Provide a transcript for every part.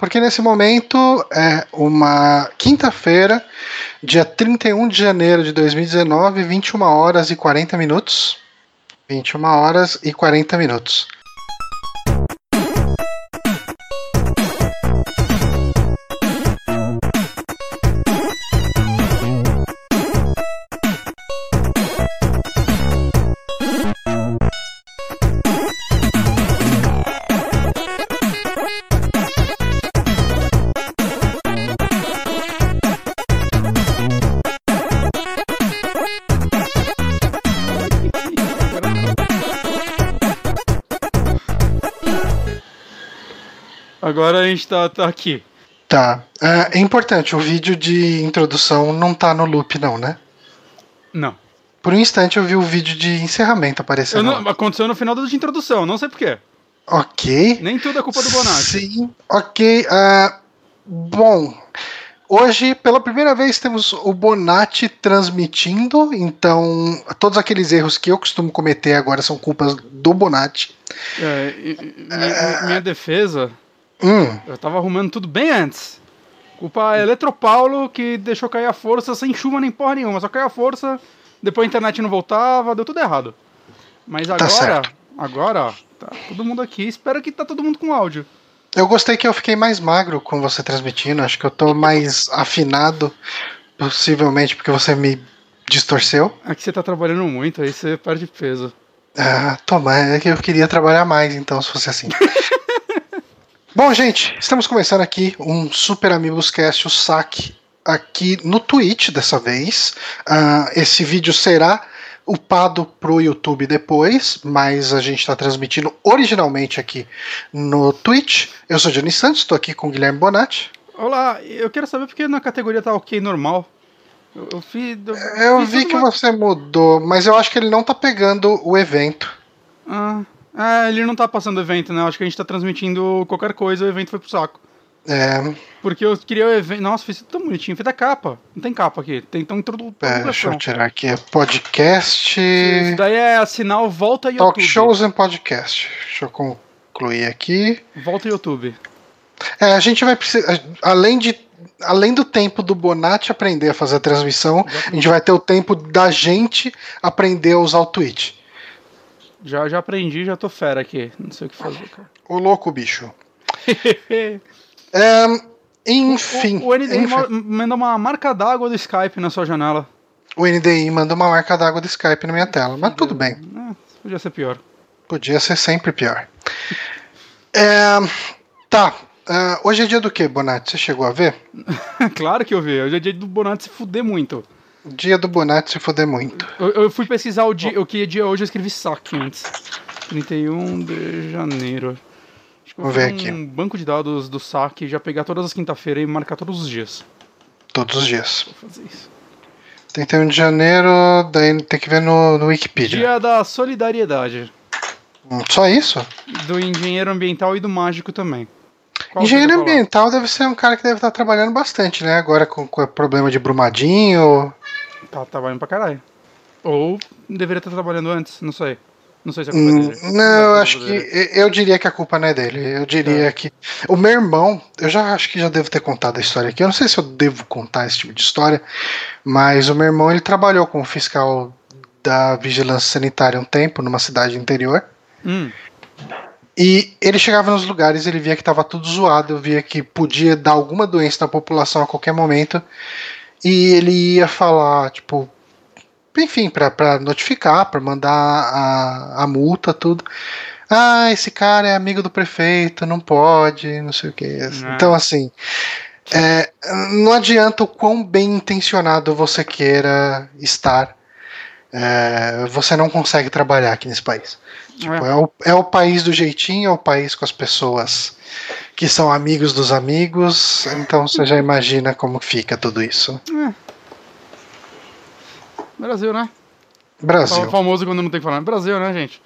Porque nesse momento é uma quinta-feira, dia 31 de janeiro de 2019, 21 horas e 40 minutos. 21 horas e 40 minutos. Agora a gente tá, tá aqui. Tá. É, é importante, o vídeo de introdução não tá no loop, não, né? Não. Por um instante eu vi o vídeo de encerramento aparecendo. não- aconteceu no final da de introdução, não sei porquê. Ok. Nem tudo é culpa do Bonatti. Sim, ok. ah, bom, hoje, pela primeira vez, temos o Bonatti transmitindo, então todos aqueles erros que eu costumo cometer agora são culpas do Bonatti. É, minha, minha defesa, Hum, eu tava arrumando tudo bem antes. Culpa é Eletropaulo que deixou cair a força sem chuva nem porra nenhuma, só caiu a força, depois a internet não voltava, deu tudo errado. Mas agora, certo. agora, ó, tá todo mundo aqui, espero que tá todo mundo com áudio. eu gostei que eu fiquei mais magro com você transmitindo, acho que eu tô mais afinado, possivelmente porque você me distorceu. Aqui você tá trabalhando muito, aí você perde peso. Ah, toma, é que eu queria trabalhar mais, então, se fosse assim. Bom, gente, estamos começando aqui um Super Amigos Cast, o saque, aqui no Twitch dessa vez. Ah, esse vídeo será upado pro YouTube depois, mas a gente está transmitindo originalmente aqui no Twitch. Eu sou Johnny Santos, estou aqui com o Guilherme Bonatti. Olá, eu quero saber porque na categoria tá ok normal. Eu, eu fiz. Eu, Eu fiz vi que uma- você mudou, mas eu acho que ele não tá pegando o evento. Ah, é, ele não tá passando evento, né? Acho que a gente tá transmitindo qualquer coisa, o evento foi pro saco. É, Porque eu queria o evento. Nossa, tudo tão bonitinho. Fiz a capa. Não tem capa aqui. Tem então introdu- é, deixa introdução. eu tirar aqui. É podcast. Isso daí é assinar o Volta YouTube. Talk shows and podcast. Deixa eu concluir aqui. Volta YouTube. É, a gente vai precisar, além de além do tempo do Bonatti aprender a fazer a transmissão, a gente vai ter o tempo da gente aprender a usar o Twitch. Já, já aprendi, já tô fera aqui. Não sei o que fazer, cara. Ô louco, bicho. É, enfim, o, o NDI enfim, ma- manda uma marca d'água do Skype na sua janela. o NDI mandou uma marca d'água do Skype na minha tela, mas tudo bem. É, podia ser pior. Podia ser sempre pior. É, tá. é, hoje é dia do que, Bonatti? Você chegou a ver? claro que eu vi. Hoje é dia do Bonatti se fuder muito. Dia do Bonatti se foder muito. Eu, eu fui pesquisar o, dia, o que é dia hoje, eu escrevi saque antes. 31 de janeiro. Acho que eu vou Vamos ver fazer aqui. um banco de dados do saque, já pegar todas as quinta-feiras e marcar todos os dias. Todos os dias. Vou fazer isso. 31 de janeiro, daí tem que ver no, no Wikipedia. Dia da solidariedade. Hum, Só isso? Do engenheiro ambiental e do mágico também. Qual Engenheiro ambiental deve ser um cara que deve estar trabalhando bastante, né? Agora com, com o problema de Brumadinho. Tá trabalhando pra caralho. Ou deveria estar trabalhando antes, não sei. Não sei se é culpa Hum, dele. Não, eu é acho que. Eu diria que a culpa não é dele. Eu diria Tá. que. O meu irmão, eu já acho que já devo ter contado a história aqui. Eu não sei se eu devo contar esse tipo de história, mas o meu irmão ele trabalhou como fiscal da vigilância sanitária um tempo numa cidade interior. Hum, E ele chegava nos lugares, ele via que estava tudo zoado, via que podia dar alguma doença na população a qualquer momento. E ele ia falar, tipo, enfim, para notificar, para mandar a, a multa, tudo. Ah, esse cara é amigo do prefeito, não pode, não sei o que. Ah. Então, assim, é, não adianta o quão bem intencionado você queira estar, é, você não consegue trabalhar aqui nesse país. Tipo, é. é o, é o país do jeitinho, é o país com as pessoas que são amigos dos amigos, então você já imagina como fica tudo isso. Brasil, né? Brasil. Fala famoso quando não tem que falar. Brasil, né, gente?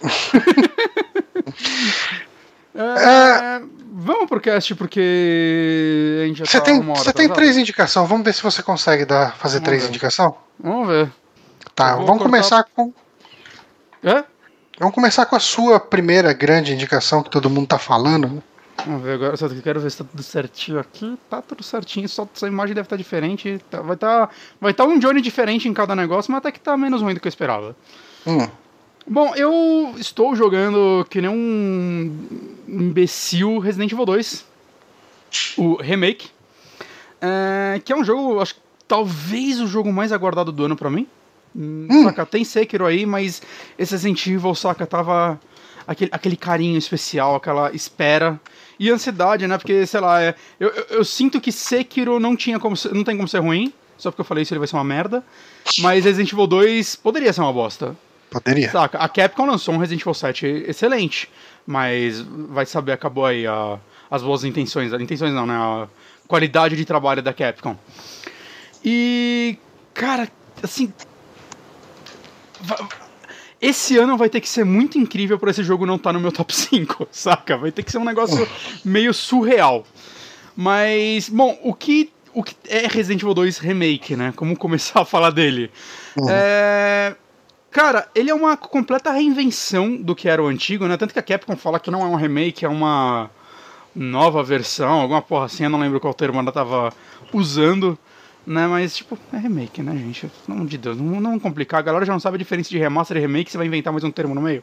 É, Vamos pro cast porque a gente já Você tá tem, uma hora você tem três indicações, vamos ver se você consegue dar, fazer Vamos três indicações? Vamos ver. Tá, vamos cortar- começar com. É? Vamos começar com a sua primeira grande indicação que todo mundo tá falando. Vamos ver agora, só quero ver se tá tudo certinho aqui. Tá tudo certinho, só essa imagem deve estar diferente. Tá, vai estar tá, vai tá um Johnny diferente em cada negócio, mas até que tá menos ruim do que eu esperava. Hum. Bom, eu estou jogando que nem um imbecil Resident Evil 2, o remake, é, que é um jogo, acho talvez o jogo mais aguardado do ano pra mim. Hum. Saca, tem Sekiro aí, mas esse Resident Evil, saca, tava aquele, aquele carinho especial, aquela espera e ansiedade, né? Porque, sei lá, é, eu, eu, eu, sinto que Sekiro não, tinha como ser, não tem como ser ruim, só porque eu falei isso ele vai ser uma merda, mas Resident Evil 2 poderia ser uma bosta. Poderia. Saca, a Capcom lançou um Resident Evil 7 excelente, mas vai saber, acabou aí a, as boas intenções, intenções não, né? A qualidade de trabalho da Capcom. E, cara, assim, esse ano vai ter que ser muito incrível para esse jogo não estar tá no meu top 5, saca? Vai ter que ser um negócio meio surreal. Mas, bom, o que, o que é Resident Evil 2 Remake, né? Como começar a falar dele? Uhum. É... Cara, ele é uma completa reinvenção do que era o antigo, né? Tanto que a Capcom fala que não é um remake, é uma nova versão, alguma porra assim, eu não lembro qual termo ela tava usando. Né, mas, tipo, é remake, né, gente? Não de Deus, não, não complicar. A galera já não sabe a diferença de remaster e remake, você vai inventar mais um termo no meio.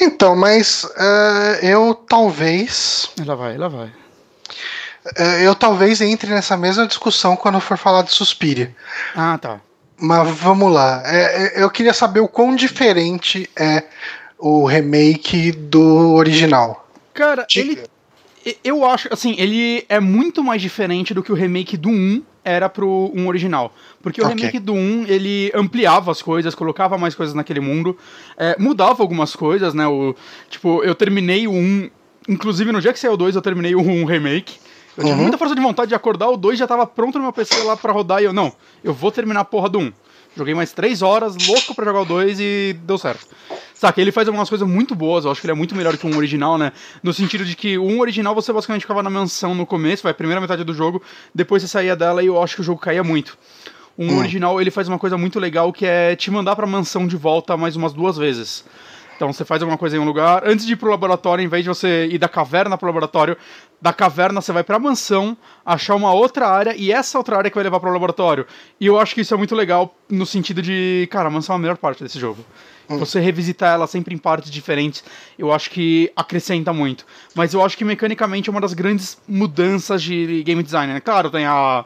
Então, mas uh, eu talvez. Ela vai, ela vai. Uh, eu talvez entre nessa mesma discussão quando for falar de Suspiria. Ah, tá. Mas vamos lá. É, é eu queria saber o quão diferente é o remake do original. Cara, ele. Eu acho, assim, ele é muito mais diferente do que o remake do 1 era pro um original. Porque o okay. remake do 1, ele ampliava as coisas, colocava mais coisas naquele mundo, é, mudava algumas coisas, né? O, tipo, eu terminei o 1, inclusive no dia que saiu o 2, eu terminei o 1 remake. Eu uhum. tive muita força de vontade de acordar, o 2 já tava pronto no meu PC lá pra rodar e eu, não, eu vou terminar a porra do 1. Joguei mais 3 horas, louco pra jogar o 2 e deu certo. Saca, ele faz algumas coisas muito boas, eu acho que ele é muito melhor que um original, né? No sentido de que um original você basicamente ficava na mansão no começo, vai, a primeira metade do jogo, depois você saía dela e eu acho que o jogo caía muito. Um hum. original, ele faz uma coisa muito legal que é te mandar pra mansão de volta mais umas duas vezes. Então você faz alguma coisa em um lugar, antes de ir pro laboratório, em vez de você ir da caverna pro laboratório, da caverna você vai pra mansão, achar uma outra área e essa outra área que vai levar pro laboratório. E eu acho que isso é muito legal no sentido de, cara, a mansão é a melhor parte desse jogo. Hum. Você revisitar ela sempre em partes diferentes, eu acho que acrescenta muito. Mas eu acho que mecanicamente é uma das grandes mudanças de game design. Né? Claro, tem a.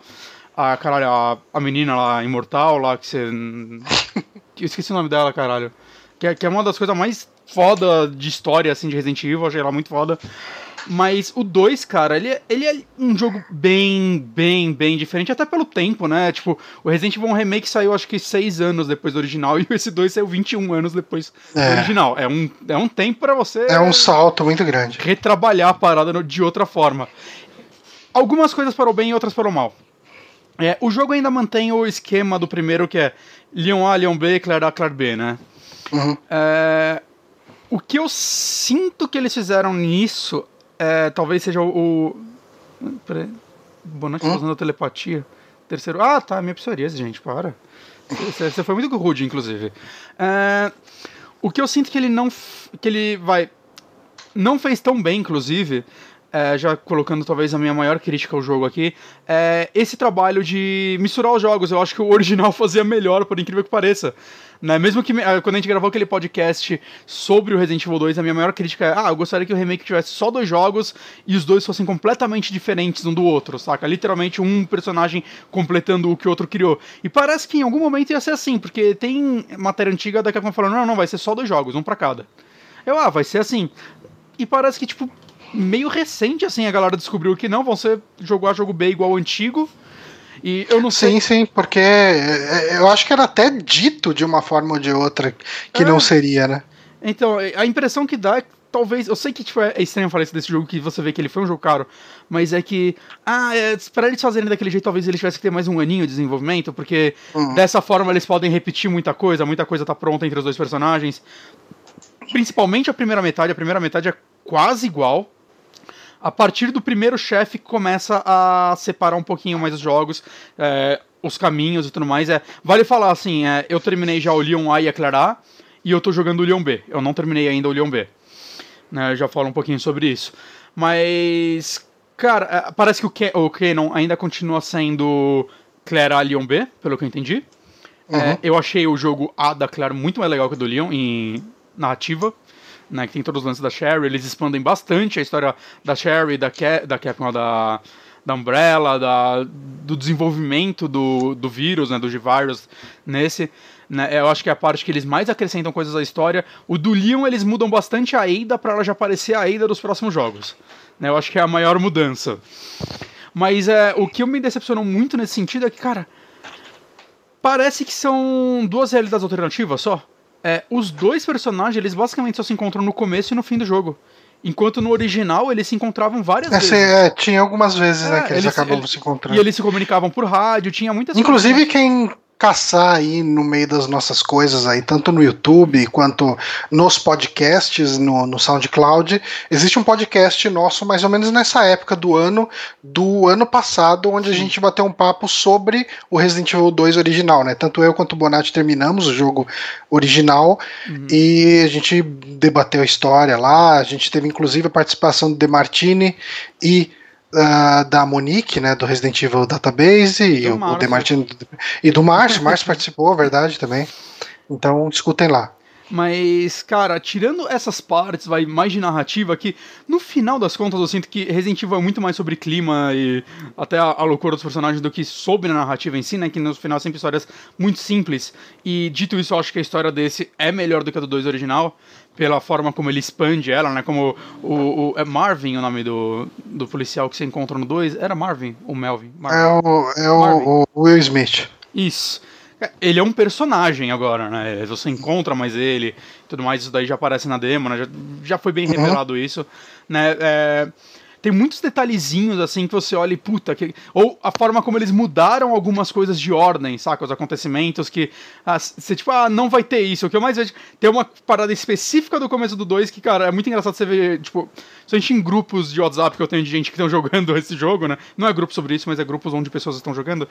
A, caralho, a, a menina lá, imortal, lá, que você. eu esqueci o nome dela, caralho. Que é, que é uma das coisas mais foda de história, assim, de Resident Evil, achei ela muito foda. Mas o 2, cara, ele, é, ele é um jogo bem, bem, bem diferente, até pelo tempo, né? Tipo, o Resident Evil Remake saiu acho que 6 anos depois do original e esse 2 saiu 21 anos depois é. do original. É um, é um tempo para você. É um salto muito grande. Retrabalhar a parada de outra forma. Algumas coisas para o bem e outras para o mal. É, o jogo ainda mantém o esquema do primeiro, que é Leon A, Leon B, Claire A, Claire B, né? Uhum. É, o que eu sinto que eles fizeram nisso é, talvez seja o. o... Peraí. Bonatti hum? usando a telepatia. Terceiro. Ah, tá, minha psoríase, gente, para. Você foi muito rude, inclusive. É, o que eu sinto que ele não. que ele vai. Não fez tão bem, inclusive. É, já colocando talvez a minha maior crítica ao jogo aqui, é esse trabalho de misturar os jogos. Eu acho que o original fazia melhor, por incrível que pareça. Né? Mesmo que ah, quando a gente gravou aquele podcast sobre o Resident Evil 2, a minha maior crítica é: ah, eu gostaria que o remake tivesse só dois jogos e os dois fossem completamente diferentes um do outro, saca? Literalmente um personagem completando o que o outro criou. E parece que em algum momento ia ser assim, porque tem matéria antiga da Capcom falando: não, não, vai ser só dois jogos, um para cada. Eu, ah, vai ser assim. E parece que, tipo, meio recente, assim, a galera descobriu que não, vão ser jogar jogo B igual ao antigo. E eu não sei. Sim, sim, porque é, é, eu acho que era até dito de uma forma ou de outra que é. não seria, né? Então, a impressão que dá é que talvez. Eu sei que tipo, é estranho falar isso desse jogo, que você vê que ele foi um jogo caro, mas é que. Ah, é, pra eles fazerem daquele jeito, talvez eles tivessem que ter mais um aninho de desenvolvimento, porque uhum. dessa forma eles podem repetir muita coisa, muita coisa tá pronta entre os dois personagens. Principalmente a primeira metade, a primeira metade é quase igual a partir do primeiro chefe começa a separar um pouquinho mais os jogos, é, os caminhos e tudo mais. É, vale falar assim, é, eu terminei já o Leon A e a Clara A, e eu tô jogando o Leon B. Eu não terminei ainda o Leon B. Né, já falo um pouquinho sobre isso. Mas, cara, é, parece que o, Ken, o Canon ainda continua sendo Claire A, Leon B, pelo que eu entendi. Uhum. É, eu achei o jogo A da Claire muito mais legal que o do Leon em narrativa. Né, que tem todos os lances da Sherry, eles expandem bastante a história da Sherry, da, Cap, da Capcom, da, da Umbrella, da, do desenvolvimento do, do vírus, né, do G-Virus nesse. Né, eu acho que é a parte que eles mais acrescentam coisas à história. O do Leon, eles mudam bastante a Ada para ela já parecer a Ada dos próximos jogos. Né, eu acho que é a maior mudança. Mas é, o que me decepcionou muito nesse sentido é que, cara, parece que são duas realidades alternativas só. É, os dois personagens, eles basicamente só se encontram no começo e no fim do jogo. Enquanto no original eles se encontravam várias vezes. É, tinha algumas vezes, né, é, né, que eles, eles acabavam se encontrando. E eles se comunicavam por rádio, tinha muitas Inclusive, coisas. quem caçar aí no meio das nossas coisas aí, tanto no YouTube quanto nos podcasts, no, no SoundCloud. Existe um podcast nosso mais ou menos nessa época do ano, do ano passado, onde a gente bateu um papo sobre o Resident Evil 2 original, né? Tanto eu quanto o Bonatti terminamos o jogo original uhum. e a gente debateu a história lá, a gente teve inclusive a participação do De Martini e Uh, da Monique, né, do Resident Evil Database, e o, o Demartino, e do Márcio, Márcio participou, verdade, também. Então, escutem lá. Mas, cara, tirando essas partes, vai, mais de narrativa, que no final das contas eu sinto que Resident Evil é muito mais sobre clima e até a, a loucura dos personagens do que sobre a narrativa em si, né? Que no final sempre histórias muito simples. E dito isso, eu acho que a história desse é melhor do que a do 2 original pela forma como ele expande ela, né? Como o, o é Marvin o nome do, do policial que você encontra no 2. Era Marvin ou Melvin? Marvin. É, o, é o, o, Will Smith. Isso. Ele é um personagem agora, né? Você encontra mais ele tudo mais, isso daí já aparece na demo, né? Já, já foi bem uhum. revelado isso, né? É, tem muitos detalhezinhos assim que você olha e puta, que... ou a forma como eles mudaram algumas coisas de ordem, saca? Os acontecimentos que ah, você tipo, ah, não vai ter isso. O que eu mais vejo tem uma parada específica do começo do 2 que, cara, é muito engraçado você ver, tipo, a gente em grupos de WhatsApp que eu tenho de gente que estão jogando esse jogo, né? Não é grupo sobre isso, mas é grupos onde pessoas estão jogando.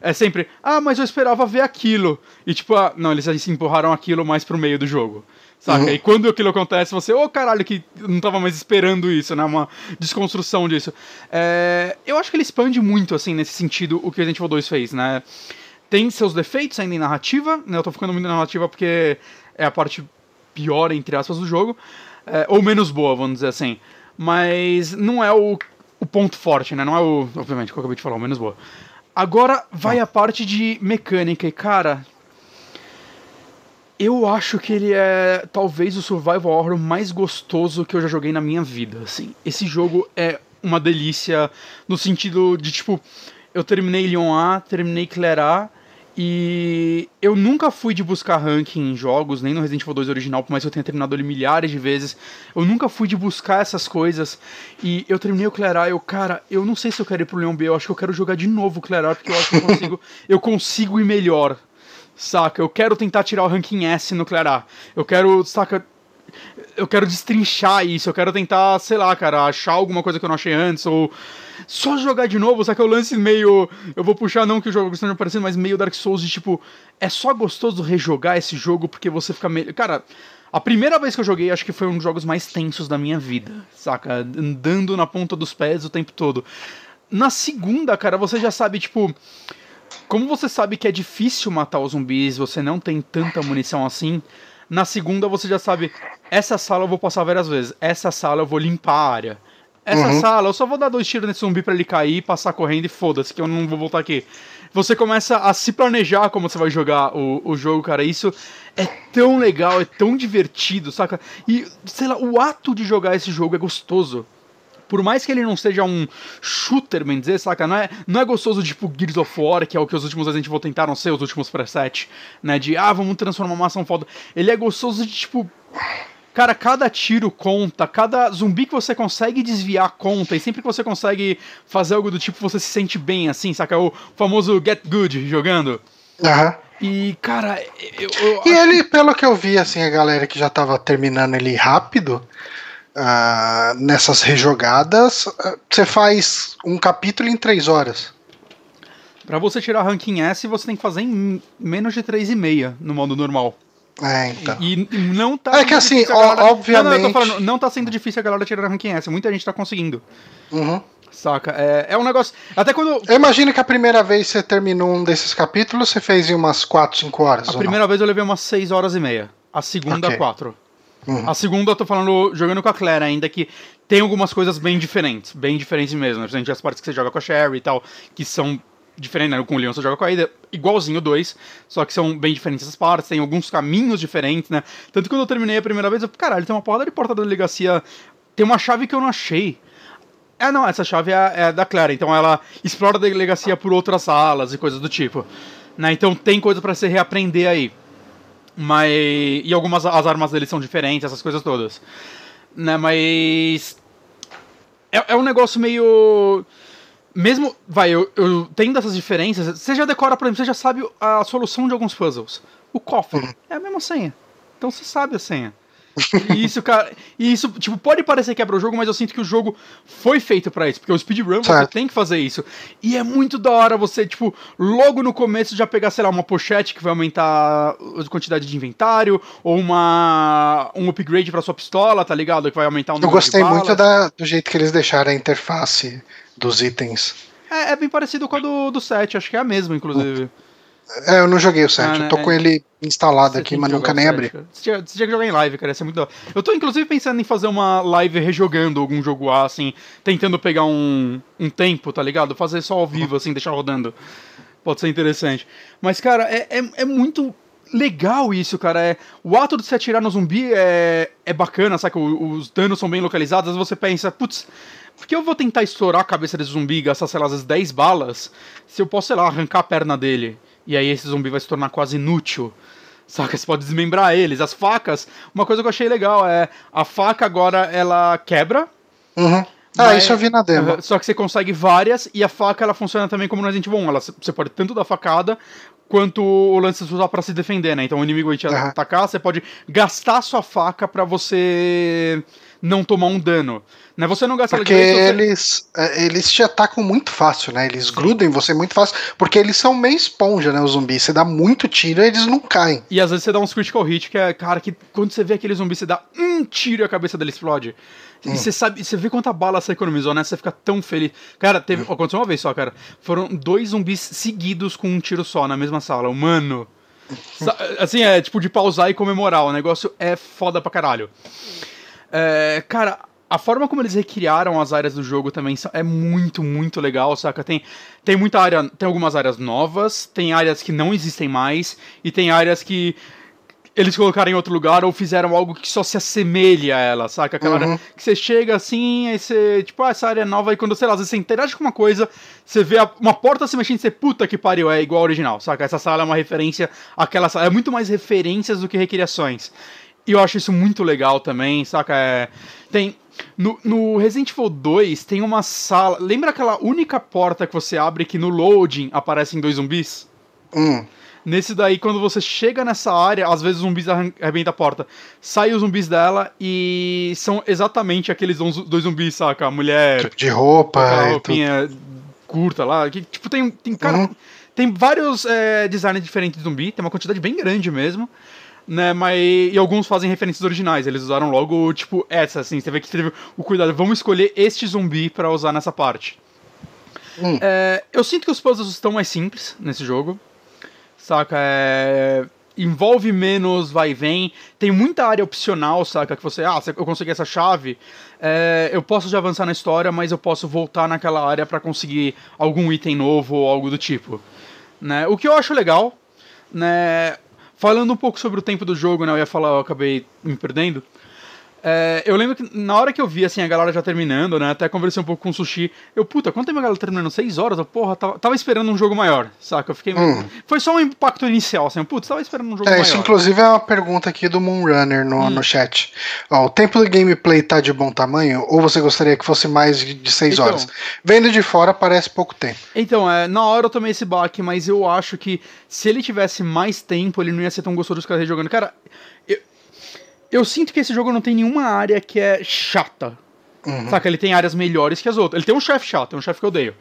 É sempre, ah, mas eu esperava ver aquilo. E tipo, ah, não, eles se empurraram aquilo mais pro meio do jogo. Saca? Uhum. E quando aquilo acontece, você, ô oh, caralho, que não tava mais esperando isso, né? Uma desconstrução disso. É, eu acho que ele expande muito, assim, nesse sentido, o que Resident Evil 2 fez, né? Tem seus defeitos ainda em narrativa, né? Eu tô ficando muito na narrativa porque é a parte pior, entre aspas, do jogo. É, ou menos boa, vamos dizer assim. Mas não é o, o ponto forte, né? Não é o. Obviamente, que eu acabei de falar, o menos boa. Agora vai a parte de mecânica, e cara, eu acho que ele é talvez o survival horror mais gostoso que eu já joguei na minha vida, assim. Esse jogo é uma delícia no sentido de tipo, eu terminei Leon A, terminei Claire A e eu nunca fui de buscar ranking em jogos, nem no Resident Evil 2 original, por mais que eu tenha terminado ele milhares de vezes. Eu nunca fui de buscar essas coisas. E eu terminei o Claire A, eu, cara, eu não sei se eu quero ir pro Leon B, eu acho que eu quero jogar de novo o Claire A, porque eu acho que eu consigo, eu consigo ir melhor saca? Eu quero tentar tirar o ranking S no Clará. Eu quero, saca? Eu quero destrinchar isso, eu quero tentar, sei lá, cara, achar alguma coisa que eu não achei antes, ou só jogar de novo, saca? O lance meio. Eu vou puxar, não que o jogo esteja parecendo, mas meio Dark Souls de tipo. É só gostoso rejogar esse jogo porque você fica meio. Cara. A primeira vez que eu joguei, acho que foi um dos jogos mais tensos da minha vida, saca? Andando na ponta dos pés o tempo todo. Na segunda, cara, você já sabe, tipo como você sabe que é difícil matar os zumbis, você não tem tanta munição assim, na segunda você já sabe, essa sala eu vou passar várias vezes, essa sala eu vou limpar a área. Essa uhum. sala, eu só vou dar dois tiros nesse zumbi para ele cair, passar correndo e foda-se, que eu não vou voltar aqui. Você começa a se planejar como você vai jogar o, o jogo, cara. Isso é tão legal, é tão divertido, saca? E, sei lá, o ato de jogar esse jogo é gostoso por mais que ele não seja um shooter, bem dizer, saca? Não é, não é gostoso tipo Gears of War, que é o que os últimos Resident Evil tentaram ser, os últimos preset, né? De, ah, vamos transformar uma ação foda. Ele é gostoso de, tipo... Cara, cada tiro conta, cada zumbi que você consegue desviar conta, e sempre que você consegue fazer algo do tipo, você se sente bem, assim, saca? O famoso get good jogando. Aham. Uhum. E, cara, eu, eu E ele, que... pelo que eu vi, assim, a galera que já tava terminando ele rápido, uh, nessas rejogadas, uh, você faz um capítulo em três horas. Para você tirar ranking S, você tem que fazer em menos de 3,5 no modo normal. É, então. E, e não tá. É que assim, galera... obviamente. Não, não, falando, não tá sendo difícil a galera tirar ranking S. Muita gente tá conseguindo. Uhum. Saca? É, é um negócio. Até quando. Eu imagino que a primeira vez você terminou um desses capítulos, você fez em umas 4, 5 horas. A primeira não? vez eu levei umas 6 horas e meia. A segunda, okay. 4. Uhum. A segunda eu tô falando, jogando com a Claire ainda, que tem algumas coisas bem diferentes. Bem diferentes mesmo. Principalmente as partes que você joga com a Sherry e tal, que são diferentes, né? Com o Leon você joga com a Ida, igualzinho dois, só que são bem diferentes as partes, tem alguns caminhos diferentes, né? Tanto que quando eu terminei a primeira vez, eu, caralho, tem uma porrada de porta da delegacia, tem uma chave que eu não achei. É, não, essa chave é, é da Clara, então ela explora a delegacia por outras salas e coisas do tipo. Né? Então tem coisa para se reaprender aí. Mas. E algumas as armas deles são diferentes, essas coisas todas. Né, mas. É, é um negócio meio. Mesmo. Vai, eu, eu tendo essas diferenças, você já decora, por exemplo, você já sabe a solução de alguns puzzles. O cofre uhum. é a mesma senha. Então você sabe a senha. E isso, cara. E isso, tipo, pode parecer quebra o jogo, mas eu sinto que o jogo foi feito para isso. Porque o speedrun você tem que fazer isso. E é muito da hora você, tipo, logo no começo já pegar, sei lá, uma pochete que vai aumentar a quantidade de inventário, ou uma um upgrade para sua pistola, tá ligado? Que vai aumentar o número Eu gostei muito da, do jeito que eles deixaram a interface dos itens. É, é bem parecido com a do, do 7, acho que é a mesma, inclusive. É, eu não joguei o 7, ah, né? eu tô com ele instalado você aqui, mas nunca nem abri. Você tinha, você tinha que jogar em live, cara, ia ser muito da Eu tô inclusive pensando em fazer uma live rejogando algum jogo A, assim, tentando pegar um, um tempo, tá ligado? Fazer só ao vivo, assim, deixar rodando. Pode ser interessante. Mas, cara, é, é, é muito legal isso, cara. É, o ato de se atirar no zumbi é, é bacana, sabe? Os danos são bem localizados, você pensa, putz, por que eu vou tentar estourar a cabeça desse zumbi e gastar, sei lá, às 10 balas, se eu posso, sei lá, arrancar a perna dele? E aí esse zumbi vai se tornar quase inútil. Saca? Você pode desmembrar eles. As facas, uma coisa que eu achei legal é a faca agora ela quebra. Uhum. Ah, isso eu vi na demo. Só que você consegue várias e a faca ela funciona também como no Resident Evil 1. Ela, você pode tanto dar facada quanto o lance de usar para se defender, né? Então o inimigo vai te uhum. atacar, você pode gastar sua faca para você não tomar um dano. Né? Você não gasta porque eles, é, eles te atacam muito fácil, né? Eles Sim. grudam em você muito fácil, porque eles são meio esponja, né? Os zumbis. Você dá muito tiro e eles não caem. E às vezes você dá uns critical hit, que é, cara, que quando você vê aquele zumbi, você dá um tiro e a cabeça dele explode. Hum. E você sabe, você vê quanta bala você economizou, né? Você fica tão feliz. Cara, teve, hum. aconteceu uma vez só, cara. Foram dois zumbis seguidos com um tiro só na mesma sala. Mano. Assim, é tipo de pausar e comemorar. O negócio é foda pra caralho. É, cara, a forma como eles recriaram as áreas do jogo também é muito, muito legal, saca? Tem, tem muita área, tem algumas áreas novas, tem áreas que não existem mais, e tem áreas que eles colocaram em outro lugar ou fizeram algo que só se assemelha a ela, saca? Aquela uhum. área que você chega assim, aí você, tipo, ah, essa área é nova, e quando, sei lá, às vezes você interage com uma coisa, você vê a, uma porta se mexendo e você, puta que pariu, é igual ao original, saca? Essa sala é uma referência àquela sala. É muito mais referências do que recriações. E eu acho isso muito legal também, saca? É, tem. No, no, Resident Evil 2 tem uma sala. Lembra aquela única porta que você abre que no loading aparecem dois zumbis? Hum. Nesse daí, quando você chega nessa área, às vezes os zumbis arrebentam a porta. Sai os zumbis dela e são exatamente aqueles dois zumbis, saca? A mulher. Tipo de roupa. Aquela roupinha curta lá. Que, tipo, tem. Tem, cara, uhum. tem vários é, designs diferentes de zumbi, tem uma quantidade bem grande mesmo né? Mas. E alguns fazem referências originais. Eles usaram logo, tipo, essa, assim. Você vê que teve o cuidado. Vamos escolher este zumbi para usar nessa parte. Hum. É, eu sinto que os puzzles estão mais simples nesse jogo. Saca? É, envolve menos vai e vem. Tem muita área opcional, saca? Que você, ah, eu consegui essa chave. É, eu posso já avançar na história, mas eu posso voltar naquela área para conseguir algum item novo ou algo do tipo. Né? O que eu acho legal, né? Falando um pouco sobre o tempo do jogo, né? Eu ia falar, eu acabei me perdendo. É, eu lembro que na hora que eu vi assim, a galera já terminando, né? Até conversei um pouco com o Sushi. Eu, puta, quanto tempo a galera terminando? Seis horas? Eu, porra, tava, tava, esperando um jogo maior, saca? Eu fiquei. Hum. Foi só um impacto inicial, assim. Putz, tava esperando um jogo é, maior. Isso, inclusive, é uma pergunta aqui do Moonrunner no, hum. no chat. Ó, o tempo do gameplay tá de bom tamanho? Ou você gostaria que fosse mais de seis então, horas? Vendo de fora, parece pouco tempo. Então, é, na hora eu tomei esse baque, mas eu acho que se ele tivesse mais tempo, ele não ia ser tão gostoso de ficar jogando. Cara, eu sinto que esse jogo não tem nenhuma área que é chata. Uhum. Saca? Ele tem áreas melhores que as outras. Ele tem um chefe chato, é um chefe que eu odeio.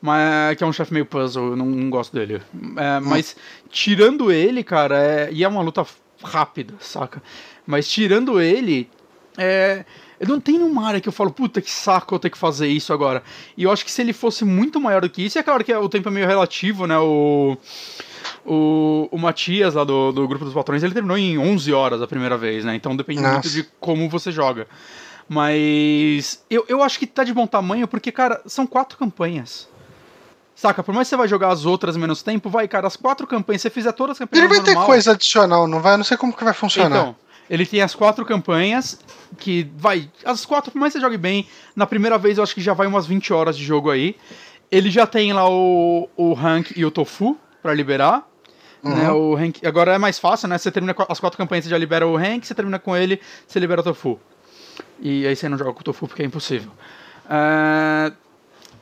Mas, que é um chefe meio puzzle, eu não, não gosto dele. É, uhum. Mas, tirando ele, cara, é, e é uma luta rápida, saca? Mas tirando ele, é. Eu não tem nenhuma área que eu falo, puta que saco eu ter que fazer isso agora. E eu acho que se ele fosse muito maior do que isso, é claro que o tempo é meio relativo, né? O. O, o Matias, lá do, do grupo dos patrões, ele terminou em 11 horas a primeira vez, né? Então depende Nossa. muito de como você joga. Mas eu, eu acho que tá de bom tamanho porque, cara, são quatro campanhas. Saca? Por mais que você vai jogar as outras menos tempo, vai, cara, as quatro campanhas, se você fizer todas as campanhas. Ele vai normal, ter coisa adicional, não vai? Eu não sei como que vai funcionar. Então, ele tem as quatro campanhas, que vai. As quatro, por mais que você jogue bem, na primeira vez eu acho que já vai umas 20 horas de jogo aí. Ele já tem lá o, o rank e o tofu para liberar. Uhum. Né, o rank, agora é mais fácil, né? Você termina as quatro campanhas, você já libera o rank, você termina com ele, você libera o tofu. E aí você não joga com o tofu porque é impossível. Uh,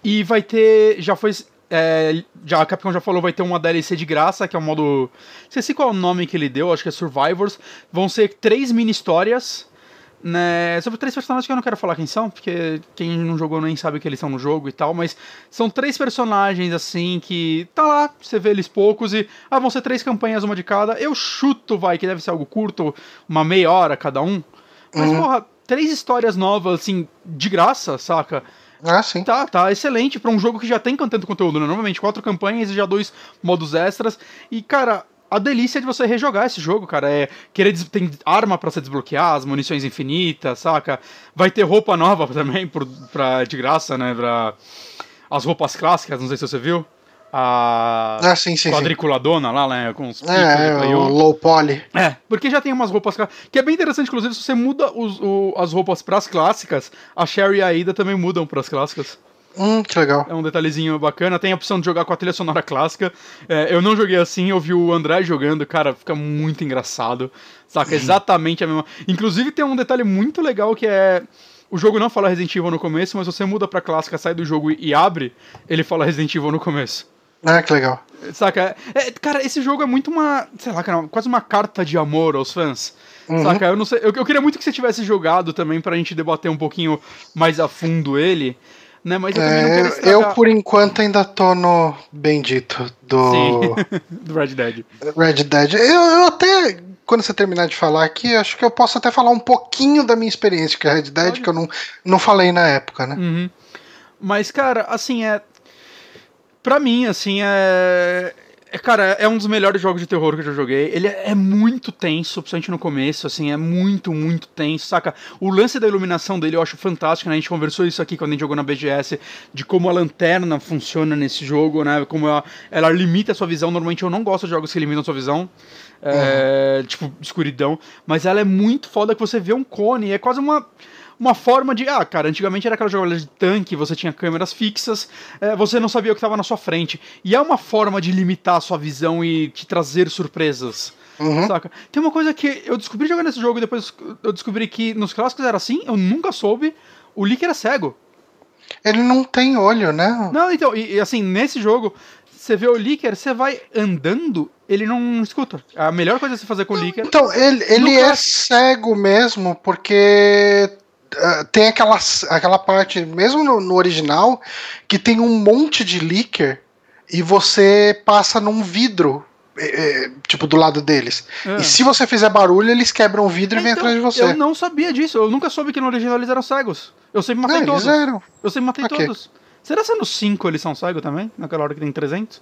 e vai ter. Já foi. É, já, a Capcom já falou vai ter uma DLC de graça, que é um modo. Não sei se qual é o nome que ele deu, acho que é Survivors. Vão ser três mini histórias. Né, sobre três personagens que eu não quero falar quem são, porque quem não jogou nem sabe que eles são no jogo e tal, mas são três personagens assim que tá lá, você vê eles poucos e ah, vão ser três campanhas, uma de cada. Eu chuto, vai, que deve ser algo curto, uma meia hora cada um. Mas, uhum. porra, três histórias novas, assim, de graça, saca? Ah, sim. Tá, tá excelente para um jogo que já tem tanto conteúdo, né? Normalmente quatro campanhas e já dois modos extras. E, cara, a delícia de você rejogar esse jogo, cara, é querer tem arma para se desbloquear, as munições infinitas, saca? Vai ter roupa nova também por, pra, de graça, né? Pra, as roupas clássicas, não sei se você viu a ah, sim, sim, quadriculadona sim. lá, né? Com os é, o low poly. É, porque já tem umas roupas que é bem interessante, inclusive, se você muda os, o, as roupas pras clássicas, a Sherry e a Ida também mudam pras clássicas. Hum, que legal. É um detalhezinho bacana. Tem a opção de jogar com a trilha sonora clássica. É, eu não joguei assim, eu vi o André jogando, cara, fica muito engraçado. Saca? Exatamente a mesma. Inclusive tem um detalhe muito legal que é. O jogo não fala Resident Evil no começo, mas você muda pra clássica, sai do jogo e abre, ele fala Resident Evil no começo. Ah, que legal. Saca? É, cara, esse jogo é muito uma. Sei lá, cara, quase uma carta de amor aos fãs. Uhum. Saca? Eu não sei. Eu, eu, queria muito que você tivesse jogado também pra gente debater um pouquinho mais a fundo ele. Né? Mas eu, é, eu, por enquanto, ainda tô no bendito do. do Red Dead. Red Dead. Eu, eu até quando você terminar de falar aqui, acho que eu posso até falar um pouquinho da minha experiência com a Red Dead, Pode. que eu não, não falei na época, né? Uhum. Mas, cara, assim, é. Pra mim, assim, é. É, cara, é um dos melhores jogos de terror que eu já joguei. Ele é, é muito tenso, principalmente no começo, assim, é muito, muito tenso, saca? O lance da iluminação dele eu acho fantástico, né? A gente conversou isso aqui quando a gente jogou na BGS, de como a lanterna funciona nesse jogo, né? Como ela, ela limita a sua visão. Normalmente eu não gosto de jogos que limitam a sua visão. É, uhum. Tipo, escuridão. Mas ela é muito foda que você vê um cone. É quase uma uma forma de. Ah, cara, antigamente era aquela jogada de tanque, você tinha câmeras fixas, é, você não sabia o que estava na sua frente. E é uma forma de limitar a sua visão e te trazer surpresas. Uhum. Saca? Tem uma coisa que eu descobri jogando esse jogo e depois eu descobri que nos clássicos era assim, eu nunca soube. O Lick era cego. Ele não tem olho, né? Não, então, e, e assim, nesse jogo, você vê o Licker, você vai andando, ele não escuta. A melhor coisa a se fazer com o Licker. Então, ele, ele é cego mesmo, porque ah, tem aquela, aquela parte, mesmo no, no, original, que tem um monte de leaker e você passa num vidro. É, é, tipo, do lado deles. É. E se você fizer barulho, eles quebram o vidro e vêm então, atrás de você. Eu não sabia disso. Eu nunca soube que no original eles eram cegos. Eu sempre matei todos. Eles eram. Eu sempre matei okay. todos. Será que no 5 eles são cegos também? Naquela hora que tem 300?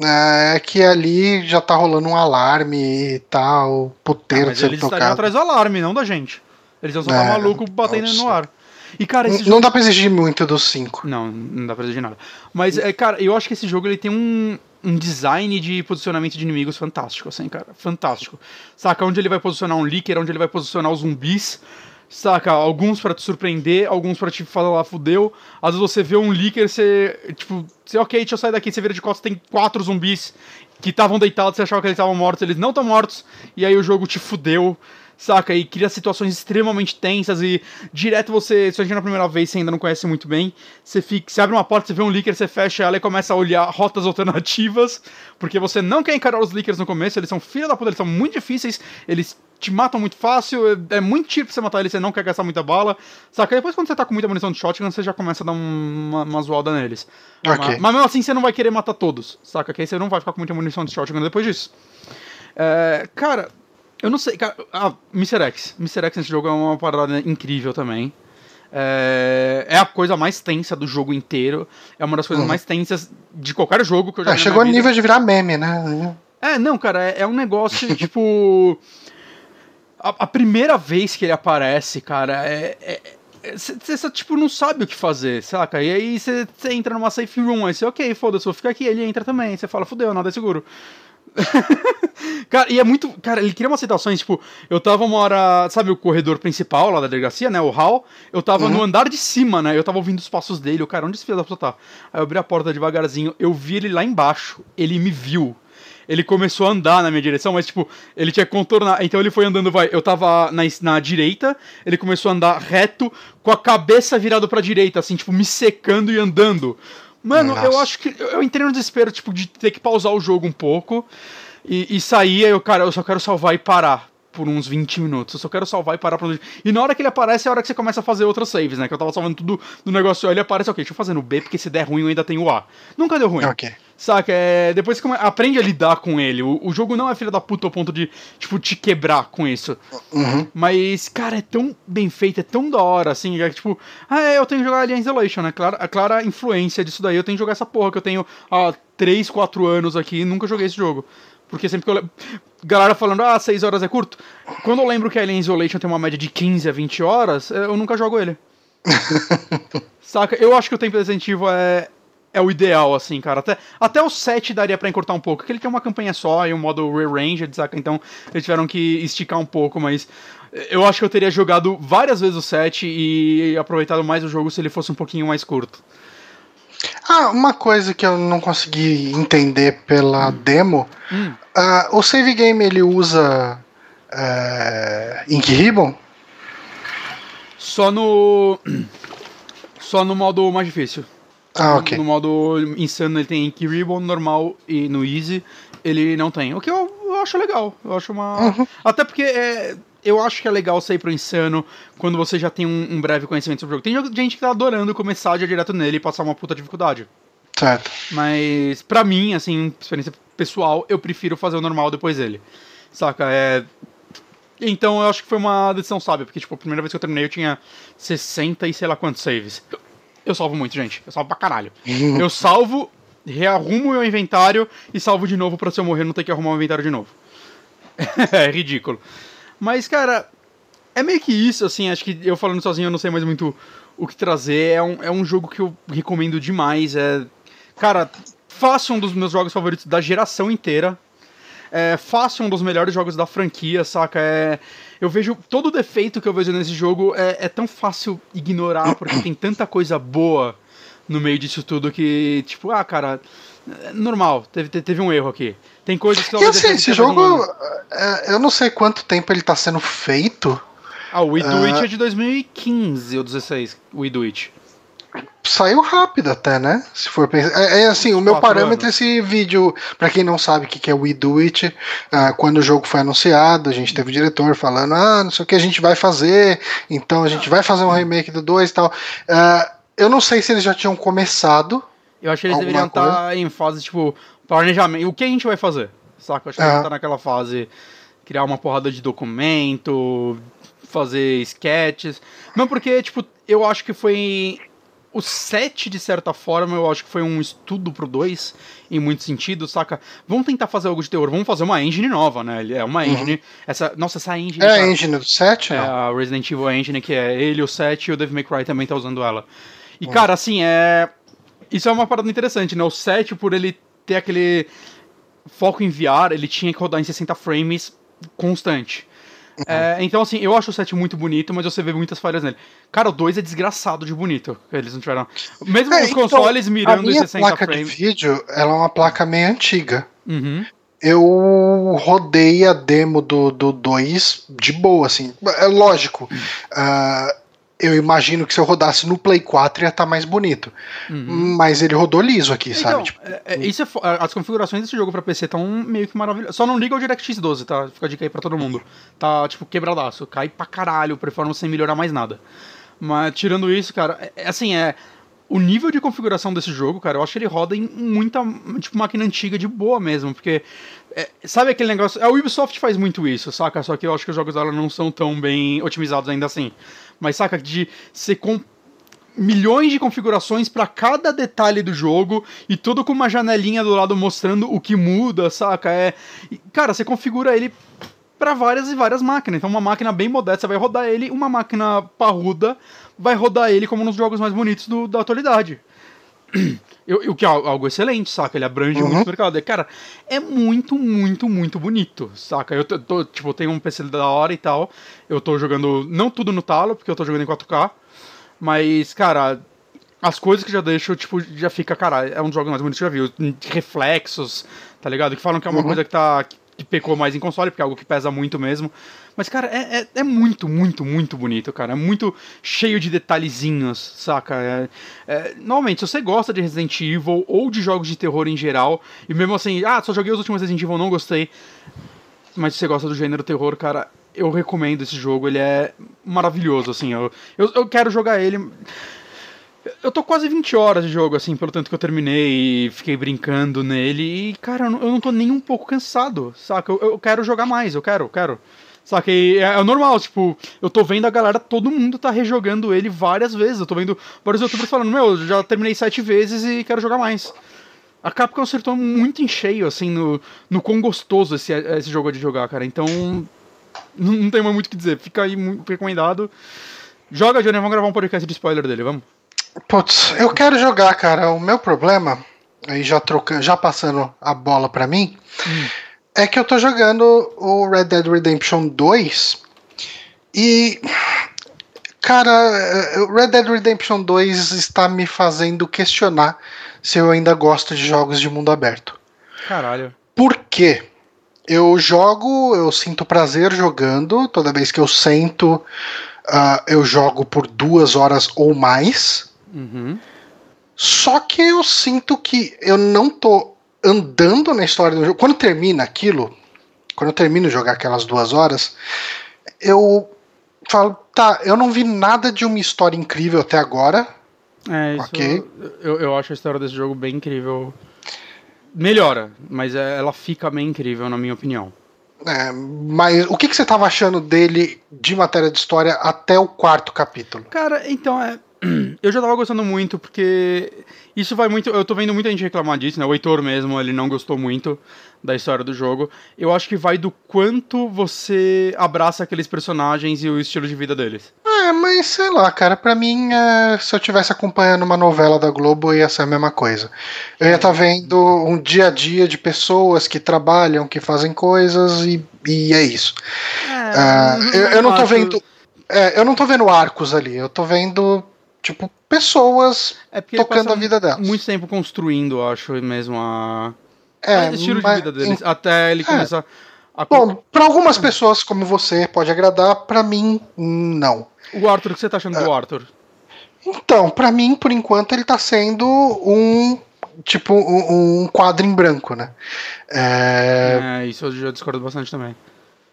É que ali já tá rolando um alarme e tal, puteiro ah, mas eles tocado. estariam atrás do alarme, não da gente. Eles iam só é, maluco batendo nossa. no ar. E, cara, não, jogo... dá pra exigir muito dos 5. Não, não dá pra exigir nada. Mas, é, cara, eu acho que esse jogo ele tem um, um design de posicionamento de inimigos fantástico, assim, cara. Fantástico. Saca onde ele vai posicionar um Licker, onde ele vai posicionar os zumbis. Saca, alguns para te surpreender, alguns para te falar fudeu. Às vezes você vê um Licker, você. Tipo, você, ok, deixa eu sair daqui, você vira de costas, tem quatro zumbis que estavam deitados, você achava que eles estavam mortos, eles não estão mortos, e aí o jogo te fudeu saca? E cria situações extremamente tensas e direto você, se a gente na primeira vez você ainda não conhece muito bem, você fica, você abre uma porta, você vê um leaker, você fecha ela e começa a olhar rotas alternativas, porque você não quer encarar os leakers no começo, eles são filha da puta, eles são muito difíceis, eles te matam muito fácil, é, é muito tiro pra você matar eles, você não quer gastar muita bala, saca? Depois quando você tá com muita munição de shotgun, você já começa a dar uma, uma zoada neles. Okay. Mas, mas mesmo assim você não vai querer matar todos, saca? Que aí você não vai ficar com muita munição de shotgun depois disso. É, cara, Eu não sei, cara. Ah, Mr. X. Mr. X nesse jogo é uma parada incrível também. É, é, a coisa mais tensa do jogo inteiro. É uma das coisas uhum. mais tensas de qualquer jogo que eu já é, Chegou a nível de virar meme, né? É, não, cara, é, é um negócio, tipo. A, a, primeira vez que ele aparece, cara, é. Você é, tipo, não sabe o que fazer, saca? E aí você entra numa safe room, aí você, ok, foda-se, vou ficar aqui, ele entra também. Você fala, fudeu, nada é seguro. cara, e é muito. Cara, ele cria umas situações, tipo, eu tava uma hora. Sabe o corredor principal lá da delegacia, né? O hall. Eu tava uhum. no andar de cima, né? Eu tava ouvindo os passos dele. O cara, onde esse filho da puta tá? Aí eu abri a porta devagarzinho. Eu vi ele lá embaixo. Ele me viu. Ele começou a andar na minha direção, mas, tipo, ele tinha que contornar. Então ele foi andando, vai. Eu tava na, na direita, ele começou a andar reto, com a cabeça virada pra direita, assim, tipo, me secando e andando. Mano, Nossa. eu acho que. Eu entrei no desespero, tipo, de ter que pausar o jogo um pouco e, e sair. Aí eu, cara, eu só quero salvar e parar por uns 20 minutos. Eu só quero salvar e parar pra. E na hora que ele aparece é a hora que você começa a fazer outros saves, né? Que eu tava salvando tudo no negócio. Aí ele aparece, ok, deixa eu fazer no B, porque se der ruim eu ainda tenho o A. Nunca deu ruim. Ok. Saca? É, depois você aprende a lidar com ele. O, o, jogo não é filho da puta ao ponto de, tipo, te quebrar com isso. Uhum. Mas, cara, é tão bem feito, é tão da hora, assim, é tipo, ah, é, eu tenho que jogar Alien Isolation, né? Clara, a clara influência disso daí, eu tenho que jogar essa porra que eu tenho há 3, 4 anos aqui e nunca joguei esse jogo. Porque sempre que eu. Galera falando, ah, 6 horas é curto. Quando eu lembro que Alien Isolation tem uma média de 15 a 20 horas, eu nunca jogo ele. Saca? Eu acho que o tempo Resident é, é o ideal, assim, cara. Até, até o 7 daria para encurtar um pouco, porque ele tem uma campanha só e um modo rearranged, saca? Então eles tiveram que esticar um pouco, mas eu acho que eu teria jogado várias vezes o 7 e aproveitado mais o jogo se ele fosse um pouquinho mais curto. Ah, uma coisa que eu não consegui entender pela hum. demo, hum. Uh, o save game ele usa uh, Ink Ribbon? Só no só no modo mais difícil. Ah, ok. No modo insano ele tem Ink Ribbon, normal e no easy ele não tem. O que eu, eu acho legal. Eu acho uma. Uhum. Até porque é, eu acho que é legal sair pro insano quando você já tem um, um, breve conhecimento sobre o jogo. Tem gente que tá adorando começar já direto nele e passar uma puta dificuldade. Certo. Mas, pra mim, assim, experiência pessoal, eu prefiro fazer o normal depois dele. Saca? É. Então eu acho que foi uma decisão sábia, porque, tipo, a primeira vez que eu terminei eu tinha 60 e sei lá quantos saves. Eu salvo muito, gente. Eu salvo pra caralho. eu salvo, rearrumo meu inventário e salvo de novo pra se eu morrer não ter que arrumar o inventário de novo. é ridículo. Mas, cara, é meio que isso, assim. Acho que eu falando sozinho eu não sei mais muito o que trazer. É um, é um jogo que eu recomendo demais. É. Cara, fácil um dos meus jogos favoritos da geração inteira. É fácil um dos melhores jogos da franquia, saca? É eu vejo todo o defeito que eu vejo nesse jogo é, é tão fácil ignorar, porque tem tanta coisa boa no meio disso tudo que, tipo, ah, cara, é normal, teve, teve um erro aqui. Tem coisas que... E assim, esse jogo, é, eu não sei quanto tempo ele tá sendo feito. Ah, o We Do It uh... é de 2015 ou 16, o We Do It saiu rápido até, né? Se for pensar. É, é assim, o meu parâmetro é esse vídeo, para quem não sabe o que é We Do It, uh, quando o jogo foi anunciado, a gente teve o diretor falando, ah, não sei o que a gente vai fazer, então a gente vai fazer um remake do 2 e tal. Uh, eu não sei se eles já tinham começado. Eu acho que eles deveriam coisa. estar em fase, tipo, planejamento. O que a gente vai fazer? Saca? Eu acho que eles estar naquela fase, criar uma porrada de documento, fazer sketches. Não, porque, tipo, eu acho que foi o 7, de certa forma, eu acho que foi um estudo pro 2, em muitos sentidos, saca? Vamos tentar fazer algo de terror, vamos fazer uma engine nova, né? É uma uhum. engine. Uhum. Essa, nossa, essa engine. É a engine do 7? É não? a Resident Evil Engine, que é ele, o 7 e o Devil May Cry também tá usando ela. E, uhum. cara, assim, é. Isso é uma parada interessante, né? O 7, por ele ter aquele foco em VR, ele tinha que rodar em 60 frames constante. É, então, assim, eu acho o set muito bonito, mas você vê muitas falhas nele. Cara, o 2 é desgraçado de bonito. Eles não tiveram. Mesmo é, os então, consoles mirando em 60 placa frames. de vídeo, ela é uma placa meio antiga. Uhum. Eu rodei a demo do 2 de boa, assim. É lógico. Uh, eu imagino que se eu rodasse no Play 4 ia estar tá mais bonito. Uhum. Mas ele rodou liso aqui, então, sabe? Tipo, é, é, isso é, as configurações desse jogo pra PC estão meio que maravilhosas. Só não liga o DirectX 12, tá? Fica a dica aí pra todo mundo. Tá, tipo, quebradaço. Cai pra caralho, performance sem melhorar mais nada. Mas tirando isso, cara, é, é assim, é. O nível de configuração desse jogo, cara, eu acho que ele roda em muita, tipo, máquina antiga de boa mesmo, porque é, sabe aquele negócio, a Ubisoft faz muito isso, saca? Só que eu acho que os jogos dela não são tão bem otimizados ainda assim. Mas saca de ser com milhões de configurações para cada detalhe do jogo e tudo com uma janelinha do lado mostrando o que muda, saca? É, cara, você configura ele para várias e várias máquinas. Então, uma máquina bem modesta vai rodar ele, uma máquina parruda vai rodar ele como nos jogos mais bonitos do, da atualidade. O que é algo excelente, saca? Ele abrange uhum. muito o mercado. Cara, é muito, muito, muito bonito, saca? Eu tô, tipo, eu tenho um PC da hora e tal. Eu tô jogando, não tudo no talo, porque eu tô jogando em 4K. Mas, cara, as coisas que já deixo, tipo, já fica, cara, é um dos jogos mais bonitos que eu já vi. Reflexos, tá ligado? Que falam que é uma uhum. coisa que tá. que pecou mais em console, porque é algo que pesa muito mesmo. Mas, cara, é, é, é, muito, muito, muito bonito, cara. É muito cheio de detalhezinhos, saca? É, é, normalmente, se você gosta de Resident Evil ou de jogos de terror em geral, e mesmo assim, ah, só joguei os últimos Resident Evil, não gostei. Mas se você gosta do gênero terror, cara, eu recomendo esse jogo. Ele é maravilhoso, assim. Eu, eu, eu quero jogar ele. Eu tô quase 20 horas de jogo, assim, pelo tanto que eu terminei e fiquei brincando nele. E, cara, eu não tô nem um pouco cansado, saca? Eu, eu quero jogar mais, eu quero, eu quero. Só que é, é, normal, tipo, eu tô vendo a galera, todo mundo tá rejogando ele várias vezes. Eu tô vendo vários youtubers falando, meu, já terminei sete vezes e quero jogar mais. A Capcom acertou muito em cheio, assim, no, no quão gostoso esse, esse jogo é de jogar, cara. Então, não, não tem mais muito o que dizer. Fica aí muito recomendado. Joga, Johnny, vamos gravar um podcast de spoiler dele, vamos? Putz, eu quero jogar, cara. O meu problema, aí já trocando, já passando a bola para mim, hum é que eu tô jogando o Red Dead Redemption 2 e. Cara, o Red Dead Redemption 2 está me fazendo questionar se eu ainda gosto de jogos de mundo aberto. Caralho. Por quê? Eu jogo, eu sinto prazer jogando, toda vez que eu sento, uh, eu jogo por duas horas ou mais. Uhum. Só que eu sinto que eu não tô andando na história do jogo. Quando termina aquilo, quando eu termino de jogar aquelas duas horas, eu falo, tá, eu não vi nada de uma história incrível até agora. É, isso okay. eu, eu acho a história desse jogo bem incrível. Melhora, mas é, ela fica bem incrível, na minha opinião. É, mas o que, que você estava achando dele de matéria de história até o quarto capítulo? Cara, então é. Eu já tava gostando muito, porque isso vai muito. Eu tô vendo muita gente reclamar disso, né? O Heitor mesmo, ele não gostou muito da história do jogo. Eu acho que vai do quanto você abraça aqueles personagens e o estilo de vida deles. É, mas sei lá, cara, pra mim, é, se eu tivesse acompanhando uma novela da Globo, ia ser a mesma coisa. Eu ia estar tá vendo um dia a dia de pessoas que trabalham, que fazem coisas e, e é isso. É, uh, eu, eu, não tô vendo. É, eu não tô vendo arcos ali, eu tô vendo tipo, pessoas é tocando a vida delas. Muito tempo construindo, acho mesmo, a. É, o estilo mas, de vida deles. Em... Até ele é. começar. A... Bom, para algumas pessoas como você pode agradar, para mim, não. O Arthur, o que você tá achando é. do Arthur? Então, para mim, por enquanto, ele tá sendo um. Tipo, um, um quadro em branco, né? É... é... isso eu já discordo bastante também.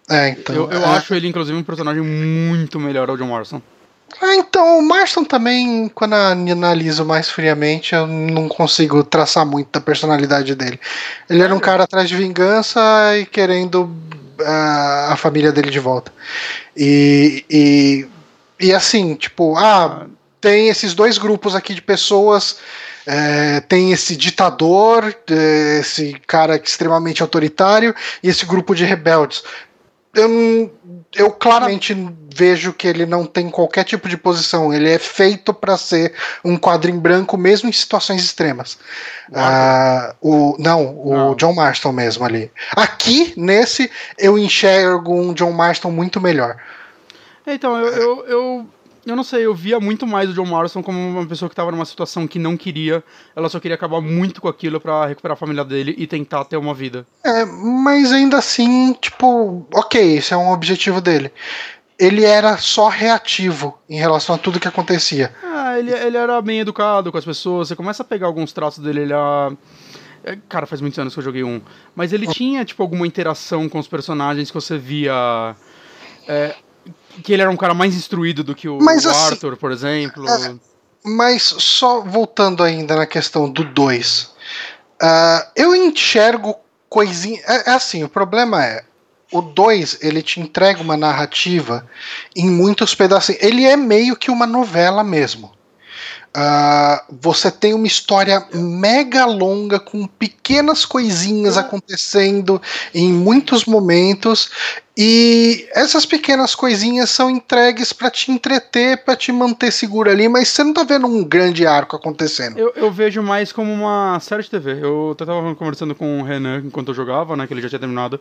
É, então. Eu, eu é... acho ele, inclusive, um personagem muito melhor ao John Morrison. Ah, então, o Marston também, quando analiso mais friamente, eu não consigo traçar muito da personalidade dele. Ele era um cara atrás de vingança e querendo uh, a família dele de volta. E, e, e assim, tipo, ah, tem esses dois grupos aqui de pessoas. É, tem esse ditador, esse cara extremamente autoritário, e esse grupo de rebeldes eu, eu claramente vejo que ele não tem qualquer tipo de posição. Ele é feito para ser um quadro em branco, mesmo em situações extremas. Uh, o, não, o não. John Marston mesmo ali. Aqui, nesse, eu enxergo um John Marston muito melhor. Então, eu, eu, eu eu não sei, eu via muito mais o John Morrison como uma pessoa que estava numa situação que não queria, ela só queria acabar muito com aquilo para recuperar a família dele e tentar ter uma vida. É, mas ainda assim, tipo, ok, esse é um objetivo dele. Ele era só reativo em relação a tudo que acontecia. Ah, ele, ele era bem educado com as pessoas, você começa a pegar alguns traços dele, ele era. É, cara, faz muitos anos que eu joguei um. Mas ele tinha, tipo, alguma interação com os personagens que você via. É, que ele era um cara mais instruído do que o, mas, o assim, Arthur, por exemplo. É, mas só voltando ainda na questão do 2. Uh, ah, eu enxergo coisinha. É, é, assim, o problema é. O 2, ele te entrega uma narrativa em muitos pedacinhos. Ele é meio que uma novela mesmo. Uh, você tem uma história mega longa com pequenas coisinhas acontecendo em muitos momentos e essas pequenas coisinhas são entregues para te entreter, para te manter seguro ali, mas você não tá vendo um grande arco acontecendo. Eu, eu vejo mais como uma série de TV. Eu tava conversando com o Renan enquanto eu jogava, né, que ele já tinha terminado.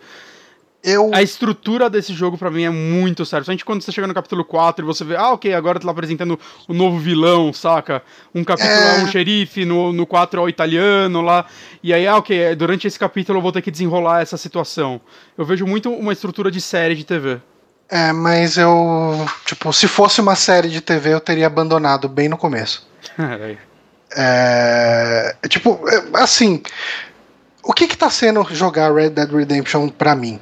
Eu... A estrutura desse jogo para mim é muito séria. Principalmente quando você chega no capítulo 4 e você vê, ah, ok, agora tá apresentando o novo vilão, saca? Um capítulo é, é um xerife, no, no 4 é o italiano lá. E aí, ah, ok, durante esse capítulo eu vou ter que desenrolar essa situação. Eu vejo muito uma estrutura de série de TV. É, mas eu. Tipo, se fosse uma série de TV, eu teria abandonado bem no começo. é. Tipo, é, assim. O que que tá sendo jogar Red Dead Redemption pra mim?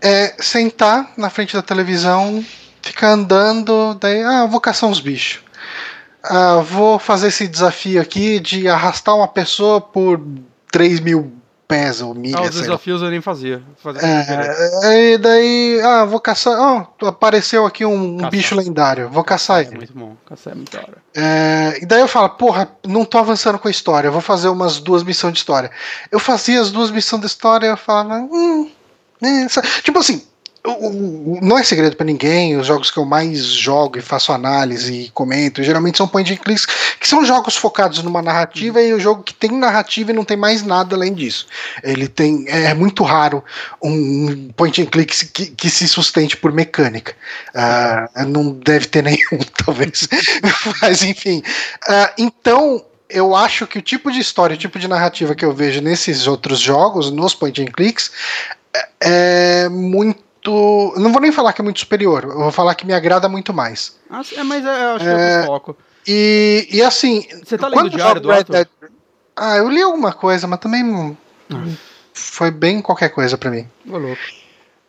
É sentar na frente da televisão, ficar andando, daí, ah, vou caçar uns bichos. Ah, vou fazer esse desafio aqui de arrastar uma pessoa por 3 mil pés ou milhas. Ah, os desafios eu nem fazia. fazia é, e daí, ah, vou caçar. Oh, apareceu aqui um, um bicho lendário, vou caçar ele. É muito bom, caçar é muito da hora. É, e daí eu falo, porra, não tô avançando com a história, vou fazer umas duas missões de história. Eu fazia as duas missões de história, eu falava, hum, é, tipo assim, não é segredo para ninguém, os jogos que eu mais jogo e faço análise e comento, geralmente são point and clicks, que são jogos focados numa narrativa e o jogo que tem narrativa e não tem mais nada além disso. Ele tem é muito raro um point and click que, que se sustente por mecânica. Uh, não deve ter nenhum, talvez. Mas enfim. Uh, então eu acho que o tipo de história, o tipo de narrativa que eu vejo nesses outros jogos, nos point and clicks, é muito. Não vou nem falar que é muito superior, eu vou falar que me agrada muito mais. Ah, é, mas é, eu acho que é, é foco. E, e assim. Você tá lendo o diário do Red Dead... Ah, eu li alguma coisa, mas também. Ah. Foi bem qualquer coisa para mim. louco.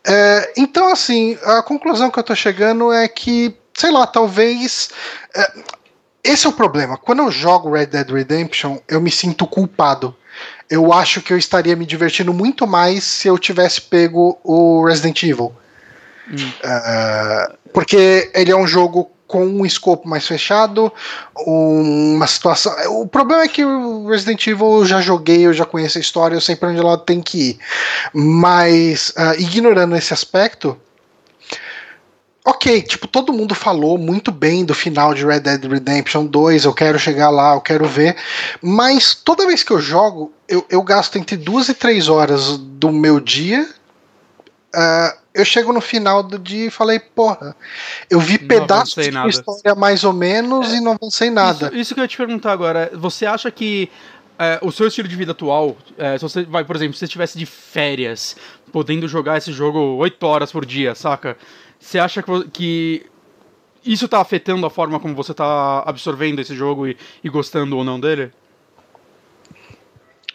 É, então, assim, a conclusão que eu tô chegando é que, sei lá, talvez. É, esse é o problema. Quando eu jogo Red Dead Redemption, eu me sinto culpado eu acho que eu estaria me divertindo muito mais se eu tivesse pego o Resident Evil. Hum. Uh, porque ele é um jogo com um escopo mais fechado, uma situação. O problema é que o Resident Evil eu já joguei, eu já conheço a história, eu sei para onde ela tem que ir. Mas, uh, ignorando esse aspecto, ok, tipo, todo mundo falou muito bem do final de Red Dead Redemption 2, eu quero chegar lá, eu quero ver, mas toda vez que eu jogo, eu, eu gasto entre duas e três horas do meu dia. Uh, eu chego no final do dia e falei, porra, eu vi pedaços de nada. história mais ou menos é, e não avancei nada. Isso, isso, que eu ia te perguntar agora, você acha que é, o seu estilo de vida atual, é, se você vai, por exemplo, se você estivesse de férias, podendo jogar esse jogo 8 horas por dia, saca? Você acha que, que isso está afetando a forma como você está absorvendo esse jogo e, e, gostando ou não dele?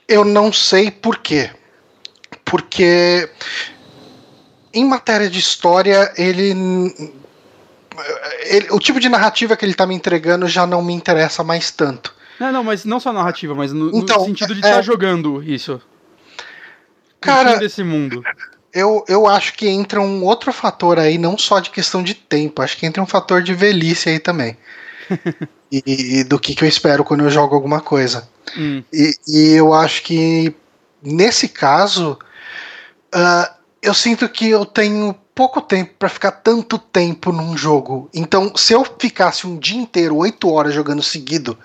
Eu não sei por quê. Porque em matéria de história, ele, ele o tipo de narrativa que ele está me entregando já não me interessa mais tanto. Não, não, mas não só narrativa, mas no, então, no sentido de estar é, tá jogando isso. Cara, desse mundo eu, eu acho que entra um outro fator aí, não só de questão de tempo, acho que entra um fator de velhice aí também. e, e, do que, que eu espero quando eu jogo alguma coisa. Hum. E, e, eu acho que nesse caso, uh, eu sinto que eu tenho pouco tempo para ficar tanto tempo num jogo. Então, se eu ficasse um dia inteiro, oito horas jogando seguido,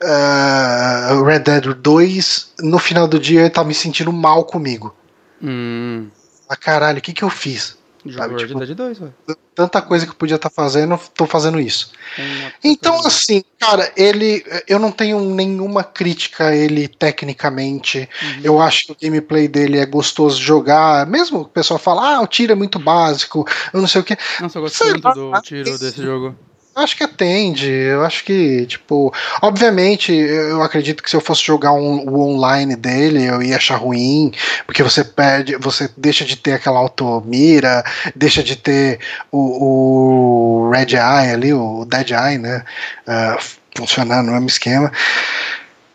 uh, Red Dead 2, no final do dia eu tava me sentindo mal comigo. Hum ah, caralho, o que que eu fiz? Sabe, tipo, 2, tanta coisa que eu podia estar tá fazendo, tô fazendo isso. Então, assim, cara, ele. Eu não tenho nenhuma crítica a ele tecnicamente. Uhum. Eu acho que o gameplay dele é gostoso de jogar. Mesmo o pessoal fala, ah, o tiro é muito básico, eu não sei o que. Nossa, eu gosto muito do tiro desse jogo acho que atende. Eu acho que, tipo, obviamente, eu acredito que se eu fosse jogar um, o online dele, eu ia achar ruim, porque você perde, você deixa de ter aquela automira, deixa de ter o, o Red Eye ali, o Dead Eye, né? Uh, funcionar no mesmo esquema.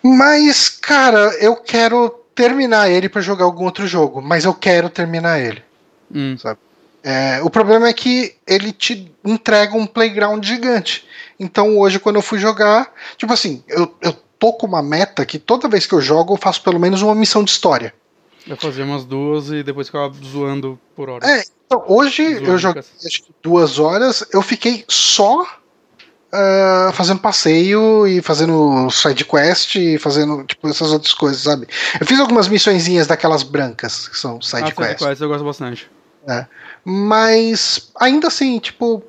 Mas, cara, eu quero terminar ele para jogar algum outro jogo, mas eu quero terminar ele. Hum. Sabe? É, o problema é que ele te entrega um playground gigante. Então hoje, quando eu fui jogar, tipo assim, eu, eu tô com uma meta que toda vez que eu jogo, eu faço pelo menos uma missão de história. Eu fazia umas duas e depois ficava zoando por hora. É, então hoje eu joguei duas horas, eu fiquei só uh, fazendo passeio e fazendo side quest e fazendo tipo essas outras coisas, sabe? Eu fiz algumas missõezinhas daquelas brancas que são side ah, quest. Side quest eu gosto bastante. É. Mas ainda assim, tipo,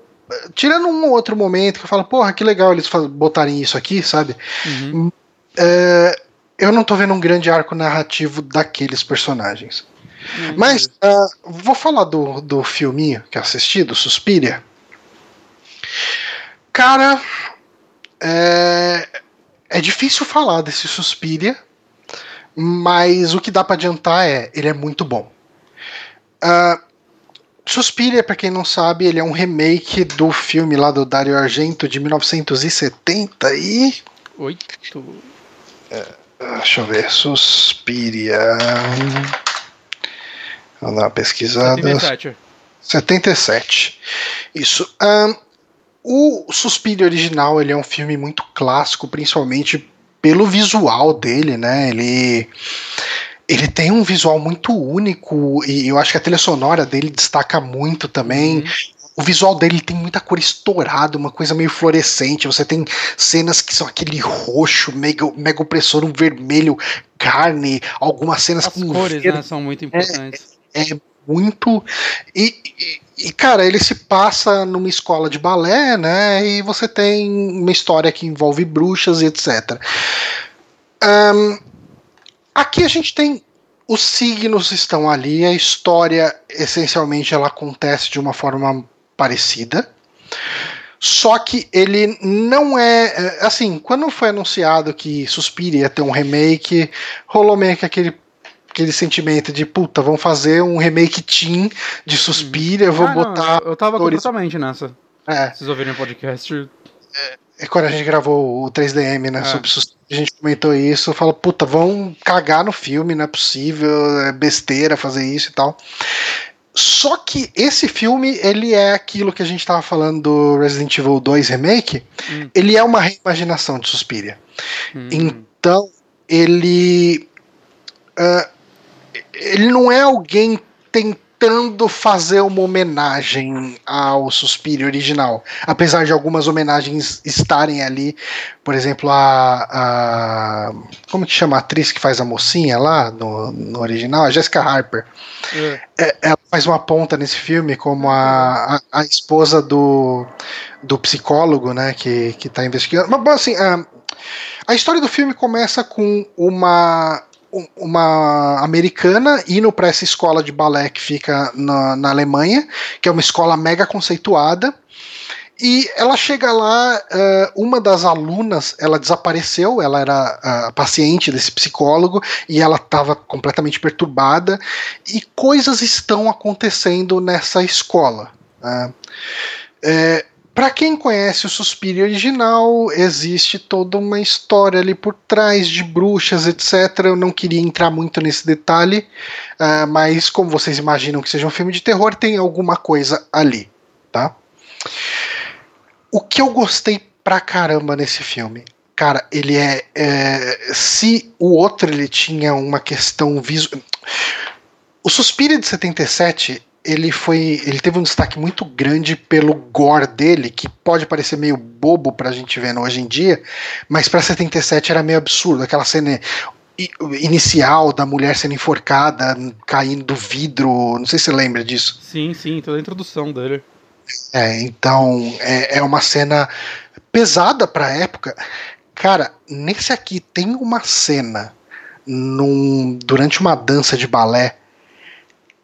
tirando um outro momento que eu falo, porra, que legal eles botarem isso aqui, sabe? Uhum. É, eu não tô vendo um grande arco narrativo daqueles personagens. Uhum. Mas uh, vou falar do, do filminho que eu assisti, do Suspiria. Cara, é, é difícil falar desse Suspiria, mas o que dá para adiantar é, ele é muito bom. Uh, Suspiria, para quem não sabe, ele é um remake do filme lá do Dario Argento de 1970 e. Oito. É, deixa eu ver. Suspiria. Vamos dar uma pesquisada. 77. 77. Isso. Um, o Suspiria original ele é um filme muito clássico, principalmente pelo visual dele, né? Ele ele tem um visual muito único e eu acho que a trilha sonora dele destaca muito também. Uhum. O visual dele tem muita cor estourada, uma coisa meio fluorescente. Você tem cenas que são aquele roxo, mega, mega opressor, um vermelho, carne, algumas cenas As com cores, né, são muito importantes. É, é muito. E, e, e, cara, ele se passa numa escola de balé, né? E você tem uma história que envolve bruxas e etc. Um, Aqui a gente tem os signos estão ali, a história essencialmente ela acontece de uma forma parecida. Só que ele não é. é assim, quando foi anunciado que Suspiria ia ter um remake, rolou meio que aquele, aquele sentimento de puta, vão fazer um remake teen de Suspiria, vou ah, botar. Não, eu tava completamente nessa. É. Vocês ouvirem o podcast. É, é quando a gente gravou o 3DM, né? É. Sobre a gente comentou isso, fala, puta, vão cagar no filme, não é possível, é besteira fazer isso e tal. Só que esse filme, ele é aquilo que a gente tava falando do Resident Evil 2 Remake, hum. ele é uma reimaginação de Suspiria. Hum. Então, ele. Uh, ele não é alguém tentando tentando fazer uma homenagem ao Suspiro original. Apesar de algumas homenagens estarem ali. Por exemplo, a. a como que chama a atriz que faz a mocinha lá no, no original? A Jessica Harper. É. É, ela faz uma ponta nesse filme como a, a, a, esposa do, do psicólogo, né? Que, que tá investigando. Mas, assim. A, a história do filme começa com uma uma americana indo para essa escola de balé que fica na, na Alemanha, que é uma escola mega conceituada. E ela chega lá, uh, uma das alunas, ela desapareceu, ela era uh, paciente desse psicólogo e ela estava completamente perturbada e coisas estão acontecendo nessa escola. Uh, para quem conhece o Suspiro original, existe toda uma história ali por trás de bruxas, etc. Eu não queria entrar muito nesse detalhe, uh, mas como vocês imaginam que seja um filme de terror, tem alguma coisa ali, tá? O que eu gostei pra caramba nesse filme, cara, ele é, é se o outro ele tinha uma questão visual, o Suspiro de 77 ele foi. Ele teve um destaque muito grande pelo gore dele, que pode parecer meio bobo pra gente ver hoje em dia, mas pra 77 era meio absurdo. Aquela cena inicial da mulher sendo enforcada, caindo do vidro. Não sei se você lembra disso. Sim, sim, toda a introdução dele. É, então é, é uma cena pesada pra época. Cara, nesse aqui tem uma cena num, durante uma dança de balé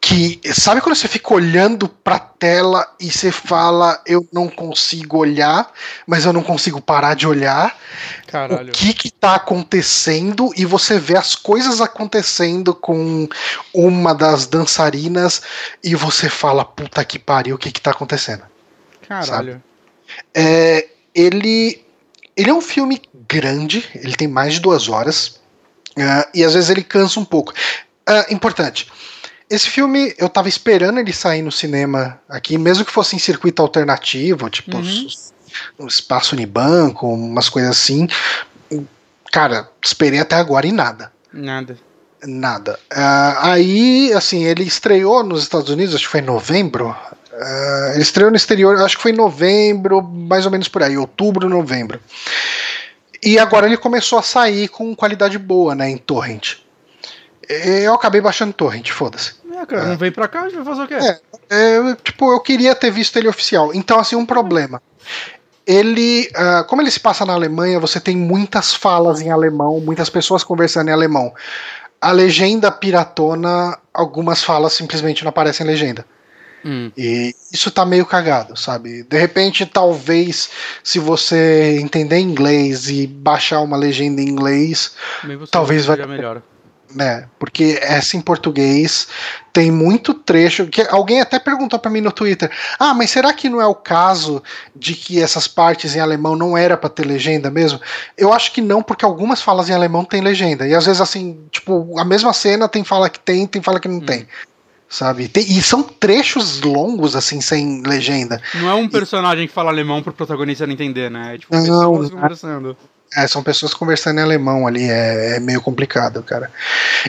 que sabe quando você fica olhando pra tela e você fala eu não consigo olhar, mas eu não consigo parar de olhar. Caralho. O que que tá acontecendo e você vê as coisas acontecendo com uma das dançarinas e você fala puta que pariu, o que que tá acontecendo? Caralho. É, ele ele é um filme grande, ele tem mais de duas horas, uh, e às vezes ele cansa um pouco. Uh, importante. Esse filme, eu tava esperando ele sair no cinema aqui, mesmo que fosse em circuito alternativo, tipo uhum. um espaço Unibanco, umas coisas assim. Cara, esperei até agora e nada. Nada. Nada. Uh, aí, assim, ele estreou nos Estados Unidos, acho que foi em novembro. Uh, ele estreou no exterior, acho que foi em novembro, mais ou menos por aí, outubro, novembro. E agora ele começou a sair com qualidade boa, né, em torrent. Eu acabei baixando torrent, foda-se. É, cara, não veio pra cá, a gente vai fazer o quê? É, é, tipo, eu queria ter visto ele oficial. Então, assim, um problema. Ele, uh, como ele se passa na Alemanha, você tem muitas falas em alemão, muitas pessoas conversando em alemão. A legenda piratona, algumas falas simplesmente não aparecem em legenda. Hum. E isso tá meio cagado, sabe? De repente, talvez, se você entender inglês e baixar uma legenda em inglês, talvez vai. Melhor né? Porque essa em português tem muito trecho que alguém até perguntou para mim no Twitter: "Ah, mas será que não é o caso de que essas partes em alemão não era para ter legenda mesmo?" Eu acho que não, porque algumas falas em alemão tem legenda. E às vezes assim, tipo, a mesma cena tem fala que tem, tem fala que não hum. tem. Sabe? Tem, e são trechos longos, assim, sem legenda. Não é um personagem e, que fala alemão pro protagonista não entender, né? É tipo, não, pessoas conversando. É, são pessoas conversando em alemão ali, é, é meio complicado, cara.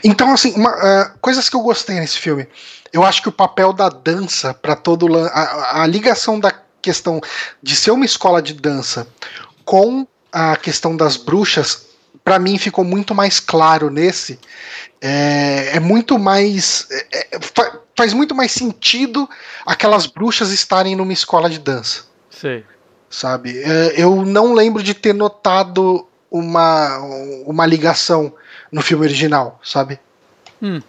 Então, assim, uma, uh, coisas que eu gostei nesse filme. Eu acho que o papel da dança para todo a, a ligação da questão de ser uma escola de dança com a questão das bruxas, para mim ficou muito mais claro nesse. É, é muito mais. É, é faz muito mais sentido aquelas bruxas estarem numa escola de dança. Sei sabe? É, eu não lembro de ter notado uma, uma ligação no filme original, sabe? Hum.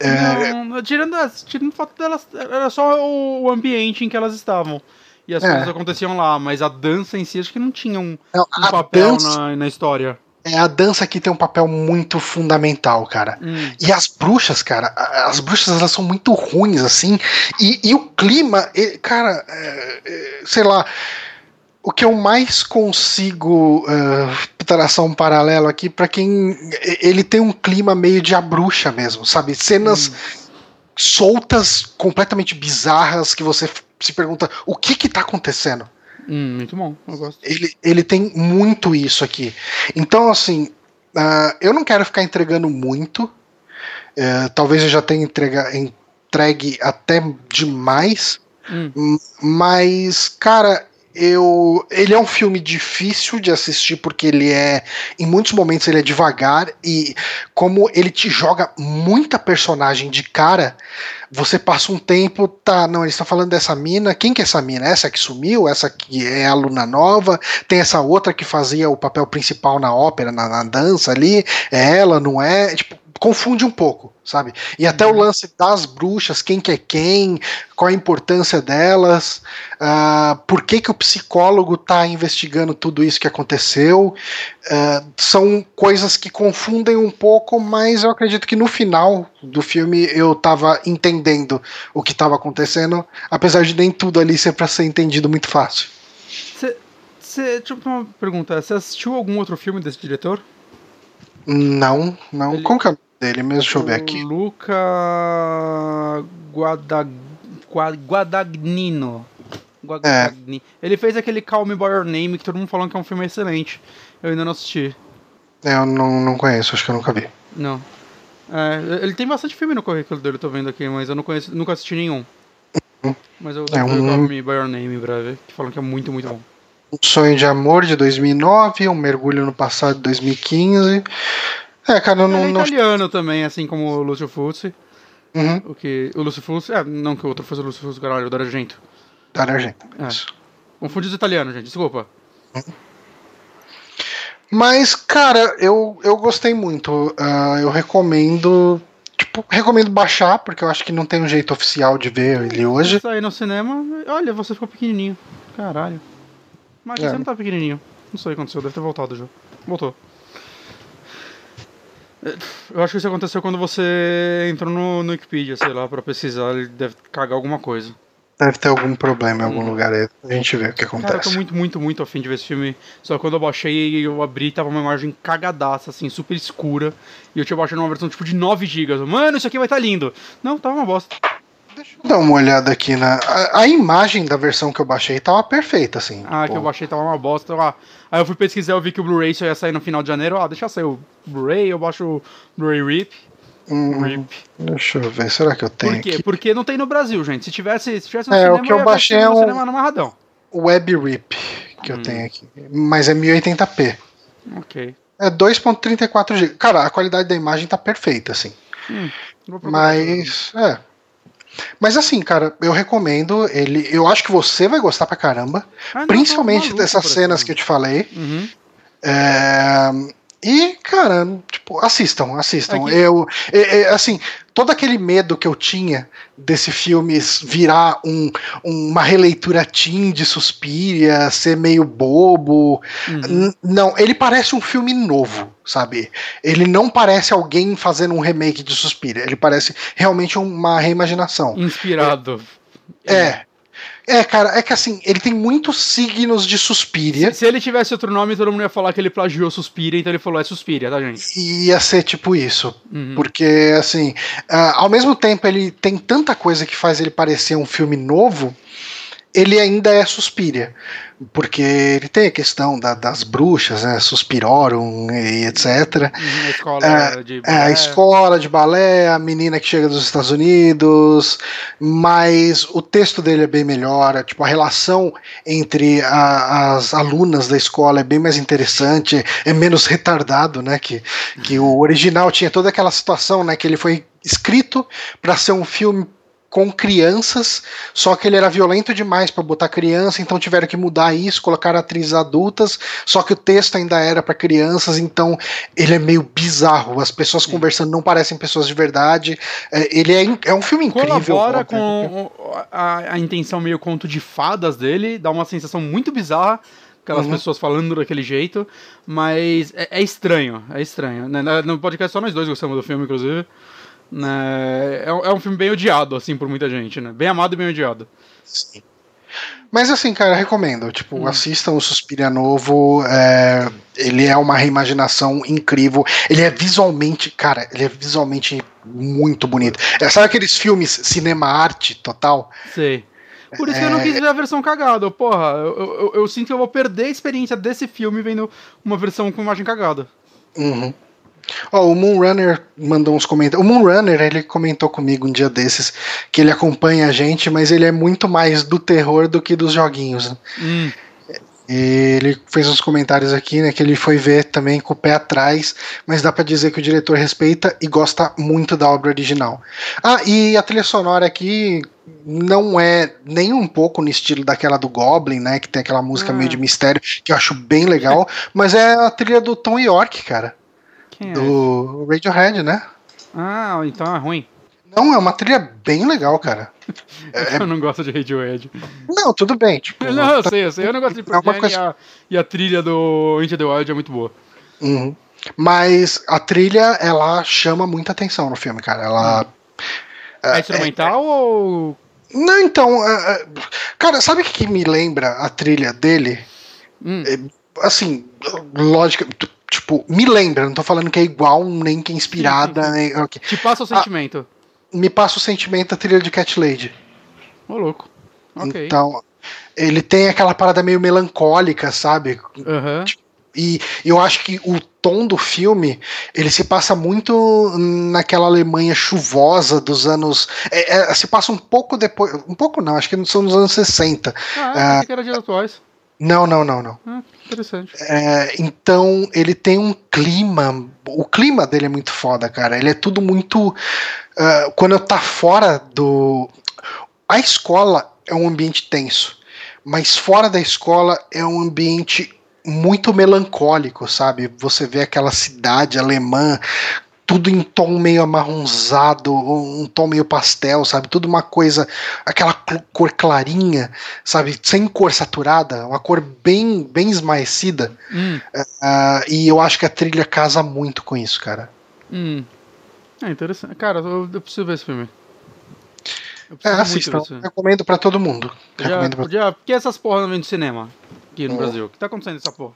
É... Não, tirando, tirando o fato delas, era só o ambiente em que elas estavam. E as é. coisas aconteciam lá, mas a dança em si acho que não tinha um, não, um papel dança... na, na história. É, a dança aqui tem um papel muito fundamental, cara. Hum. E as bruxas, cara, as bruxas elas são muito ruins, assim. E, e o clima, cara, é, é, sei lá. O que eu mais consigo uh, traçar um paralelo aqui para quem. Ele tem um clima meio de a bruxa mesmo, sabe? Cenas hum. soltas, completamente bizarras, que você se pergunta o que que tá acontecendo. Hum, muito bom, eu gosto. Ele, ele tem muito isso aqui. Então, assim, uh, eu não quero ficar entregando muito. Uh, talvez eu já tenha entrega, entregue até demais. Hum. Mas, cara, eu ele é um filme difícil de assistir porque ele é em muitos momentos ele é devagar e como ele te joga muita personagem de cara você passa um tempo tá não ele está falando dessa mina quem que é essa mina? Essa que sumiu? Essa que é a aluna nova? Tem essa outra que fazia o papel principal na ópera na, na dança ali? É ela não é? Tipo confunde um pouco, sabe? E até o uhum. lance das bruxas, quem que é quem, qual a importância delas, uh, por que que o psicólogo está investigando tudo isso que aconteceu, uh, são coisas que confundem um pouco, mas eu acredito que no final do filme eu estava entendendo o que estava acontecendo, apesar de nem tudo ali ser para ser entendido muito fácil. Você, deixa eu uma pergunta, você assistiu algum outro filme desse diretor? Não, não. Ele... Como que é dele mesmo, deixa eu ver aqui. Luca Guadag... Guadagnino. Guadagnino. É. Ele fez aquele Call Me By Your Name, que todo mundo falou que é um filme excelente. Eu ainda não assisti. Eu não, não conheço, acho que eu nunca vi. Não. É, ele tem bastante filme no currículo dele, tô vendo aqui, mas eu não conheço, nunca assisti nenhum. Uhum. Mas eu é um... Call Me By Your Name em breve, que falam que é muito, muito bom. Um Sonho de Amor de 2009, Um Mergulho no Passado de 2015, é, cara, eu não. Ele é italiano também, assim como o Lúcio Fulci. Uhum. O, que, o Lúcio Fulci. É, não que o outro fosse o Lúcio Fulci, caralho, o Dario Argento. Dario Argento. É. Confundi os italianos, gente, desculpa. Uhum. Mas, cara, eu, eu gostei muito. Uh, eu recomendo. Tipo, recomendo baixar, porque eu acho que não tem um jeito oficial de ver ele hoje. Sair no cinema, olha, você ficou pequenininho. Caralho. Mas é. você não tá pequenininho. Não sei o que aconteceu, deve ter voltado já. Voltou. Eu acho que isso aconteceu quando você entrou no, no Wikipedia, sei lá, pra pesquisar, ele deve cagar alguma coisa. Deve ter algum problema em algum hum. lugar aí. A gente vê o que acontece. Cara, eu tô muito, muito, muito afim de ver esse filme. Só que quando eu baixei, eu abri, tava uma imagem cagadaça, assim, super escura. E eu tinha baixado uma versão tipo de 9 GB. Mano, isso aqui vai estar tá lindo. Não, tava uma bosta. Deixa eu dar uma olhada aqui na. A, a, imagem da versão que eu baixei tava perfeita, assim. Ah, que eu baixei tava uma bosta. Ah, aí eu fui pesquisar, eu vi que o Blu-ray só ia sair no final de janeiro. Ah, deixa eu sair o Blu-ray, eu baixo o Blu-ray RIP. Hum, deixa eu ver, será que eu tenho? Por quê? Aqui? Porque não tem no Brasil, gente. Se tivesse, se tivesse no é, cinema, o que eu, eu baixei é um Web Rip que hum. eu tenho aqui. Mas é 1080p. Ok. É 2.34 GB. Cara, a qualidade da imagem tá perfeita, assim. Hum, mas, é. Mas assim, cara, eu recomendo ele. Eu acho que você vai gostar pra caramba. Ah, não, principalmente dessas cenas que eu te falei. Uhum. É, e, cara, tipo, assistam, assistam. Que... Eu, é, é, assim, todo aquele medo que eu tinha desse filme virar um, uma releitura teen de Suspiria, ser meio bobo. Uhum. Não, ele parece um filme novo, sabe? Ele não parece alguém fazendo um remake de Suspiria. Ele parece realmente uma reimaginação. Inspirado. É. é. É, cara, é que assim, ele tem muitos signos de Suspiria. Se, se, ele tivesse outro nome, todo mundo ia falar que ele plagiou Suspiria, então ele falou é Suspiria, tá, gente? Ia ser tipo isso. Uhum. Porque, assim, uh, ao mesmo tempo ele tem tanta coisa que faz ele parecer um filme novo, ele ainda é Suspiria porque ele tem a questão da, das bruxas, né, Suspirorum e etc. A escola, é, de balé. É, a escola de balé, a menina que chega dos Estados Unidos, mas o texto dele é bem melhor, é, tipo, a relação entre a, as alunas da escola é bem mais interessante, é menos retardado, né, que, que o original tinha toda aquela situação, né, que ele foi escrito para ser um filme com crianças, só que ele era violento demais para botar criança, então tiveram que mudar isso, colocar atrizes adultas, só que o texto ainda era para crianças, então ele é meio bizarro. As pessoas Sim. conversando não parecem pessoas de verdade. É, ele é, é um filme incrível. Colabora com a, a intenção meio conto de fadas dele, dá uma sensação muito bizarra aquelas uhum. pessoas falando daquele jeito, mas é, é estranho, é estranho. Né, no podcast só nós dois gostamos do filme, inclusive. Né? É, é um filme bem odiado, assim, por muita gente, né? Bem amado e bem odiado. Sim. Mas assim, cara, recomendo. Tipo, hum. assistam o Suspiria Novo. É, ele é uma reimaginação incrível. Ele é visualmente, cara, ele é visualmente muito bonito. É, sabe aqueles filmes cinema arte total? Sei. Por isso é... que eu não quis ver a versão cagada. Porra, eu, eu, eu, sinto que eu vou perder a experiência desse filme vendo uma versão com imagem cagada. Uhum. Ó, oh, o Moonrunner mandou uns comentários. O Moonrunner, ele comentou comigo um dia desses que ele acompanha a gente, mas ele é muito mais do terror do que dos joguinhos. Né? Hum. Ele fez uns comentários aqui, né, que ele foi ver também com o pé atrás, mas dá para dizer que o diretor respeita e gosta muito da obra original. Ah, e a trilha sonora aqui não é nem um pouco no estilo daquela do Goblin, né, que tem aquela música meio de mistério, que eu acho bem legal, mas é a trilha do Tom York, cara. Quem do é? Radiohead, né? Ah, então é ruim. Não, é uma trilha bem legal, cara. É... Eu não gosto de Radiohead. Não, tudo bem. Tipo, não, eu tá... sei, eu sei. Eu não gosto de é coisa... e, a, e a trilha do Into the Wild é muito boa. Uhum. Mas a trilha, ela chama muita atenção no filme, cara. Ela. Hum. É, é instrumental é... ou. Não, então. É, cara, sabe o que me lembra a trilha dele? Hum. Assim, lógica tipo, me lembra, não tô falando que é igual, nem que é inspirada. Sim, sim. Nem, okay. Te passa o sentimento. Ah, me passa o sentimento da trilha de Cat Lady. Ô, oh, louco. Ok. Então, ele tem aquela parada meio melancólica, sabe? Uhum. E eu acho que o tom do filme ele se passa muito naquela Alemanha chuvosa dos anos. É, é, se passa um pouco depois. Um pouco não, acho que são nos anos 60. Ah, é, que era de atuais. Não, não, não, não. Ah, interessante. É, então ele tem um clima. O clima dele é muito foda, cara. Ele é tudo muito. Uh, quando tá fora do. A escola é um ambiente tenso, mas fora da escola é um ambiente muito melancólico, sabe? Você vê aquela cidade alemã tudo em tom meio amarronzado, um tom meio pastel, sabe? Tudo uma coisa, aquela cor clarinha, sabe? Sem cor saturada, uma cor bem, bem esmaecida. Hum. Uh, e eu acho que a trilha casa muito com isso, cara. Hum. É interessante. Cara, eu, eu preciso ver esse filme. É, assistam. Recomendo pra todo mundo. Já, pra... Podia... Por que essas porra não vêm do cinema aqui no oh. Brasil? O que tá acontecendo essa porra?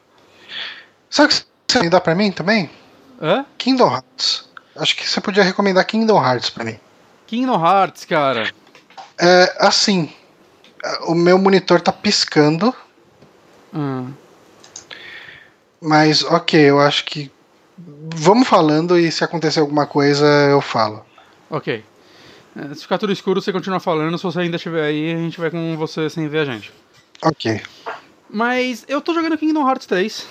Sabe o que você recomendar pra mim também? Hã? Kingdom Hearts. Acho que você podia recomendar Kingdom Hearts pra mim. Kingdom Hearts, cara. É, assim. O meu monitor tá piscando. Hum. Mas, ok, eu acho que. Vamos falando e se acontecer alguma coisa eu falo. Ok. É, se ficar tudo escuro, você continua falando. Se você ainda estiver aí, a gente vai com você sem ver a gente. Ok. Mas eu tô jogando Kingdom Hearts 3.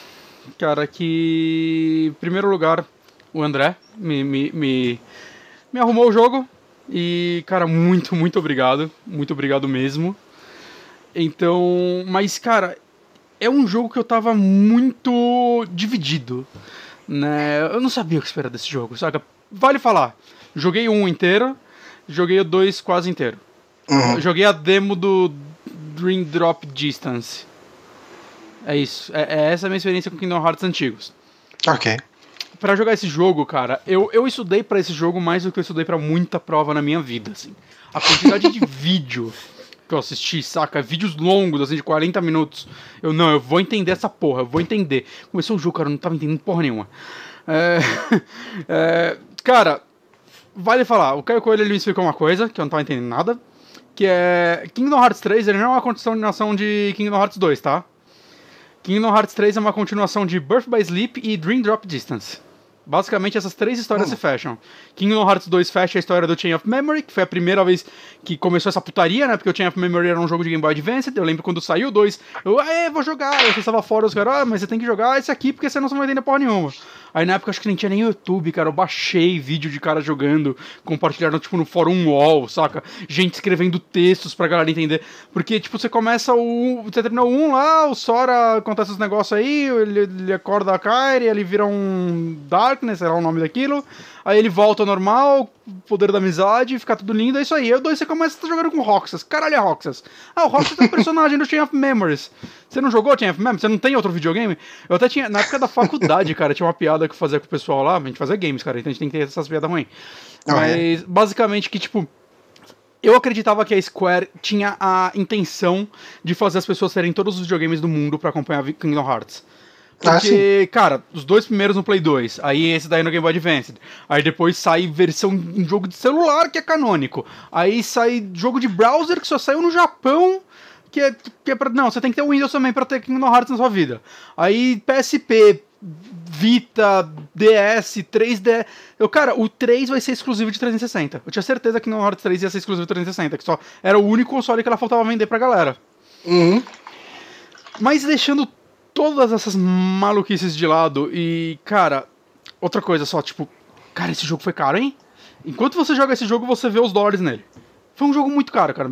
Cara, que. Em primeiro lugar, o André me, me, me, me arrumou o jogo. E, cara, muito, muito obrigado. Muito obrigado mesmo. Então. Mas, cara, é um jogo que eu tava muito dividido. Né? Eu não sabia o que esperar desse jogo, saca? Vale falar. Joguei um inteiro, joguei o dois quase inteiro. Uhum. Joguei a demo do Dream Drop Distance. É isso. É, é essa a minha experiência com Kingdom Hearts antigos. Ok. Pra jogar esse jogo, cara, eu, eu estudei para esse jogo mais do que eu estudei para muita prova na minha vida, assim. A quantidade de vídeo que eu assisti, saca? Vídeos longos, assim, de 40 minutos. Eu, não, eu vou entender essa porra, eu vou entender. Começou o jogo, cara, eu não tava entendendo porra nenhuma. É, é, cara, vale falar, o Caio Coelho ele me explicou uma coisa, que eu não tava entendendo nada, que é Kingdom Hearts 3, ele não é uma continuação de Kingdom Hearts 2, tá? Kingdom Hearts 3 é uma continuação de Birth by Sleep e Dream Drop Distance. Basicamente, essas três histórias hum. se fecham. Kingdom Hearts 2 fecha a história do Chain of Memory, que foi a primeira vez que começou essa putaria, né? Porque o Chain of Memory era um jogo de Game Boy Advance. Eu lembro quando saiu o 2, eu, aê, vou jogar. Eu estava fora, os caras, ah, mas você tem que jogar esse aqui porque você não vai entender porra nenhuma. Aí na época acho que nem tinha nem YouTube, cara. Eu baixei vídeo de cara jogando, compartilhando, tipo, no fórum wall, saca? Gente escrevendo textos pra galera entender. Porque, tipo, você começa o. Você terminou um lá, o Sora acontece os negócios aí, ele, ele acorda a Kairi, ele vira um Darkness, será o nome daquilo. Aí ele volta ao normal, poder da amizade, fica tudo lindo, é isso aí. Aí o 2 você começa a estar jogando com Roxas. Caralho, é Roxas. Ah, o Roxas é um personagem do Chain of Memories. Você não jogou Chain of Memories? Você não tem outro videogame? Eu até tinha, na época da faculdade, cara, tinha uma piada que eu fazia com o pessoal lá, a gente fazia games, cara, então a gente tem que ter essas piadas ruins. Ah, é? Mas, é. basicamente, que, tipo, eu acreditava que a Square tinha a intenção de fazer as pessoas terem todos os videogames do mundo para acompanhar Kingdom Hearts. Porque, ah, cara, os dois primeiros no Play 2, aí esse daí no Game Boy Advance. Aí depois sai versão em jogo de celular que é canônico. Aí sai jogo de browser que só saiu no Japão. Que é, que é pra. Não, você tem que ter o Windows também pra ter Kingdom Hearts na sua vida. Aí PSP, Vita, DS, 3D. Eu, cara, o 3 vai ser exclusivo de 360. Eu tinha certeza que Kingdom Hearts 3 ia ser exclusivo de 360, que só era o único console que ela faltava vender pra galera. Uhum. Mas deixando todas essas maluquices de lado e, cara, outra coisa só, tipo, cara, esse jogo foi caro, hein? Enquanto você joga esse jogo, você vê os dólares nele. Foi um jogo muito caro, cara.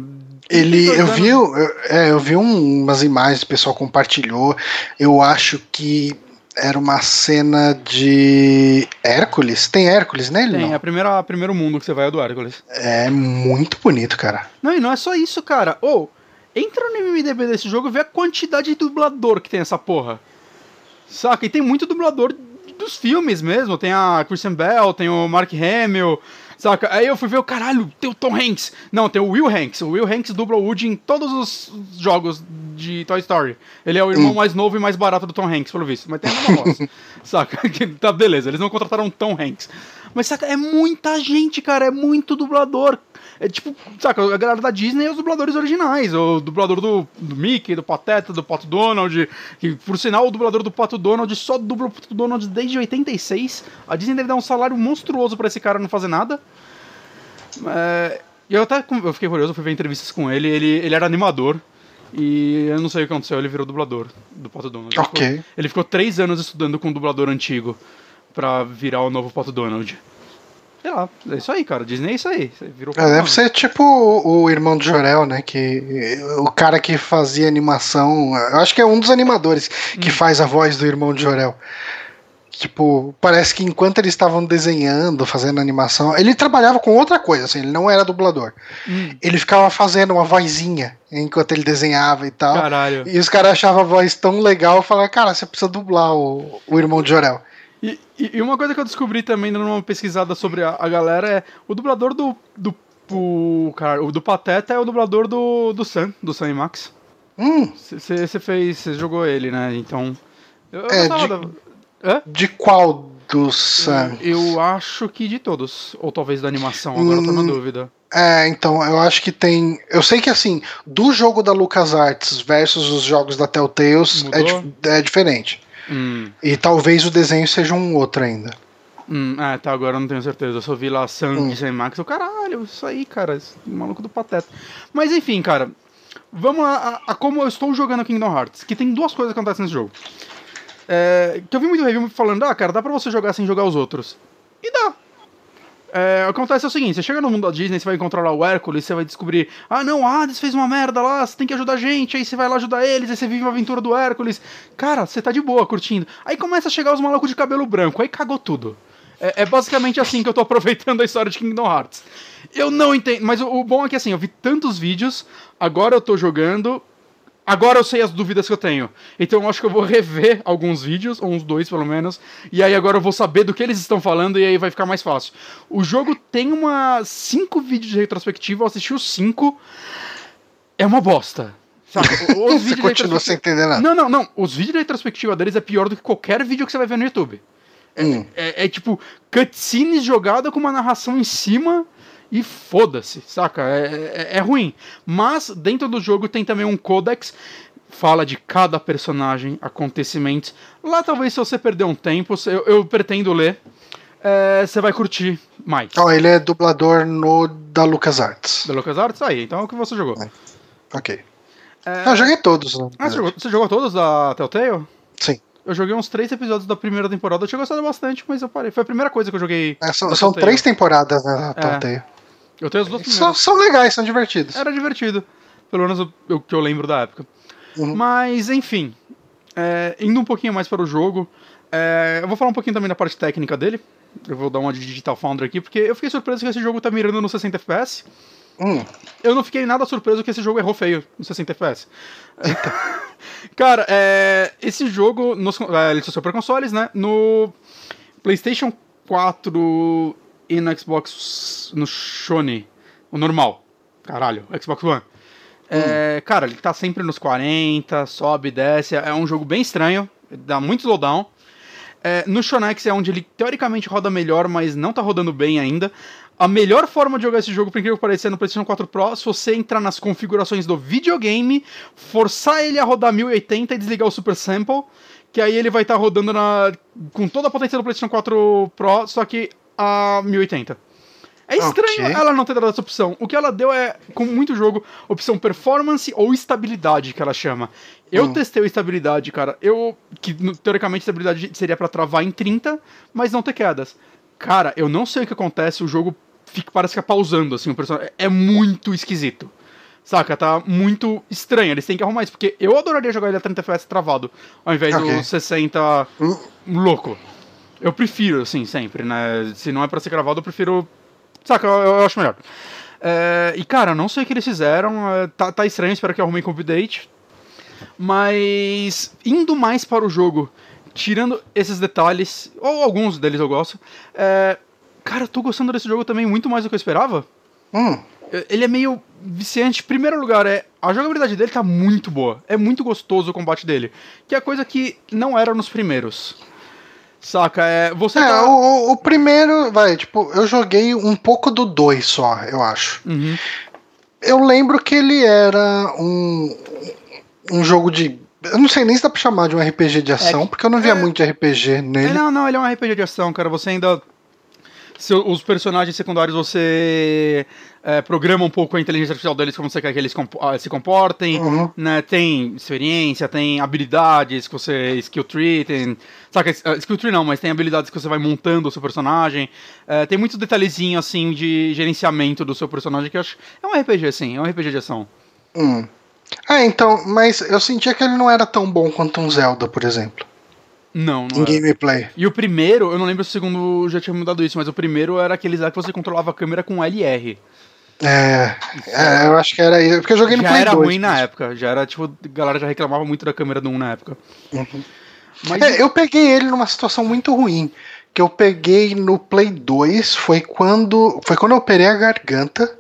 Ele, eu vi, eu, é, eu vi umas imagens, o pessoal compartilhou. Eu acho que era uma cena de Hércules. Tem Hércules nele? Tem, não? é a primeira, primeiro mundo que você vai é do Hércules. É muito bonito, cara. Não, e não é só isso, cara. Ou, oh, Entra no MDB desse jogo e vê a quantidade de dublador que tem essa porra. Saca? E tem muito dublador dos filmes mesmo. Tem a Christian Bell, tem o Mark Hamill, saca? Aí eu fui ver o caralho, tem o Tom Hanks. Não, tem o Will Hanks. O Will Hanks dubla o Woody em todos os jogos de Toy Story. Ele é o irmão hum. mais novo e mais barato do Tom Hanks, pelo visto. Mas tem a voz. saca? tá, beleza, eles não contrataram Tom Hanks. Mas saca, é muita gente, cara, é muito dublador. É tipo, saca, a galera da Disney é os dubladores originais. O dublador do, do Mickey, do Pateta, do Pato Donald. Que, por sinal, o dublador do Pato Donald só dubla o Pato Donald desde 86. A Disney deve dar um salário monstruoso para esse cara não fazer nada. É, e eu até eu fiquei curioso, fui ver entrevistas com ele. Ele, ele era animador. E eu não sei o que aconteceu, ele virou dublador do Pato Donald. Ok. Ele ficou, ele ficou três anos estudando com um dublador antigo pra virar o novo Pato Donald. Sei lá, é isso aí, cara. Disney é isso aí. Virou é, deve ser tipo o, o, irmão do Jorel, né? Que o cara que fazia animação. Eu acho que é um dos animadores que hum. faz a voz do irmão de Jorel. Tipo, parece que enquanto eles estavam desenhando, fazendo animação, ele trabalhava com outra coisa, assim, ele não era dublador. Hum. Ele ficava fazendo uma vozinha enquanto ele desenhava e tal. Caralho. E os caras achavam a voz tão legal, falaram, cara, você precisa dublar o, o irmão de Jorel. E, e, uma coisa que eu descobri também numa pesquisada sobre a, a galera é o dublador do, do O, cara, o do Pateta é o dublador do, do Sam, do Sam e Max. Hum. Você fez. Você jogou ele, né? Então. Eu, é, de, da... de qual do Sam? Eu acho que de todos. Ou talvez da animação, agora hum, eu tô na hum, dúvida. É, então, eu acho que tem. Eu sei que assim, do jogo da LucasArts versus os jogos da Telltales é, é, diferente. Hum. E talvez o desenho seja um outro ainda. Hum, é, tá, agora eu não tenho certeza. Eu só vi lá sangue hum. sem Max. Eu, caralho, isso aí, cara. Esse maluco do Pateta. Mas enfim, cara. Vamos lá a, a, como eu estou jogando Kingdom Hearts. Que tem duas coisas que acontecem nesse jogo. É, que eu vi muito review falando, ah, cara, dá pra você jogar sem jogar os outros. E dá. É, acontece o seguinte, você chega no mundo da Disney, você vai encontrar lá o Hércules, você vai descobrir, ah não, Hades fez uma merda lá, você tem que ajudar a gente, aí você vai lá ajudar eles, aí você vive uma aventura do Hércules. Cara, você tá de boa curtindo. Aí começa a chegar os malucos de cabelo branco, aí cagou tudo. É, é, basicamente assim que eu tô aproveitando a história de Kingdom Hearts. Eu não entendo, mas o, o, bom é que assim, eu vi tantos vídeos, agora eu tô jogando, agora eu sei as dúvidas que eu tenho. Então eu acho que eu vou rever alguns vídeos, ou uns dois pelo menos, e aí agora eu vou saber do que eles estão falando e aí vai ficar mais fácil. O jogo tem uma cinco vídeos de retrospectiva, eu assisti os cinco, é uma bosta. Sabe? Os você continua sem entender nada. Não, não, não. Os vídeos de retrospectiva deles é pior do que qualquer vídeo que você vai ver no YouTube. É, hum. é, é, tipo cutscenes jogada com uma narração em cima e foda-se, saca? É, é, é, ruim. Mas dentro do jogo tem também um codex, fala de cada personagem, acontecimentos. Lá talvez se você perder um tempo, eu, eu pretendo ler, é, você vai curtir mais. Oh, ele é dublador no da LucasArts. Da LucasArts? Aí, então é o que você jogou. É. Ok. eu joguei todos. Né? Ah, você jogou, você jogou todos da Telltale? Sim. Eu joguei uns três episódios da primeira temporada, eu tinha gostado bastante, mas eu parei. Foi a primeira coisa que eu joguei. É, são, são três temporadas, né, é. Eu tenho as duas são, são, legais, são divertidos. Era divertido. Pelo menos o, o que eu lembro da época. Uhum. Mas, enfim. É, indo um pouquinho mais para o jogo, é, eu vou falar um pouquinho também da parte técnica dele. Eu vou dar uma de Digital Foundry aqui, porque eu fiquei surpreso que esse jogo tá mirando no 60 FPS. Hum. Eu não fiquei nada surpreso que esse jogo errou feio no 60 FPS. Cara, é, esse jogo, nos, é, ele só para consoles, né? No PlayStation 4 e no Xbox, no Sony, o normal. Caralho, Xbox One. É, hum. Cara, ele tá sempre nos 40, sobe, desce. É um jogo bem estranho, dá muito slowdown. É, no Shonex é onde ele teoricamente roda melhor, mas não tá rodando bem ainda. A melhor forma de jogar esse jogo, por incrível que pareça, é no PlayStation 4 Pro, se você entrar nas configurações do videogame, forçar ele a rodar 1080 e desligar o Super Sample, que aí ele vai estar tá rodando na, com toda a potência do PlayStation 4 Pro, só que a 1080. É estranho okay. ela não ter dado essa opção. O que ela deu é, com muito jogo, opção performance ou estabilidade, que ela chama. Eu hum. testei a estabilidade, cara. Eu. Que teoricamente estabilidade seria para travar em 30, mas não ter quedas. Cara, eu não sei o que acontece, o jogo fica, parece que é pausando, assim, o personagem. É muito esquisito. Saca? Tá muito estranho. Eles têm que arrumar isso, porque eu adoraria jogar ele a 30 FPS travado, ao invés okay. do 60 hum. louco. Eu prefiro, assim, sempre, né? Se não é pra ser gravado, eu prefiro. Saca? Eu, eu acho melhor. É, e, cara, não sei o que eles fizeram. É, tá, tá estranho, espero que arrumem com update. Mas, indo mais para o jogo, tirando esses detalhes, ou alguns deles eu gosto, é, cara, eu tô gostando desse jogo também muito mais do que eu esperava. Hum. Ele é meio viciante. Primeiro lugar, é a jogabilidade dele tá muito boa. É muito gostoso o combate dele. Que é coisa que não era nos primeiros. Saca? É, você é, tá... o, o, primeiro, vai, tipo, eu joguei um pouco do 2 só, eu acho. Uhum. Eu lembro que ele era um, um jogo de eu não sei nem se dá pra chamar de um RPG de ação, é, porque eu não via é, muito de RPG nele. É, não, não, ele é um RPG de ação, cara. Você ainda. Seu, os personagens secundários você é, programa um pouco a inteligência artificial deles como você quer que eles ah, se comportem. Uhum. Né? Tem experiência, tem habilidades que você. skill tree, tem. Saca, ah, skill tree não, mas tem habilidades que você vai montando o seu personagem. É, tem muitos detalhezinhos assim de gerenciamento do seu personagem que eu acho. É um RPG, assim, é um RPG de ação. Hum. Ah, então, mas eu sentia que ele não era tão bom quanto um Zelda, por exemplo. Não, não. Em gameplay. E o primeiro, eu não lembro se o segundo já tinha mudado isso, mas o primeiro era aqueles lá que você controlava a câmera com LR. É, é, eu acho que era isso. Porque eu joguei no já Play 2. Já era ruim na época. Já era, tipo, a galera já reclamava muito da câmera do 1 na época. Uhum. Mas... É, eu peguei ele numa situação muito ruim. Que eu peguei no Play 2 foi quando. Foi quando eu operei a garganta.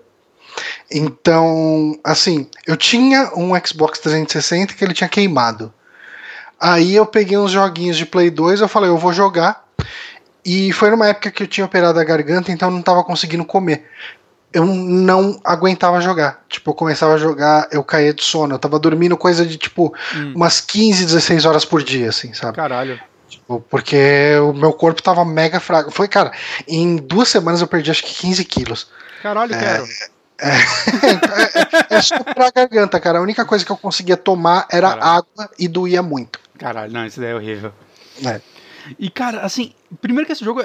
Então, assim, eu tinha um Xbox 360 que ele tinha queimado. Aí eu peguei uns joguinhos de Play 2, eu falei, eu vou jogar. E foi numa época que eu tinha operado a garganta, então eu não tava conseguindo comer. Eu não aguentava jogar. Tipo, eu começava a jogar, eu caía de sono. Eu tava dormindo coisa de, tipo, hum. umas 15, 16 horas por dia, assim, sabe? Caralho. Tipo, porque o meu corpo tava mega fraco. Foi, cara, em duas semanas eu perdi acho que 15 quilos. Caralho, é, quero. É, é, é, só pra garganta, cara. A única coisa que eu conseguia tomar era Caralho. água e doía muito. Caralho, não, isso daí é horrível. É. E, cara, assim, primeiro que esse jogo.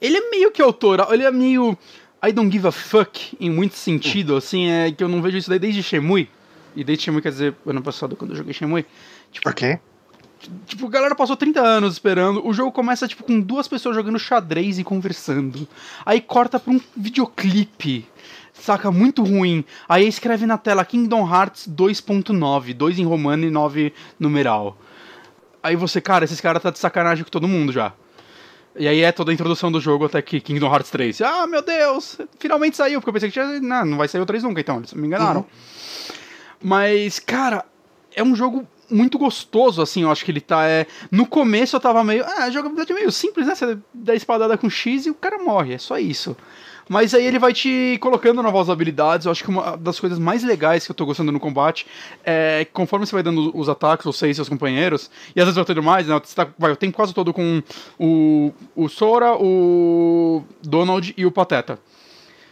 Ele é meio que autoral, ele é meio. I don't give a fuck em muito sentido, assim, é que eu não vejo isso daí desde Shemui. E desde Shemui, quer dizer, ano passado, quando eu joguei Shemui. Tipo, ok. Tipo, a galera passou 30 anos esperando. O jogo começa, tipo, com duas pessoas jogando xadrez e conversando. Aí corta pra um videoclipe. Saca? Muito ruim. Aí escreve na tela Kingdom Hearts 2.9. 2 em romano e 9 numeral. Aí você, cara, esses caras tá de sacanagem com todo mundo já. E aí é toda a introdução do jogo até que Kingdom Hearts 3. Ah, meu Deus! Finalmente saiu, porque eu pensei que tinha. Não, não vai sair o 3 nunca, então. Eles me enganaram. Uhum. Mas, cara, é um jogo muito gostoso, assim, eu acho que ele tá. É... No começo eu tava meio. Ah, a jogabilidade é meio simples, né? Você dá espadada com X e o cara morre, é só isso. Mas aí ele vai te colocando novas habilidades. Eu acho que uma das coisas mais legais que eu tô gostando no combate é conforme você vai dando os ataques, você e seus companheiros, e às vezes vai tendo mais, né? Você tá, vai o tempo quase todo com o, o Sora, o Donald e o Pateta.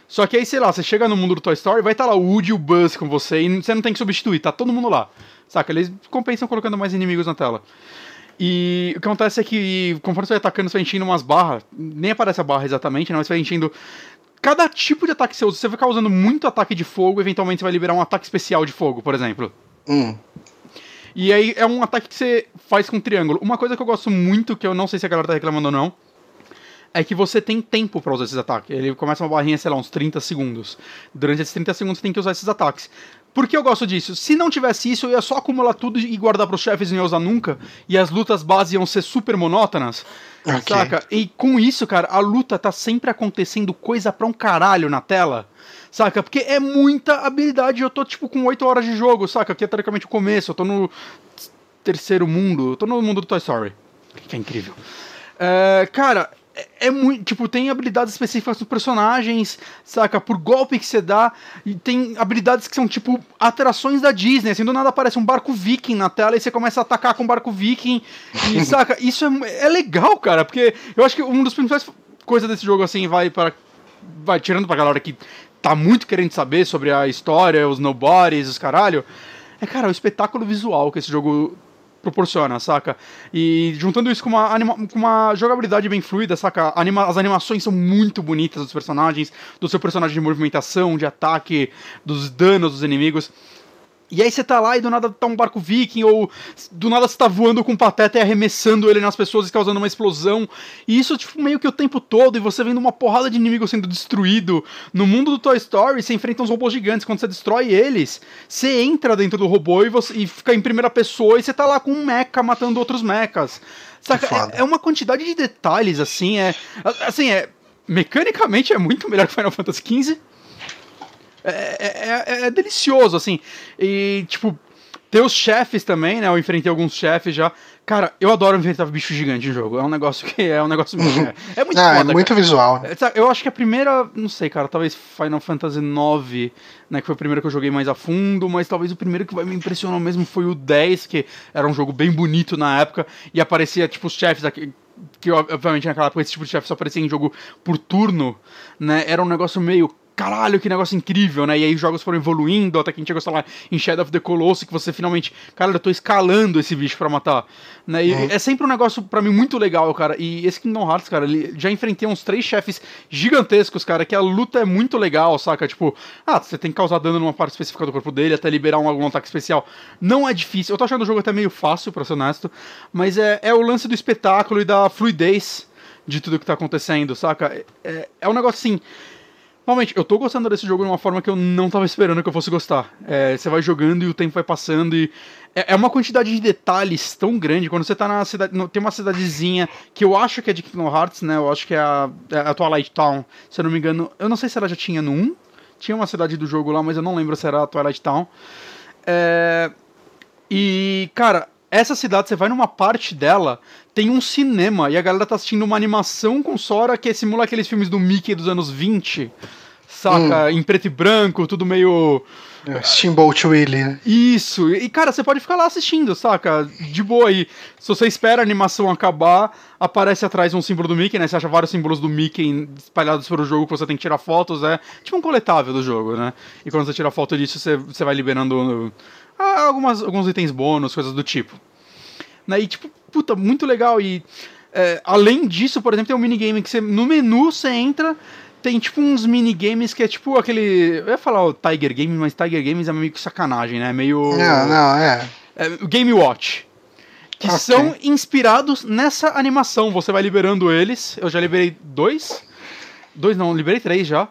Só que aí, sei lá, você chega no mundo do Toy Story, vai estar tá lá o Woody e o Buzz com você, e você não tem que substituir, tá todo mundo lá. Saca? Eles compensam colocando mais inimigos na tela. E o que acontece é que, conforme você vai atacando, você vai enchendo umas barras. Nem aparece a barra exatamente, né? Mas você vai enchendo. Cada tipo de ataque que você usa, você vai ficar usando muito ataque de fogo, eventualmente você vai liberar um ataque especial de fogo, por exemplo. Hum. E aí é um ataque que você faz com triângulo. Uma coisa que eu gosto muito, que eu não sei se a galera tá reclamando ou não, é que você tem tempo para usar esses ataques. Ele começa uma barrinha, sei lá, uns 30 segundos. Durante esses 30 segundos você tem que usar esses ataques. Por que eu gosto disso? Se não tivesse isso, eu ia só acumular tudo e guardar pros chefes e não ia usar nunca. E as lutas base iam ser super monótonas. Okay. Saca? E com isso, cara, a luta tá sempre acontecendo coisa pra um caralho na tela. Saca? Porque é muita habilidade. Eu tô, tipo, com 8 horas de jogo, saca? Que é teoricamente o começo. Eu tô no terceiro mundo. Eu tô no mundo do Toy Story. Que é incrível. É, cara, é, muito. Tipo, tem habilidades específicas dos personagens, saca? Por golpe que você dá. E tem habilidades que são, tipo, atrações da Disney. Assim, do nada aparece um barco viking na tela e você começa a atacar com um barco viking. E, saca? Isso é, é legal, cara. Porque eu acho que um dos principais coisas desse jogo, assim, vai para. Vai tirando pra galera que tá muito querendo saber sobre a história, os nobodies, os caralho. É, cara, o espetáculo visual que esse jogo proporciona, saca? E juntando isso com uma, anima com uma jogabilidade bem fluida, saca? Anima as animações são muito bonitas dos personagens, do seu personagem de movimentação, de ataque, dos danos dos inimigos. E aí você tá lá e do nada tá um barco viking, ou do nada você tá voando com um pateta e arremessando ele nas pessoas e causando uma explosão. E isso, tipo, meio que o tempo todo, e você vendo uma porrada de inimigos sendo destruído. No mundo do Toy Story, você enfrenta uns robôs gigantes. Quando você destrói eles, você entra dentro do robô e, você, e fica em primeira pessoa e você tá lá com um mecha matando outros mechas. Saca? É, é uma quantidade de detalhes, assim, é. Assim, é. Mecanicamente é muito melhor que Final Fantasy XV é, é, é, é, delicioso, assim. E, tipo, ter os chefes também, né? Eu enfrentei alguns chefes já. Cara, eu adoro enfrentar bicho gigante em jogo. É um negócio que é um negócio muito. É, é muito ah, foda, é muito cara. visual. Eu acho que a primeira, não sei, cara, talvez Final Fantasy IX, né? Que foi o primeiro que eu joguei mais a fundo, mas talvez o primeiro que me impressionou mesmo foi o 10, que era um jogo bem bonito na época, e aparecia, tipo, os chefes aqui que obviamente naquela época esse tipo de chefe só aparecia em jogo por turno, né? Era um negócio meio caralho, que negócio incrível, né? E aí os jogos foram evoluindo, até que a gente chegou, sei lá, em Shadow of the Colossus, que você finalmente, cara, eu tô escalando esse bicho para matar, né? E uhum. é sempre um negócio para mim muito legal, cara. E esse Kingdom Hearts, cara, ele já enfrentei uns três chefes gigantescos, cara, que a luta é muito legal, saca? Tipo, ah, você tem que causar dano numa parte específica do corpo dele até liberar um, algum ataque especial. Não é difícil. Eu tô achando o jogo até meio fácil, pra ser honesto, mas é, é o lance do espetáculo e da fluidez de tudo que tá acontecendo, saca? É, é um negócio assim Realmente, eu tô gostando desse jogo de uma forma que eu não tava esperando que eu fosse gostar. É, você vai jogando e o tempo vai passando e. É, é uma quantidade de detalhes tão grande. Quando você tá na cidade. Tem uma cidadezinha que eu acho que é de Kingdom Hearts, né? Eu acho que é a, é a Twilight Town, se eu não me engano. Eu não sei se ela já tinha no 1. Tinha uma cidade do jogo lá, mas eu não lembro se era a Twilight Town. É... E, cara, essa cidade, você vai numa parte dela, tem um cinema e a galera tá assistindo uma animação com Sora que simula aqueles filmes do Mickey dos anos 20, saca? Hum. Em preto e branco, tudo meio. É, Steamboat Willie, né? Isso, e cara, você pode ficar lá assistindo, saca? De boa aí. Se você espera a animação acabar, aparece atrás um símbolo do Mickey, né? Você acha vários símbolos do Mickey espalhados pelo jogo que você tem que tirar fotos, é tipo um coletável do jogo, né? E quando você tira foto disso, você, você vai liberando ah, algumas, alguns itens bônus, coisas do tipo. Né? E tipo, puta, muito legal. E é, além disso, por exemplo, tem um minigame que você, no menu você entra, tem tipo uns minigames que é tipo aquele. Eu ia falar o Tiger Games, mas Tiger Games é meio que sacanagem, né? Meio. Não, não, é. é Game Watch. Que okay. são inspirados nessa animação. Você vai liberando eles. Eu já liberei dois. Dois não, liberei três já.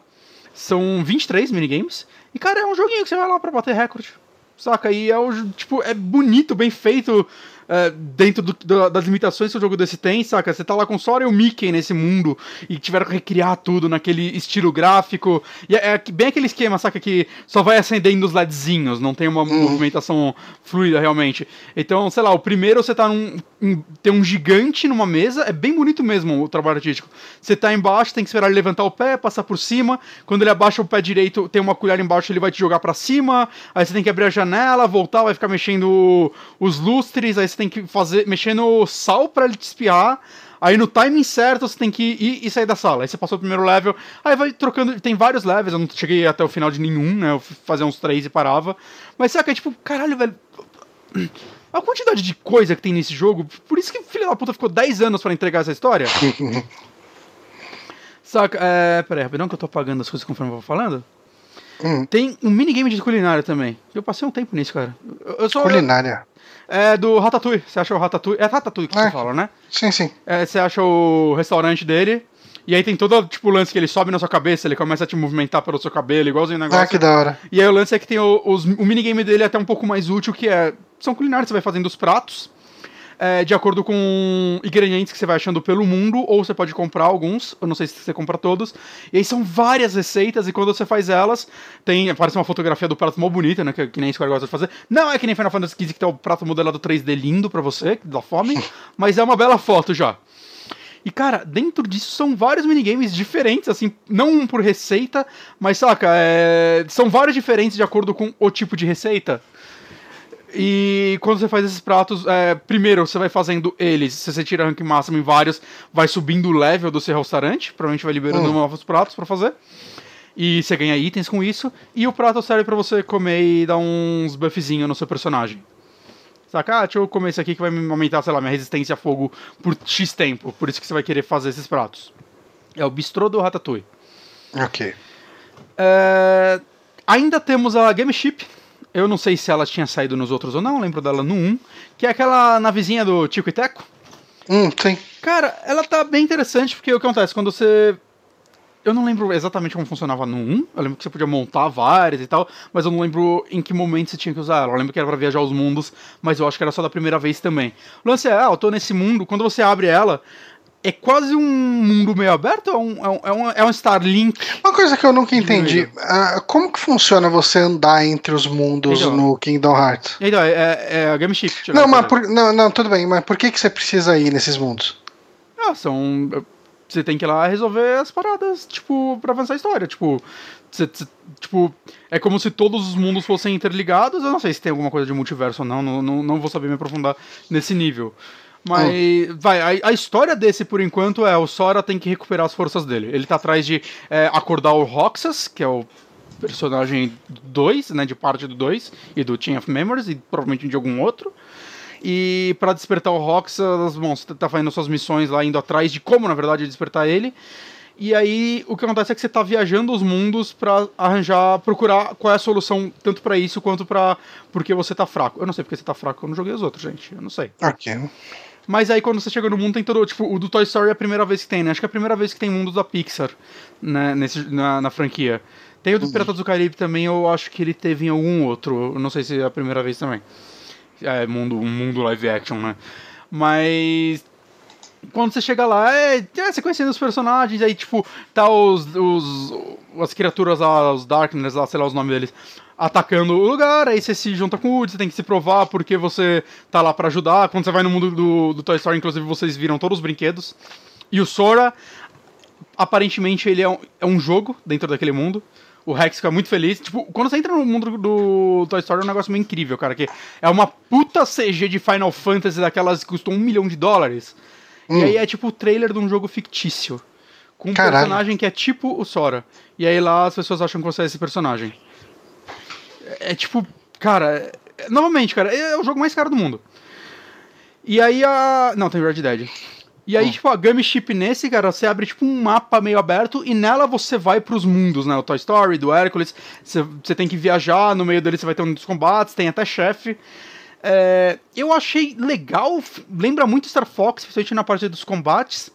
São 23 minigames. E, cara, é um joguinho que você vai lá pra bater recorde. Saca? E é, o, tipo, é bonito, bem feito uh, dentro do, do, das limitações que o jogo desse tem, saca? Você tá lá com Sora e o Mickey nesse mundo e tiveram que recriar tudo naquele estilo gráfico. E é, é bem aquele esquema, saca? Que só vai acendendo os LEDzinhos, não tem uma uhum. movimentação fluida realmente. Então, sei lá, o primeiro você tá num. Um, tem um gigante numa mesa, é bem bonito mesmo o trabalho artístico. Você tá embaixo, tem que esperar ele levantar o pé, passar por cima. Quando ele abaixa o pé direito, tem uma colher embaixo, ele vai te jogar para cima. Aí você tem que abrir a janela, voltar, vai ficar mexendo os lustres, aí você tem que fazer, mexer no sal para ele te espiar. Aí no timing certo você tem que ir e sair da sala. Aí você passou o primeiro level, aí vai trocando. Tem vários levels, eu não cheguei até o final de nenhum, né? Eu fazia uns três e parava. Mas saca, é tipo, caralho, velho. A quantidade de coisa que tem nesse jogo, por isso que filho da puta ficou 10 anos para entregar essa história. saca, é. Pera aí, rapidão que eu tô apagando as coisas conforme eu vou falando. Hum. Tem um minigame de culinária também. Eu passei um tempo nisso, cara. Eu sou, culinária? É do Ratatouille. Você acha o Ratatouille? É Ratatouille que é. você fala, né? Sim, sim. É, você acha o restaurante dele. E aí tem todo, tipo, o lance que ele sobe na sua cabeça, ele começa a te movimentar pelo seu cabelo, igualzinho o negócio. Ah, que da hora. E aí o lance é que tem o, os, o minigame dele é até um pouco mais útil, que é... São culinários, você vai fazendo os pratos é, de acordo com ingredientes que você vai achando pelo mundo, ou você pode comprar alguns, eu não sei se você compra todos. E aí são várias receitas, e quando você faz elas, tem. Aparece uma fotografia do prato mó bonita, né? Que, que nem Square gosta de fazer. Não é que nem Final Fantasy XV que tem o prato modelado 3D lindo pra você, que dá fome, mas é uma bela foto já. E, cara, dentro disso são vários minigames diferentes, assim, não um por receita, mas, saca, é... são vários diferentes de acordo com o tipo de receita. E quando você faz esses pratos, é, primeiro você vai fazendo eles, se você tira rank máximo em vários, vai subindo o level do seu restaurante, provavelmente vai liberando hum. novos pratos para fazer. E você ganha itens com isso, e o prato serve para você comer e dar uns buffzinhos no seu personagem. Saca? Ah, deixa eu comer esse aqui que vai me aumentar, sei lá, minha resistência a fogo por X tempo. Por isso que você vai querer fazer esses pratos. É o bistrô do Ratatouille. Ok. É... Ainda temos a Game Ship, eu não sei se ela tinha saído nos outros ou não, lembro dela no 1, que é aquela navezinha do Tico e Teco. Hum, sim. Cara, ela tá bem interessante, porque o que acontece? Quando você. Eu não lembro exatamente como funcionava no 1. Eu lembro que você podia montar várias e tal, mas eu não lembro em que momento você tinha que usar ela. Eu lembro que era pra viajar os mundos, mas eu acho que era só da primeira vez também. O lance é, ah, eu tô nesse mundo, quando você abre ela, é quase um mundo meio aberto? É um, é um, é um, é um Starlink? Uma coisa que eu nunca entendi: uh, como que funciona você andar entre os mundos então, no Kingdom Hearts? Então, é, é, é a Game Shift. Não, mas por, não, não, tudo bem, mas por que, que você precisa ir nesses mundos? Ah, são. Você tem que ir lá resolver as paradas, tipo, pra avançar a história. Tipo, você, você, tipo, é como se todos os mundos fossem interligados. Eu não sei se tem alguma coisa de multiverso ou não, não, não, não vou saber me aprofundar nesse nível. Mas, vai, a, a, história desse, por enquanto, é o Sora tem que recuperar as forças dele. Ele tá atrás de é, acordar o Roxas, que é o personagem 2, né, de parte do 2, e do Chain of Memories, e provavelmente de algum outro. E para despertar o Roxas, bom, você tá fazendo suas missões lá, indo atrás de como, na verdade, despertar ele. E aí o que acontece é que você tá viajando os mundos para arranjar, procurar qual é a solução tanto para isso quanto para porque você tá fraco. Eu não sei porque você tá fraco, eu não joguei os outros, gente. Eu não sei. Ok. Mas aí quando você chega no mundo tem todo. Tipo, o do Toy Story é a primeira vez que tem, né? Acho que é a primeira vez que tem mundos da Pixar né, nesse, na, na franquia. Tem o do uhum. Piratas do Caribe também, eu acho que ele teve em algum outro. Não sei se é a primeira vez também. É mundo, mundo live action, né? Mas. quando você chega lá, é, é, você conhecendo os personagens, aí, tipo, tá os, os as criaturas lá, os Darkness lá, sei lá os nomes deles, atacando o lugar, aí você se junta com o Woody, você tem que se provar porque você tá lá para ajudar. Quando você vai no mundo do, do Toy Story, inclusive, vocês viram todos os brinquedos. E o Sora, aparentemente, ele é um, é um jogo dentro daquele mundo. O Rex fica muito feliz. Tipo, quando você entra no mundo do Toy Story é um negócio meio incrível, cara. Que é uma puta CG de Final Fantasy daquelas que custam um milhão de dólares. Hum. E aí é tipo o trailer de um jogo fictício. Com um Caralho. personagem que é tipo o Sora. E aí lá as pessoas acham que você é esse personagem. É, tipo, cara. Novamente, cara, é o jogo mais caro do mundo. E aí a. Não, tem Red Dead. E aí, hum. tipo, a Gummy Ship nesse, cara, você abre, tipo, um mapa meio aberto e nela você vai pros mundos, né? O Toy Story, do Hércules. Você, você tem que viajar, no meio dele você vai ter um dos combates, tem até chefe. É, eu achei legal, lembra muito Star Fox, principalmente na parte dos combates.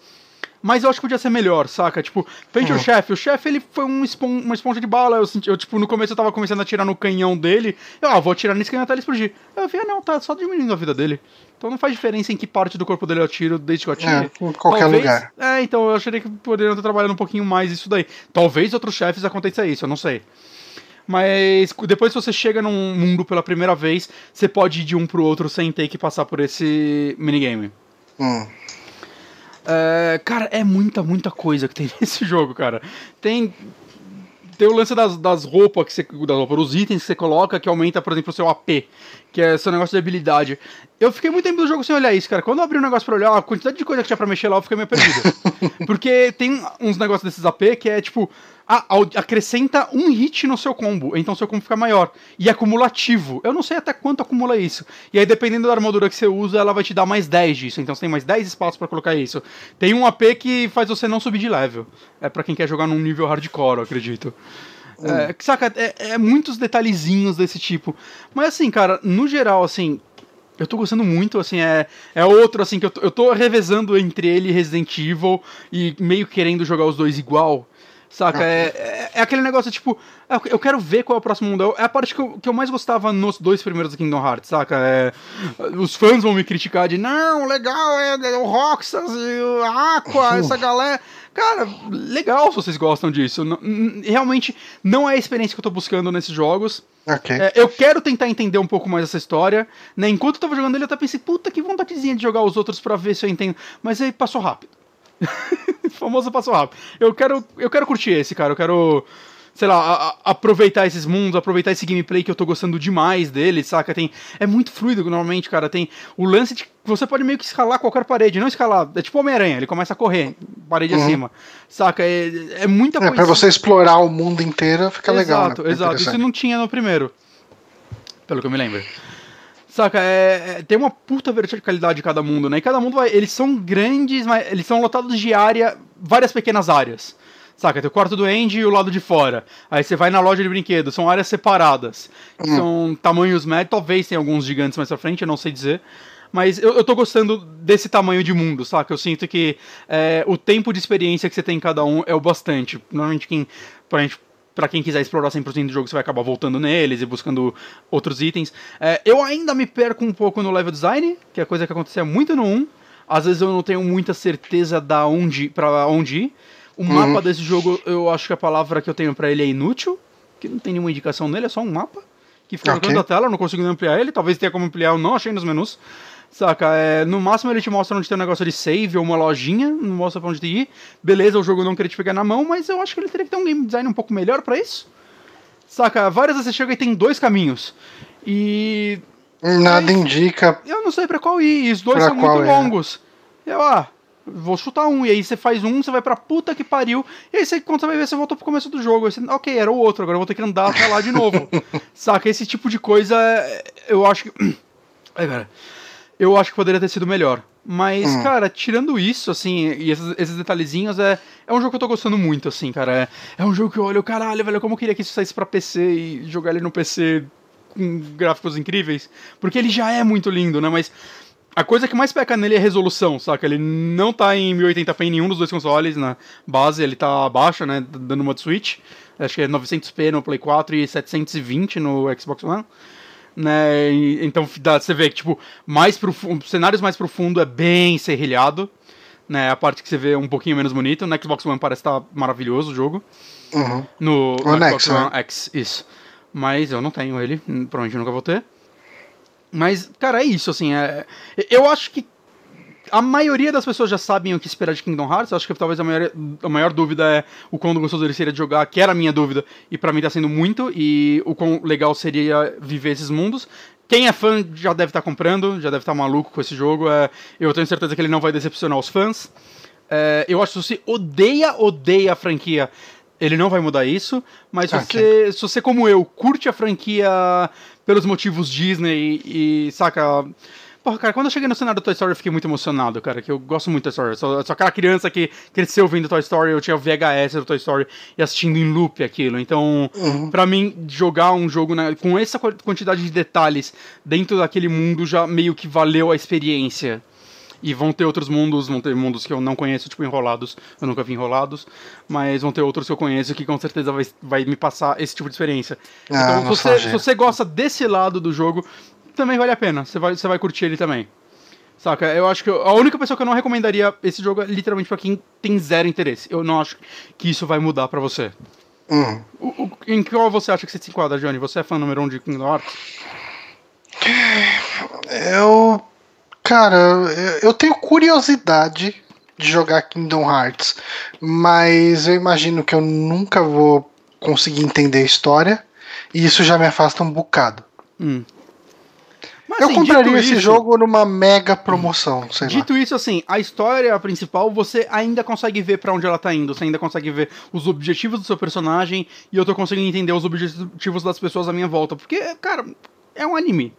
Mas eu acho que podia ser melhor, saca? Tipo, frente o chefe. O chefe, ele foi um espon uma esponja de bala. Eu, senti, eu, tipo, no começo eu tava começando a atirar no canhão dele. Eu, ah, vou atirar nesse canhão até ele explodir. Eu vi, ah, não, tá só diminuindo a vida dele. Então não faz diferença em que parte do corpo dele eu atiro desde que eu atire. É, em qualquer Talvez, lugar. É, então eu acharia que poderiam ter trabalhado um pouquinho mais isso daí. Talvez outros chefes aconteça isso, eu não sei. Mas depois que você chega num mundo pela primeira vez, você pode ir de um pro outro sem ter que passar por esse minigame. Hum. É, cara, é muita, muita coisa que tem nesse jogo, cara. Tem. Tem o lance das, das roupas que você. Das roupas, os itens que você coloca que aumenta, por exemplo, o seu AP, que é seu negócio de habilidade. Eu fiquei muito tempo do jogo sem olhar isso, cara. Quando eu abri o um negócio pra olhar, a quantidade de coisa que tinha pra mexer lá, eu fiquei meio perdido. Porque tem uns negócios desses AP que é tipo ah, acrescenta um hit no seu combo, então seu combo fica maior. E é acumulativo. Eu não sei até quanto acumula isso. E aí, dependendo da armadura que você usa, ela vai te dar mais 10 disso. Então você tem mais 10 espaços para colocar isso. Tem um AP que faz você não subir de level. É para quem quer jogar num nível hardcore, eu acredito. Hum. É, saca, é, é muitos detalhezinhos desse tipo. Mas assim, cara, no geral, assim, eu tô gostando muito, assim, é, é outro, assim, que eu tô, eu tô revezando entre ele e Resident Evil e meio querendo jogar os dois igual. Saca? É, é, é, aquele negócio, tipo, é, eu quero ver qual é o próximo mundo. É a parte que eu, que eu mais gostava nos dois primeiros do Kingdom Hearts, saca? É, os fãs vão me criticar de, não, legal, é, é o Roxas e o Aqua, essa galera. Cara, legal se vocês gostam disso. realmente não é a experiência que eu tô buscando nesses jogos. Okay. É, eu quero tentar entender um pouco mais essa história. Né? Enquanto eu tava jogando ele, eu até pensei, puta, que vontadezinha de jogar os outros para ver se eu entendo. Mas aí passou rápido. famoso passo rápido. Eu quero, eu quero curtir esse, cara. Eu quero, sei lá, a, a, aproveitar esses mundos, aproveitar esse gameplay que eu tô gostando demais dele, saca? Tem, é muito fluido normalmente, cara. Tem o lance de você pode meio que escalar qualquer parede, não escalar, é tipo Homem-Aranha, ele começa a correr, parede uhum. acima, saca? É, é muita coisa. É, pra você explorar o mundo inteiro fica exato, legal. Exato, né? exato. Isso não tinha no primeiro, pelo que eu me lembro. Saca, é, é, tem uma puta verticalidade de cada mundo, né? E cada mundo vai. Eles são grandes, mas eles são lotados de área, várias pequenas áreas. Saca, tem o quarto do Andy e o lado de fora. Aí você vai na loja de brinquedos, são áreas separadas. Hum. São tamanhos médios, talvez tenha alguns gigantes mais pra frente, eu não sei dizer. Mas eu, eu tô gostando desse tamanho de mundo, saca? Eu sinto que é, o tempo de experiência que você tem em cada um é o bastante. Normalmente quem. Pra gente para quem quiser explorar 100% do jogo, você vai acabar voltando neles e buscando outros itens. É, eu ainda me perco um pouco no level design, que é coisa que acontecia muito no 1. Às vezes eu não tenho muita certeza da onde para onde ir. O uhum. mapa desse jogo, eu acho que a palavra que eu tenho para ele é inútil, que não tem nenhuma indicação nele, é só um mapa que fica okay. no canto da tela, eu não consigo nem ampliar ele, talvez tenha como ampliar, eu não achei nos menus. Saca? É, no máximo ele te mostra onde tem um negócio de save ou uma lojinha, não mostra pra onde ir. Beleza, o jogo não queria te pegar na mão, mas eu acho que ele teria que ter um game design um pouco melhor para isso. Saca? Várias vezes você chega e tem dois caminhos. E. Nada indica. Eu não sei para qual ir, e os dois são muito é. longos. Eu, ah, vou chutar um. E aí você faz um, você vai pra puta que pariu. E aí você, quando você vai ver, você voltou pro começo do jogo. Aí você, ok, era o outro, agora eu vou ter que andar até lá de novo. Saca? Esse tipo de coisa, eu acho que. Ai, cara eu acho que poderia ter sido melhor. Mas, hum. cara, tirando isso, assim, e esses, esses, detalhezinhos, é, é um jogo que eu tô gostando muito, assim, cara. É, é um jogo que eu olho, caralho, velho, como eu queria que isso saísse pra PC e jogar ele no PC com gráficos incríveis. Porque ele já é muito lindo, né? Mas a coisa que mais peca nele é a resolução, saca? Ele não tá em 1080p em nenhum dos dois consoles na base, ele tá abaixo, né? Dando uma de Switch. Acho que é 900p no Play 4 e 720 no Xbox One né? então dá, você vê que, tipo, mais profundo, cenários mais profundos é bem serrilhado, né? A parte que você vê um pouquinho menos bonita. No Xbox One parece estar tá maravilhoso o jogo. Uhum. No, no Xbox X, One né? X, isso. Mas eu não tenho ele, provavelmente nunca vou ter. Mas, cara, é isso, assim. É... Eu acho que a maioria das pessoas já sabem o que esperar de Kingdom Hearts. Eu acho que talvez a maior, a maior dúvida é o quão gostoso ele seria de jogar, que era a minha dúvida, e para mim tá sendo muito, e o quão legal seria viver esses mundos. Quem é fã já deve estar tá comprando, já deve estar tá maluco com esse jogo. É, eu tenho certeza que ele não vai decepcionar os fãs. É, eu acho que se você odeia, odeia a franquia, ele não vai mudar isso. Mas se, Ok. você, se você, como eu, curte a franquia pelos motivos Disney e, saca. Porra, cara, quando eu cheguei no cenário do Toy Story eu fiquei muito emocionado, cara, que eu gosto muito do Toy Story. Eu Sou, sou aquela criança que cresceu vendo Toy Story, eu tinha VHS do Toy Story e assistindo em loop aquilo. Então, Uhum. pra mim, jogar um jogo na- com essa qua- quantidade de detalhes dentro daquele mundo já meio que valeu a experiência. E vão ter outros mundos, vão ter mundos que eu não conheço, tipo Enrolados, eu nunca vi Enrolados, mas vão ter outros que eu conheço que com certeza vai, vai me passar esse tipo de experiência. Ah, então, se você, se você gosta desse lado do jogo, também vale a pena, você vai, você vai curtir ele também. Saca? Eu acho que eu- a única pessoa que eu não recomendaria esse jogo é literalmente pra quem tem zero interesse. Eu não acho que isso vai mudar pra você. Hum. O- o- em qual você acha que você se enquadra, Johnny? Você é fã número um de Kingdom Hearts? Eu. Cara, eu- tenho curiosidade de jogar Kingdom Hearts, mas eu imagino que eu nunca vou conseguir entender a história, e isso já me afasta um bocado. Hum. Mas, eu assim, compraria esse isso- jogo numa mega promoção, sei lá. Dito isso, assim, a história principal você ainda consegue ver pra onde ela tá indo, você ainda consegue ver os objetivos do seu personagem e eu tô conseguindo entender os objetivos das pessoas à minha volta. Porque, cara, é um anime.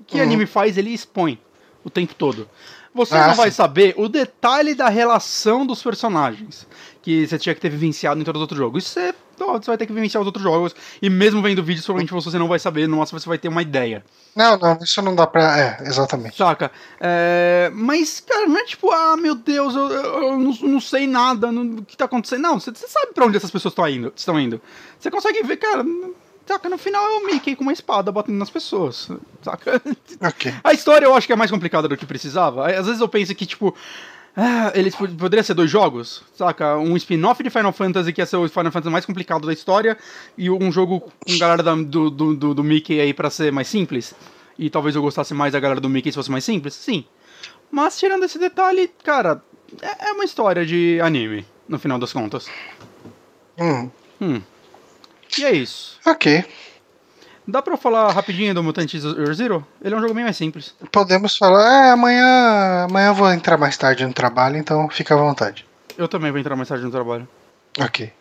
O que Uhum. anime faz, ele expõe o tempo todo. Você Ah, não vai sim. saber o detalhe da relação dos personagens que você tinha que ter vivenciado em todos os outros jogos. Isso você, você vai ter que vivenciar os outros jogos e mesmo vendo vídeos, provavelmente você não vai saber, no máximo você vai ter uma ideia. Não, não, isso não dá pra. É, exatamente. Saca? É, mas, cara, não é tipo, ah, meu Deus, eu, eu- não, não sei nada não- o que tá acontecendo. Não, você, você sabe pra onde essas pessoas estão indo, estão indo. Você consegue ver, cara, saca? No final é o Mickey com uma espada batendo nas pessoas, saca? Ok. A história eu acho que é mais complicada do que precisava. Às vezes eu penso que, tipo, ah, eles pod- poderia ser dois jogos, saca? Um spin-off de Final Fantasy, que ia ser o Final Fantasy mais complicado da história, e um jogo com galera da- do, do, do, do Mickey aí pra ser mais simples. E talvez eu gostasse mais da galera do Mickey se fosse mais simples, sim. Mas tirando esse detalhe, cara, é, é uma história de anime, no final das contas. Hum, Hum. E é isso. ok. Dá pra falar rapidinho do Mutant Zero? Ele é um jogo bem mais simples. Podemos falar. É, amanhã. Amanhã eu vou entrar mais tarde no trabalho, então fica à vontade. Eu também vou entrar mais tarde no trabalho. Ok.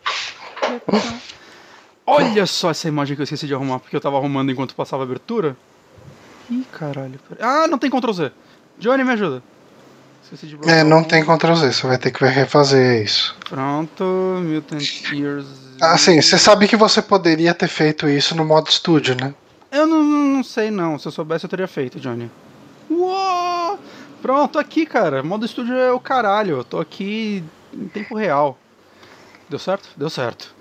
Olha só essa imagem que eu esqueci de arrumar, porque eu tava arrumando enquanto passava a abertura. Ih, caralho. Ah, não tem Ctrl Z. Johnny, me ajuda. Esqueci de bloquear É, não tem Ctrl Z, você vai ter que refazer isso. Pronto, Mutant Years. Assim, você sabe que você poderia ter feito isso no modo estúdio, né? Eu não, não sei não, se eu soubesse eu teria feito, Johnny. Uou! Pronto, aqui, cara. Modo estúdio é o caralho. Eu tô aqui em tempo real. Deu certo? Deu certo.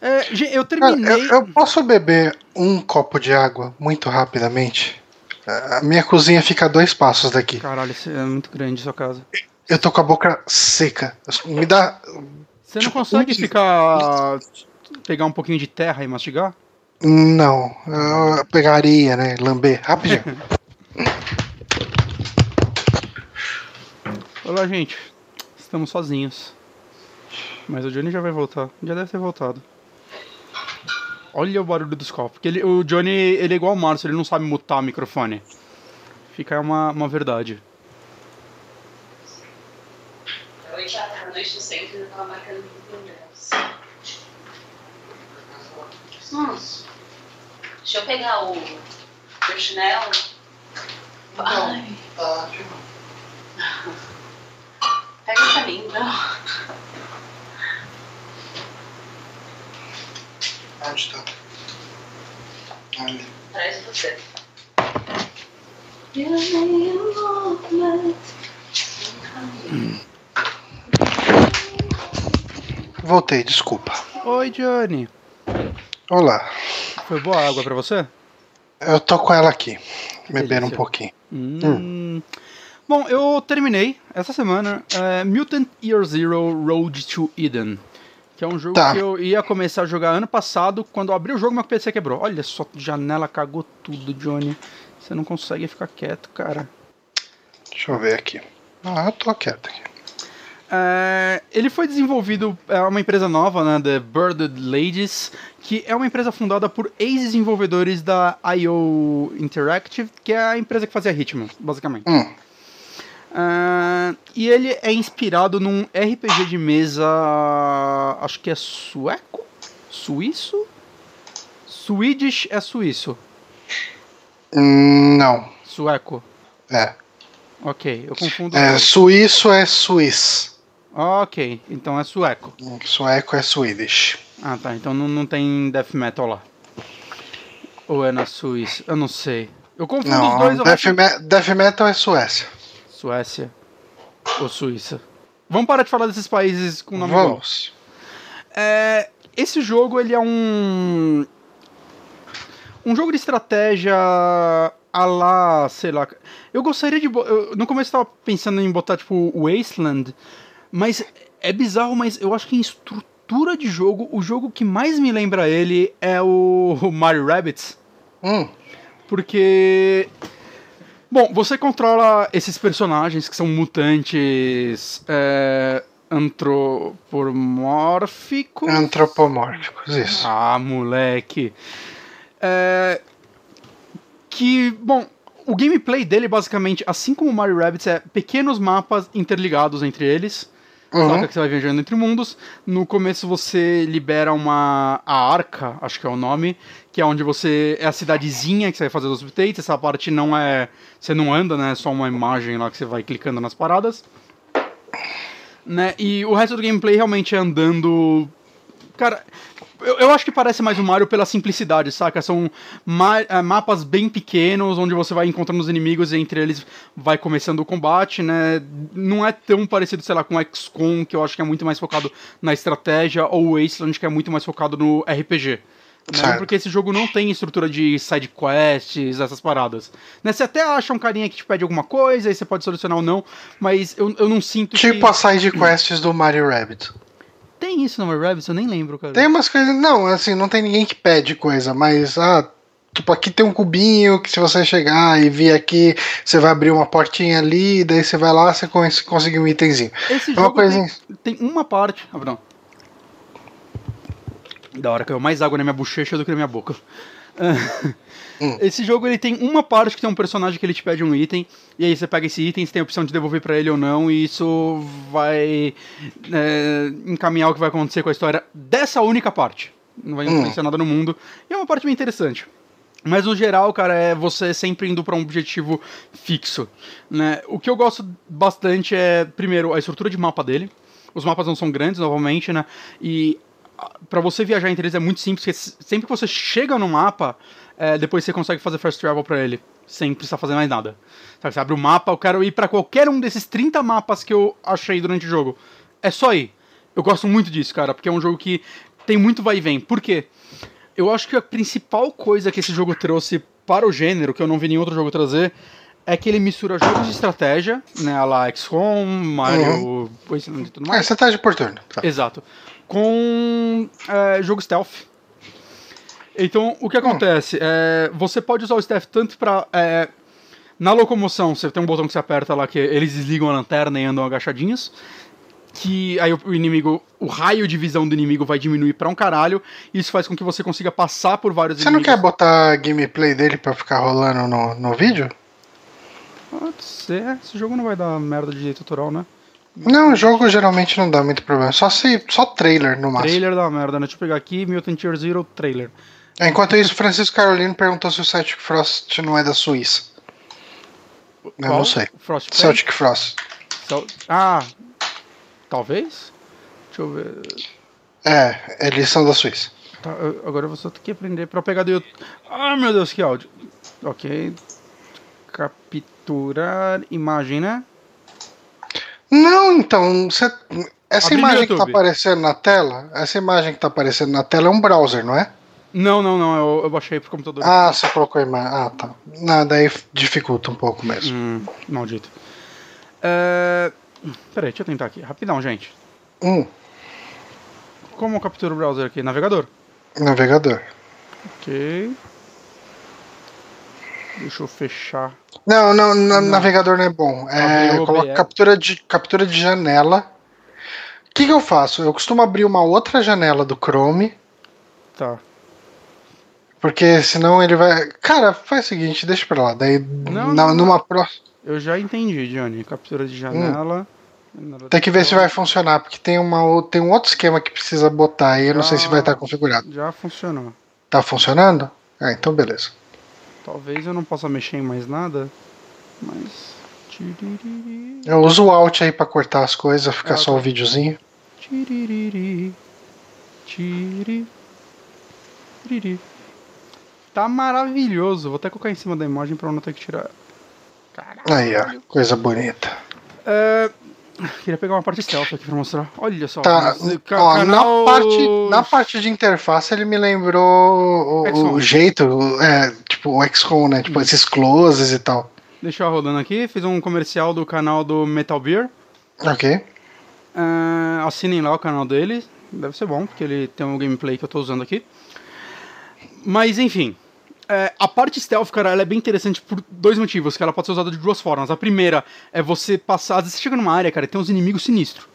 É, eu terminei. eu, eu posso beber um copo de água muito rapidamente? A minha cozinha fica a dois passos daqui. Caralho, é muito grande sua casa. Eu tô com a boca seca. Me dá. Você não Tipo, consegue ficar. pegar um pouquinho de terra e mastigar? Não. Eu pegaria, né? Lamber. Rapidinho. Olá, gente. Estamos sozinhos. Mas o Johnny já vai voltar. Já deve ter voltado. Olha o barulho dos copos. Porque ele- o Johnny ele é igual o Márcio, ele não sabe mutar o microfone. Fica uma, uma verdade. A noite, a noite do centro ainda tava marcando 21 graus. Hum. Deixa eu pegar o meu chinelo. Ai, pega pra mim, não. Onde tá? Ali. Traz você. Voltei, desculpa. Oi, Johnny. Olá. Foi boa água pra você? Eu tô com ela aqui. Que Bebendo um pouquinho. Hum. Bom, eu terminei essa semana é, Mutant Year Zero Road to Eden. Que é um jogo Tá. que eu ia começar a jogar ano passado. Quando eu abri o jogo, meu PC quebrou. Olha só, janela cagou tudo, Johnny. Você não consegue ficar quieto, cara. Deixa eu ver aqui. Ah, eu tô quieto aqui. É, ele foi desenvolvido, é uma empresa nova, né, The Birded Ladies, que é uma empresa fundada por ex-desenvolvedores da IO Interactive, que é a empresa que fazia Hitman, basicamente. Hum. É, e ele é inspirado num RPG de mesa, acho que é sueco? Suíço? Swedish é suíço. Hum, Não. Sueco. É. Ok, eu confundo. é os dois. suíço é suíço. Ok, então é sueco. Sueco é Swedish. Ah, tá. Então não, não tem death metal lá. Ou é na Suíça? Eu não sei. Eu confundo os Não, dois. Eu death, acho... me- death Metal é Suécia. Suécia ou Suíça. Vamos parar de falar desses países com nome. Vamos. É, esse jogo ele é um um jogo de estratégia a lá, sei lá. Eu gostaria de eu, no começo eu tava pensando em botar tipo Wasteland, mas é bizarro, mas eu acho que em estrutura de jogo, o jogo que mais me lembra ele é o Mario Rabbids. Hum, Porque. Bom, você controla esses personagens que são mutantes é, antropomórficos. antropomórficos, isso. Ah, moleque. É, que, bom, o gameplay dele basicamente, assim como o Mario Rabbids, é pequenos mapas interligados entre eles. Uhum. Saca que você vai viajando entre mundos. No começo você libera uma. A Arca, acho que é o nome. Que é onde você. É a cidadezinha que você vai fazer os updates. Essa parte não é. Você não anda, né? É só uma imagem lá que você vai clicando nas paradas. Né? E o resto do gameplay realmente é andando. Cara, eu, eu acho que parece mais o Mario pela simplicidade, saca? São ma- eh, mapas bem pequenos, onde você vai encontrando os inimigos e entre eles vai começando o combate, né? Não é tão parecido, sei lá, com XCOM, que eu acho que é muito mais focado na estratégia, ou o Wasteland, que é muito mais focado no RPG. Né? Porque esse jogo não tem estrutura de side quests, essas paradas. Né? Você até acha um carinha que te pede alguma coisa, aí você pode solucionar ou não, mas eu, eu não sinto Tipo que... as side quests do Mario Rabbit. Tem isso no Mario Rabbids? Eu nem lembro, cara. Tem umas coisas. Não, assim, não tem ninguém que pede coisa, mas. Ah, tipo, aqui tem um cubinho que se você chegar e vir aqui, você vai abrir uma portinha ali, daí você vai lá, você cons- consegue um itemzinho. Esse É uma jogo coisinha. tem, tem uma parte. Ah, não. Da hora caiu mais água na minha bochecha do que na minha boca. Hum. Esse jogo ele tem uma parte que tem um personagem que ele te pede um item, e aí você pega esse item, você tem a opção de devolver pra ele ou não, e isso vai é, encaminhar o que vai acontecer com a história dessa única parte. Não vai Hum. influenciar nada no mundo. E é uma parte bem interessante. Mas no geral, cara, é você sempre indo pra um objetivo fixo, né? O que eu gosto bastante é, primeiro, a estrutura de mapa dele. Os mapas não são grandes, novamente, né? E pra você viajar entre eles é muito simples, porque sempre que você chega no mapa, é, depois você consegue fazer fast travel pra ele, sem precisar fazer mais nada. Sabe, você abre o mapa, eu quero ir pra qualquer um desses 30 mapas que eu achei durante o jogo. É só ir. Eu gosto muito disso, cara, porque é um jogo que tem muito vai e vem. Por quê? Eu acho que a principal coisa que esse jogo trouxe para o gênero, que eu não vi nenhum outro jogo trazer, é que ele mistura jogos de estratégia, né, a lá XCOM, Mario, Wasteland e tudo mais. estratégia por turno. Tá. Exato. Com é, jogo stealth. Então, o que acontece? É, você pode usar o stealth tanto pra. é, na locomoção, você tem um botão que você aperta lá que eles desligam a lanterna e andam agachadinhos. Que aí o inimigo. O raio de visão do inimigo vai diminuir pra um caralho. Isso faz com que você consiga passar por vários Você não inimigos. quer botar gameplay dele pra ficar rolando no, no vídeo? Pode ser. Esse jogo não vai dar merda de tutorial, né? Não, o jogo geralmente não dá muito problema. Só se só trailer no máximo. Trailer dá merda, né? Deixa eu pegar aqui, Mutant Year Zero trailer. Enquanto isso, Francisco Carolino perguntou se o Celtic Frost não é da Suíça. Eu Qual? não sei. Celtic Frost. Cel- Ah, talvez? Deixa eu ver. É, eles são da Suíça. Tá, eu- agora eu vou só ter que aprender pra pegar do YouTube. Ah, meu Deus, que áudio. Ok. Capturar imagem, né? Não, então, você- essa imagem que tá aparecendo na tela, essa imagem que tá aparecendo na tela é um browser, não é? Não, não, não. Eu, eu baixei pro computador. Ah, você colocou a imagem. Ah, tá. Não, daí dificulta um pouco mesmo. Hum, maldito. É... Peraí, deixa eu tentar aqui. Rapidão, gente. Hum, Como eu capturo o browser aqui? Navegador? navegador. Ok. Deixa eu fechar. Não, não, Não. navegador não é bom. É, coloca captura de, captura de janela. O que, que eu faço? Eu costumo abrir uma outra janela do Chrome, Tá. Porque senão ele vai. Cara, faz o seguinte, deixa pra lá. Daí, Não, na- não, numa próxima. Eu já entendi, Johnny. Captura de janela. Tem que ver se vai funcionar, porque tem, uma, tem um outro esquema que precisa botar aí. Eu não sei se vai estar configurado. Já funcionou. Tá funcionando? Ah, então beleza. Talvez eu não possa mexer em mais nada, mas. Eu uso o Alt aí pra cortar as coisas, ficar Ah, só tá. o videozinho. tiriri, tiri, tiriri. Tá maravilhoso. Vou até colocar em cima da imagem pra eu não ter que tirar. Caralho. Aí, ó, coisa bonita. É, Queria pegar uma parte stealth aqui pra mostrar. Olha só. Tá, ó, canal- na, parte, na parte de interface ele me lembrou o, o jeito, o- é, tipo o XCOM, né? Tipo esses closes e tal. Deixa eu rodando aqui. Fiz um comercial do canal do Metal Beer. Ok. Ah, assinem lá o canal dele. Deve ser bom, porque ele tem um gameplay que eu tô usando aqui. Mas enfim. É, a parte stealth, cara, ela é bem interessante por dois motivos, que ela pode ser usada de duas formas. A primeira é você passar. Às vezes você chega numa área, cara, e tem uns inimigos sinistros.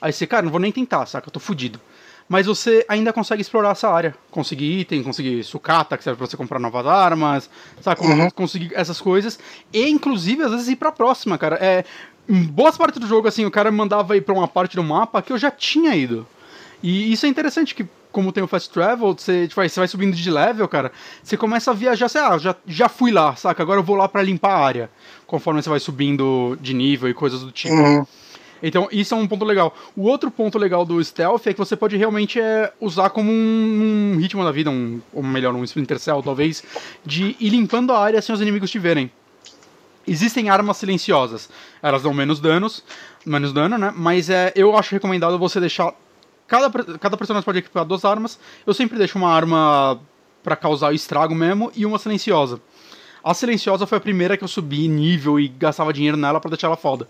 Aí você, cara, não vou nem tentar, saca? Eu tô fudido. Mas você ainda consegue explorar essa área. Conseguir item, conseguir sucata, que serve pra você comprar novas armas, saca? Uhum. Conseguir essas coisas. E, inclusive, às vezes ir pra próxima, cara. É, em boas partes do jogo, assim, o cara mandava ir pra uma parte do mapa que eu já tinha ido. E isso é interessante, que como tem o Fast Travel, você, tipo, você vai subindo de level, cara, você começa a viajar, sei lá, já, já fui lá, saca? Agora eu vou lá pra limpar a área, conforme você vai subindo de nível e coisas do tipo. Uhum. Então, isso é um ponto legal. O outro ponto legal do stealth é que você pode realmente é, usar como um, um ritmo da vida, um, ou melhor, um Splinter Cell, talvez, de ir limpando a área sem os inimigos te verem. Existem armas silenciosas. Elas dão menos danos, menos dano, né? Mas é, eu acho recomendado você deixar. Cada, cada personagem pode equipar duas armas. Eu sempre deixo uma arma pra causar o estrago mesmo e uma silenciosa. A silenciosa foi a primeira que eu subi nível e gastava dinheiro nela pra deixar ela foda.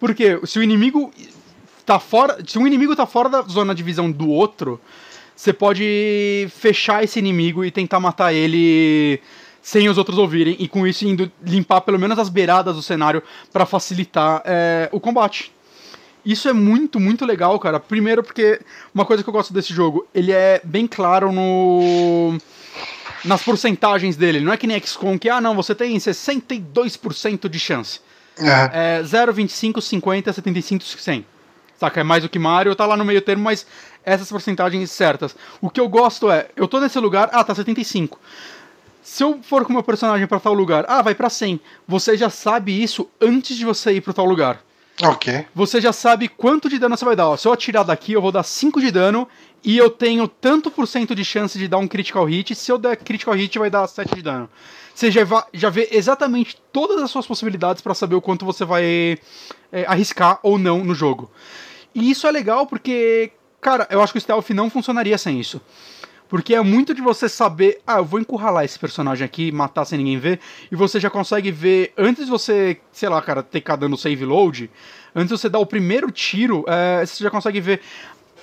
Porque se o inimigo tá fora. Se um inimigo tá fora da zona de visão do outro, você pode fechar esse inimigo e tentar matar ele sem os outros ouvirem. E com isso indo limpar pelo menos as beiradas do cenário pra facilitar é, o combate. Isso é muito, muito legal, cara. Primeiro porque uma coisa que eu gosto desse jogo, ele é bem claro no nas porcentagens dele. Não é que nem XCOM que, ah, não, você tem 62% de chance. É. É 0, 25, 50, 75, 100. Saca? É mais do que Mario, tá lá no meio termo, mas essas porcentagens certas. O que eu gosto é, eu tô nesse lugar, ah, tá 75. Se eu for com o meu personagem pra tal lugar, ah, vai pra 100. Você já sabe isso antes de você ir pro tal lugar Ok. você já sabe quanto de dano você vai dar. Ó, se eu atirar daqui, eu vou dar 5 de dano e eu tenho tanto por cento de chance de dar um critical hit. Se eu der critical hit, vai dar 7 de dano. Você já, já vê exatamente todas as suas possibilidades pra saber o quanto você vai é, arriscar ou não no jogo. E isso é legal porque, cara, eu acho que o stealth não funcionaria sem isso. Porque é muito de você saber, ah, eu vou encurralar esse personagem aqui, matar sem ninguém ver, e você já consegue ver, antes de você, sei lá, cara, ter cada dando save load, antes de você dar o primeiro tiro, é, você já consegue ver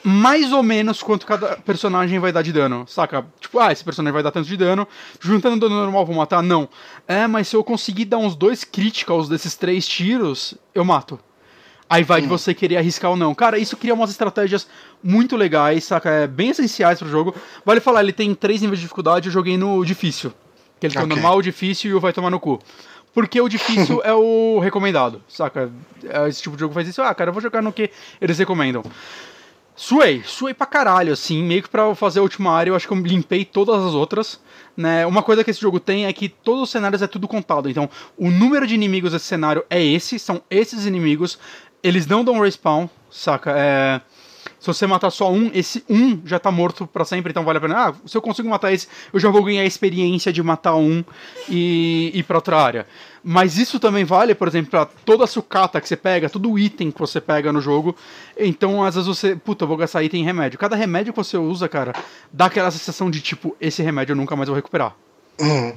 mais ou menos quanto cada personagem vai dar de dano, saca? Tipo, ah, esse personagem vai dar tanto de dano, juntando dano normal, vou matar? Não. É, mas se eu conseguir dar uns dois criticals desses três tiros, eu mato. Aí vai de você querer arriscar ou não. Cara, isso cria umas estratégias muito legais, saca? É bem essenciais pro jogo. Vale falar, ele tem três níveis de dificuldade, eu joguei no difícil. Que ele tem o Ok. normal, o difícil e o vai tomar no cu. Porque o difícil é o recomendado, saca? É, Esse tipo de jogo faz isso. Ah, cara, eu vou jogar no que eles recomendam. Suei, suei pra caralho, assim, meio que pra fazer a última área, eu acho que eu limpei todas as outras, né, uma coisa que esse jogo tem é que todos os cenários é tudo contado, então o número de inimigos desse cenário é esse, são esses inimigos, eles não dão respawn, saca, é... Se você matar só um, esse um já tá morto pra sempre, então vale a pena. Ah, se eu consigo matar esse, eu já vou ganhar a experiência de matar um e ir pra outra área. Mas isso também vale, por exemplo, pra toda a sucata que você pega, todo item que você pega no jogo. Então, às vezes você, puta, eu vou gastar item em remédio. Cada remédio que você usa, cara, dá aquela sensação de tipo, esse remédio eu nunca mais vou recuperar. Hum.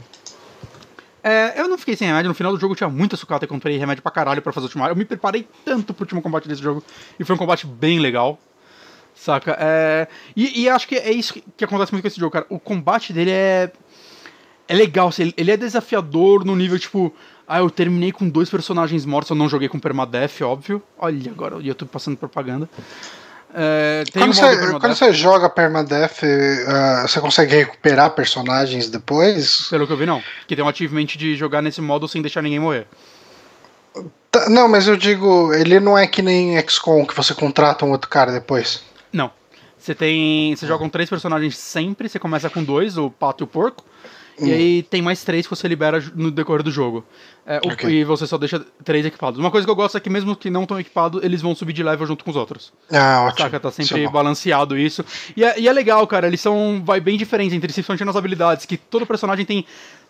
É, eu não fiquei sem remédio, no final do jogo eu tinha muita sucata e comprei remédio pra caralho pra fazer o último. Eu me preparei tanto pro último combate desse jogo e foi um combate bem legal. Saca? É, e, e acho que é isso que acontece muito com esse jogo, cara. O combate dele é. É legal, assim, ele é desafiador no nível tipo. Ah, eu terminei com dois personagens mortos, eu não joguei com permadeath, óbvio. Olha agora o YouTube passando propaganda. É, quando, você, quando, você, joga permadeath, uh, você consegue recuperar personagens depois? Pelo que eu vi, não. Que tem um achievement de jogar nesse modo sem deixar ninguém morrer. Tá, não, mas eu digo, ele não é que nem XCOM que você contrata um outro cara depois. Não. Você tem. Você joga com três personagens sempre, você começa com dois, o pato e o porco. Hum. E aí tem mais três que você libera no decorrer do jogo. É, okay. e você só deixa três equipados. Uma coisa que eu gosto é que mesmo que não estão equipados, eles vão subir de level junto com os outros. Ah, ótimo. Saca? Tá sempre isso balanceado isso. E é, e é, legal, cara. Eles são vai bem diferentes entre si, principalmente nas habilidades. Que todo personagem tem,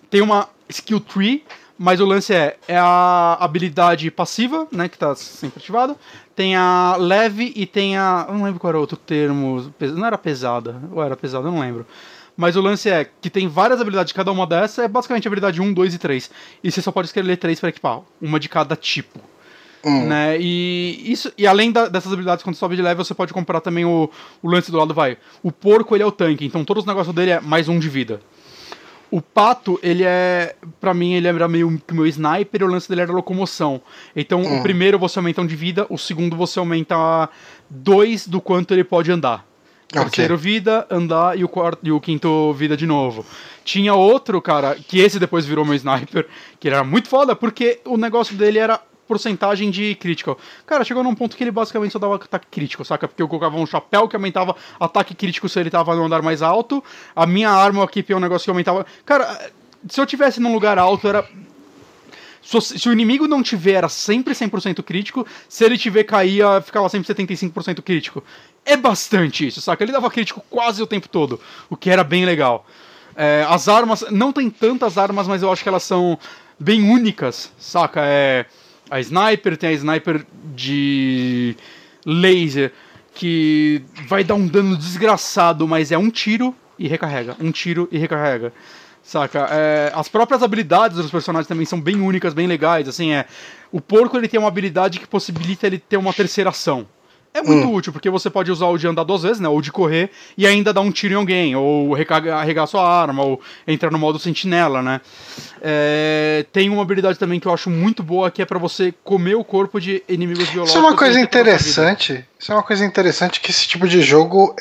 tem uma skill tree, mas o lance é, é a habilidade passiva, né, que tá sempre ativada. Tem a leve e tem a. Eu não lembro qual era o outro termo. Não era pesada. Ou era pesada, eu não lembro. Mas o lance é que tem várias habilidades, cada uma dessas é basicamente habilidade 1, 2 e 3. E você só pode escolher 3 para equipar, uma de cada tipo. Hum. Né? E, isso, e além da, dessas habilidades, quando sobe de level, você pode comprar também o, o lance do lado, vai. O porco, ele é o tanque, então todos os negócios dele é mais um de vida. O pato, ele é. Pra mim, ele era meio que meu sniper e o lance dele era locomoção. Então, hum. o primeiro você aumenta um de vida, o segundo você aumenta dois do quanto ele pode andar. Okay. Terceiro vida, andar e o, quarto, e o quinto vida de novo. Tinha outro, cara, que esse depois virou meu sniper, que era muito foda, porque o negócio dele era porcentagem de critical. Cara, chegou num ponto que ele basicamente só dava ataque crítico, saca? Porque eu colocava um chapéu que aumentava ataque crítico se ele tava no andar mais alto. A minha arma aqui é um negócio que aumentava. Cara, se eu tivesse num lugar alto, era se o inimigo não tiver era sempre 100% crítico, se ele tiver caía, ficava sempre 75% crítico. É bastante isso, saca? Ele dava crítico quase o tempo todo, o que era bem legal. É, as armas, não tem tantas armas, mas eu acho que elas são bem únicas, saca? É, a sniper tem a sniper de laser, que vai dar um dano desgraçado, mas é um tiro e recarrega, um tiro e recarrega. Saca? É, as próprias habilidades dos personagens também são bem únicas, bem legais. Assim, é. O porco ele tem uma habilidade que possibilita ele ter uma terceira ação. É muito hum. útil, porque você pode usar o de andar duas vezes, né? Ou de correr e ainda dar um tiro em alguém, ou recarregar sua arma, ou entrar no modo sentinela, né? É, tem uma habilidade também que eu acho muito boa, que é para você comer o corpo de inimigos biológicos. Isso é uma coisa interessante. Isso é uma coisa interessante que esse tipo de jogo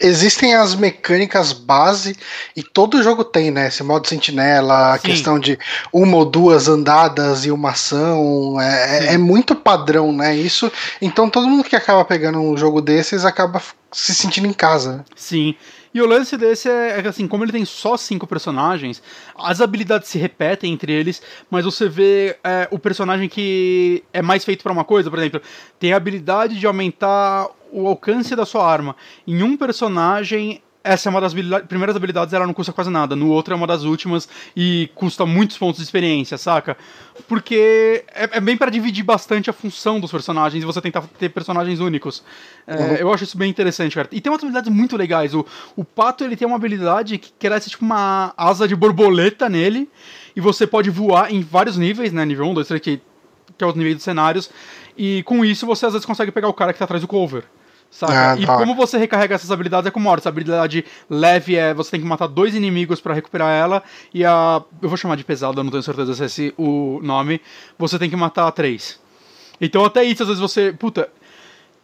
existem as mecânicas base e todo jogo tem, né? Esse modo sentinela, a Sim. questão de uma ou duas andadas e uma ação, é, é, é, muito padrão, né? Isso, então todo mundo que acaba pegando um jogo desses acaba se sentindo em casa. Sim. E o lance desse é, é assim, como ele tem só cinco personagens, as habilidades se repetem entre eles, mas você vê é, o personagem que é mais feito para uma coisa, por exemplo, tem a habilidade de aumentar o alcance da sua arma. Em um personagem, essa é uma das habilidades, primeiras habilidades, ela não custa quase nada. No outro é uma das últimas e custa muitos pontos de experiência, saca? Porque é, é bem para dividir bastante a função dos personagens e você tentar ter personagens únicos. É, uhum. Eu acho isso bem interessante, cara. E tem umas habilidades muito legais. O, o Pato, ele tem uma habilidade que cresce tipo uma asa de borboleta nele e você pode voar em vários níveis, né? Nível 1, 2, 3, que, que é os níveis dos cenários. E com isso você às vezes consegue pegar o cara que tá atrás do cover. Saca? Ah, e como você recarrega essas habilidades é como Essa habilidade leve é você tem que matar dois inimigos para recuperar ela. E a. Eu vou chamar de pesada, não tenho certeza se é esse o nome. Você tem que matar três. Então até isso, às vezes você. Puta,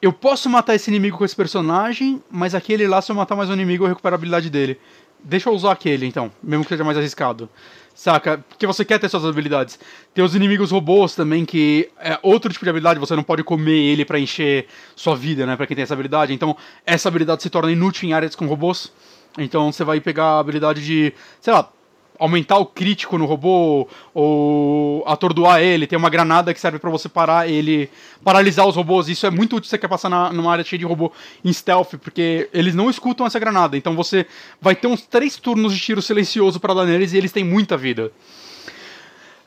eu posso matar esse inimigo com esse personagem, mas aquele lá, se eu matar mais um inimigo, eu recupero a habilidade dele. Deixa eu usar aquele, então, mesmo que seja mais arriscado. Saca? Porque você quer ter suas habilidades. Tem os inimigos robôs também, que é outro tipo de habilidade, você não pode comer ele para encher sua vida, né? Pra quem tem essa habilidade. Então, essa habilidade se torna inútil em áreas com robôs. Então, você vai pegar a habilidade de, sei lá, aumentar o crítico no robô ou atordoar ele. Tem uma granada que serve para você parar ele, paralisar os robôs. Isso é muito útil se você quer passar na, numa área cheia de robô em stealth, porque eles não escutam essa granada. Então você vai ter uns três turnos de tiro silencioso para dar neles e eles têm muita vida.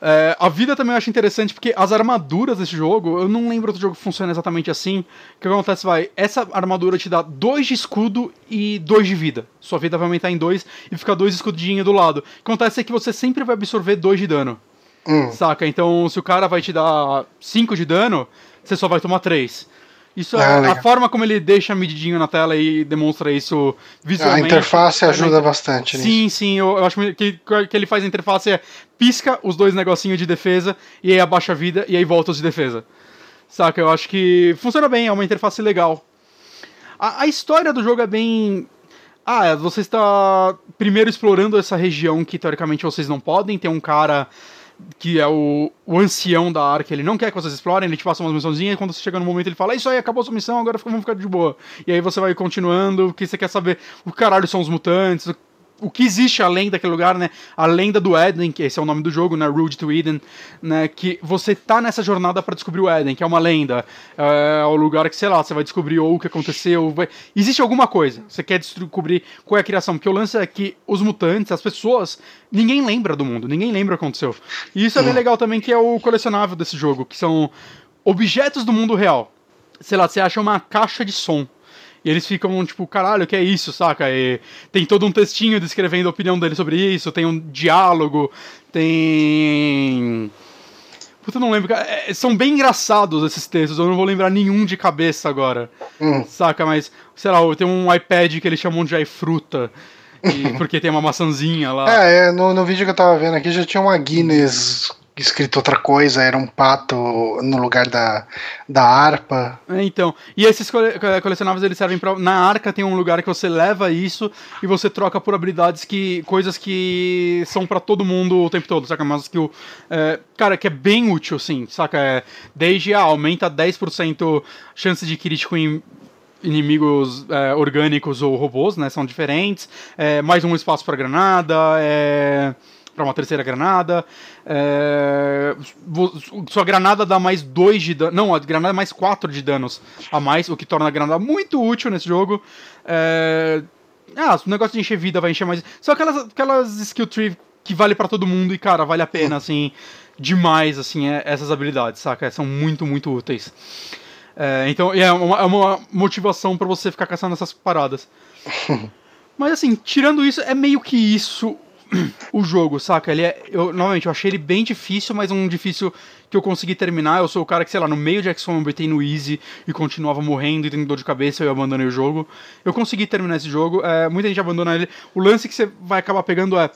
É, a vida também eu acho interessante porque as armaduras desse jogo, eu não lembro outro jogo que funciona exatamente assim. O que acontece vai, essa armadura te dá 2 de escudo e 2 de vida. Sua vida vai aumentar em 2 e fica dois escudinhos do lado. O que acontece é que você sempre vai absorver 2 de dano. Hum. Saca? Então, se o cara vai te dar 5 de dano, você só vai tomar 3. Isso é Ah, a legal. forma como ele deixa medidinho na tela e demonstra isso A visualmente. interface É ajuda bastante nisso. Sim, sim, eu, eu acho que que ele faz a interface é pisca os dois negocinhos de defesa e aí abaixa a vida e aí volta os de defesa. Saca? Eu acho que funciona bem, é uma interface legal. A, a história do jogo é bem. Ah, você está primeiro explorando essa região que teoricamente vocês não podem. Tem um cara que é o, o ancião da arca, ele não quer que vocês explorem, ele te passa umas missãozinhas, e quando você chega no momento ele fala, "É isso aí, acabou a sua missão, agora vamos ficar de boa. E aí você vai continuando, porque você quer saber o que caralho são os mutantes, o, o que existe além daquele lugar, né? A lenda do Éden, que esse é o nome do jogo, né? Road to Eden, né? Que você tá nessa jornada para descobrir o Éden, que é uma lenda. É o lugar que, sei lá, você vai descobrir ou o que aconteceu. Vai... Existe alguma coisa. Você quer descobrir qual é a criação. Porque o lance é que os mutantes, as pessoas, ninguém lembra do mundo, ninguém lembra o que aconteceu. E isso é bem legal também, que é o colecionável desse jogo, que são objetos do mundo real. Sei lá, você acha uma caixa de som. E eles ficam tipo, caralho, o que é isso, saca? E tem todo um textinho descrevendo a opinião dele sobre isso, tem um diálogo, tem. Puta, não lembro. É, são bem engraçados esses textos, eu não vou lembrar nenhum de cabeça agora. Hum. Saca? Mas, sei lá, tem um iPad que eles chamam de iFruta. e- porque tem uma maçãzinha lá. É, é, no, no vídeo que eu tava vendo aqui já tinha uma Guinness escrito outra coisa, era um pato no lugar da, da harpa. É, então, e esses cole co- colecionáveis eles servem pra. Na arca tem um lugar que você leva isso e você troca por habilidades que. coisas que são pra todo mundo o tempo todo, saca? Mas que o. é, cara, que é bem útil, assim, saca? É, desde ah, aumenta 10% chance de crítico em inimigos é, orgânicos ou robôs, né? São diferentes. É, mais um espaço pra granada. É para uma terceira granada. É, sua granada dá mais 2 de dano. Não, a granada é mais 4 de danos a mais, o que torna a granada muito útil nesse jogo. É, ah, o negócio de encher vida vai encher mais. São aquelas, aquelas skill tree que vale pra todo mundo e, cara, vale a pena, assim, demais, assim, é- essas habilidades, saca? São muito, muito úteis. É, então, é uma, é uma motivação pra você ficar caçando essas paradas. Mas assim, tirando isso, é meio que isso o jogo, saca? Ele é. Eu, novamente, eu achei ele bem difícil, mas um difícil que eu consegui terminar. Eu sou o cara que, sei lá, no meio de XCOM eu no Easy e continuava morrendo e tendo dor de cabeça eu abandonei o jogo. Eu consegui terminar esse jogo. É, muita gente abandona ele. O lance que você vai acabar pegando é.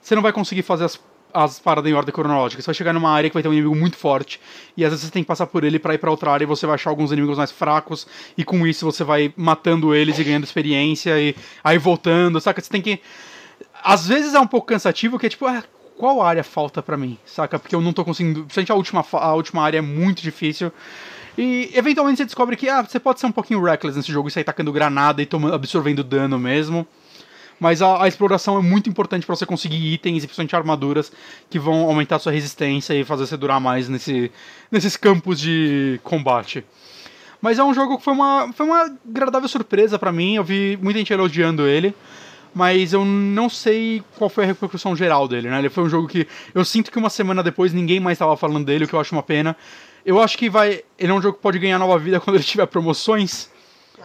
Você não vai conseguir fazer as, as paradas em ordem cronológica. Você vai chegar numa área que vai ter um inimigo muito forte e às vezes você tem que passar por ele pra ir pra outra área e você vai achar alguns inimigos mais fracos e com isso você vai matando eles e ganhando experiência e aí voltando, saca? Você tem que às vezes é um pouco cansativo, que é tipo, ah, qual área falta pra mim, saca? Porque eu não tô conseguindo. Principalmente a última, a última área é muito difícil. E eventualmente você descobre que ah, você pode ser um pouquinho reckless nesse jogo e sair tacando granada e tomando, absorvendo dano mesmo. Mas a, a exploração é muito importante pra você conseguir itens e principalmente armaduras que vão aumentar sua resistência e fazer você durar mais nesse, nesses campos de combate. Mas é um jogo que foi uma, foi uma agradável surpresa pra mim. Eu vi muita gente elogiando ele. Mas eu não sei qual foi a repercussão geral dele, né? Ele foi um jogo que eu sinto que uma semana depois ninguém mais estava falando dele, o que eu acho uma pena. Eu acho que vai. Ele é um jogo que pode ganhar nova vida quando ele tiver promoções.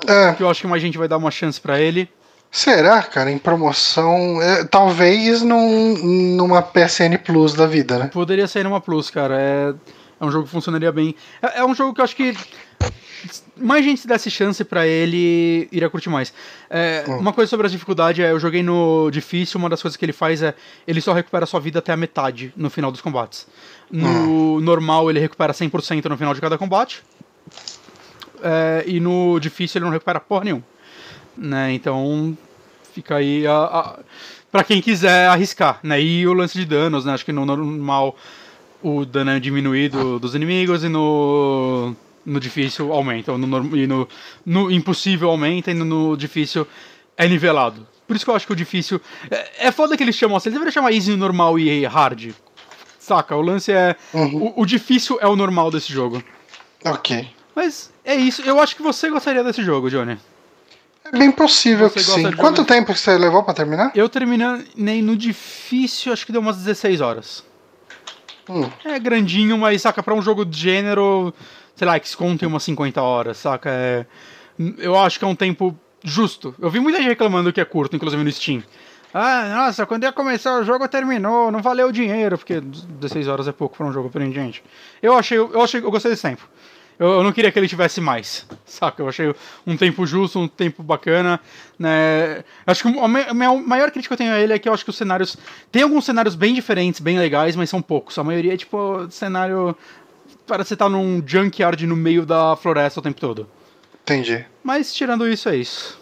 É, Que eu acho que mais gente vai dar uma chance pra ele. será, cara, em promoção? é, talvez num, numa PSN Plus da vida, né? Poderia sair numa Plus, cara. É, é um jogo que funcionaria bem. É, é um jogo que eu acho que mais gente se desse chance pra ele, iria curtir mais. É, Uma coisa sobre as dificuldades é, eu joguei no difícil, uma das coisas que ele faz é, ele só recupera sua vida até a metade no final dos combates. No normal, ele recupera 100% no final de cada combate. É, e no difícil, ele não recupera porra nenhuma. Né? Então, fica aí a, a, pra quem quiser arriscar, né? E o lance de danos, né? Acho que no normal o dano é diminuído dos inimigos e no, no difícil aumenta. No, e no, no impossível aumenta e no, no difícil é nivelado. Por isso que eu acho que o difícil. É, é foda que eles chamam assim, eles deveriam chamar easy, normal e hard. Saca? O lance é. Uhum. O, o difícil é o normal desse jogo. Ok. Mas é isso. Eu acho que você gostaria desse jogo, Johnny. É bem possível Você que sim. Quanto tempo você levou pra terminar? Eu terminei no difícil, acho que deu umas 16 horas. Hum. É grandinho, mas saca, pra um jogo de gênero, sei lá, XCOM tem umas 50 horas, saca? É, eu acho que é um tempo justo. Eu vi muita gente reclamando que é curto, inclusive no Steam. Ah, nossa, quando ia começar o jogo terminou, não valeu o dinheiro, porque 16 horas é pouco para um jogo gente. Eu achei, eu achei, eu gostei desse tempo. Eu, eu, não queria que ele tivesse mais, saca? Eu achei um tempo justo, um tempo bacana, né? Acho que a minha maior crítica que eu tenho a ele é que eu acho que os cenários tem alguns cenários bem diferentes, bem legais, mas são poucos. A maioria é tipo cenário para você estar tá num junkyard no meio da floresta o tempo todo. Entendi. Mas tirando isso é isso.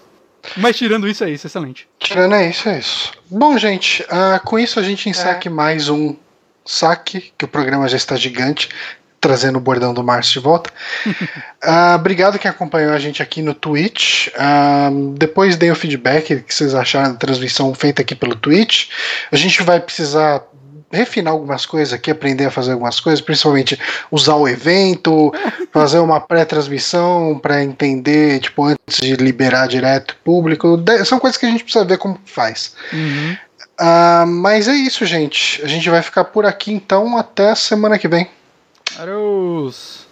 Mas tirando isso é isso, excelente. Tirando é isso, é isso. Bom, gente, uh, com isso a gente encerra é. mais um saque, que o programa já está gigante, trazendo o bordão do Márcio de volta. uh, obrigado quem acompanhou a gente aqui no Twitch. Uh, depois deem o feedback que vocês acharam da transmissão feita aqui pelo Twitch. A gente vai precisar refinar algumas coisas aqui, aprender a fazer algumas coisas, principalmente usar o evento, fazer uma pré-transmissão para entender, tipo, antes de liberar direto público. São coisas que a gente precisa ver como faz. Uhum. Uh, mas é isso, gente. A gente vai ficar por aqui então até a semana que vem. Adeus!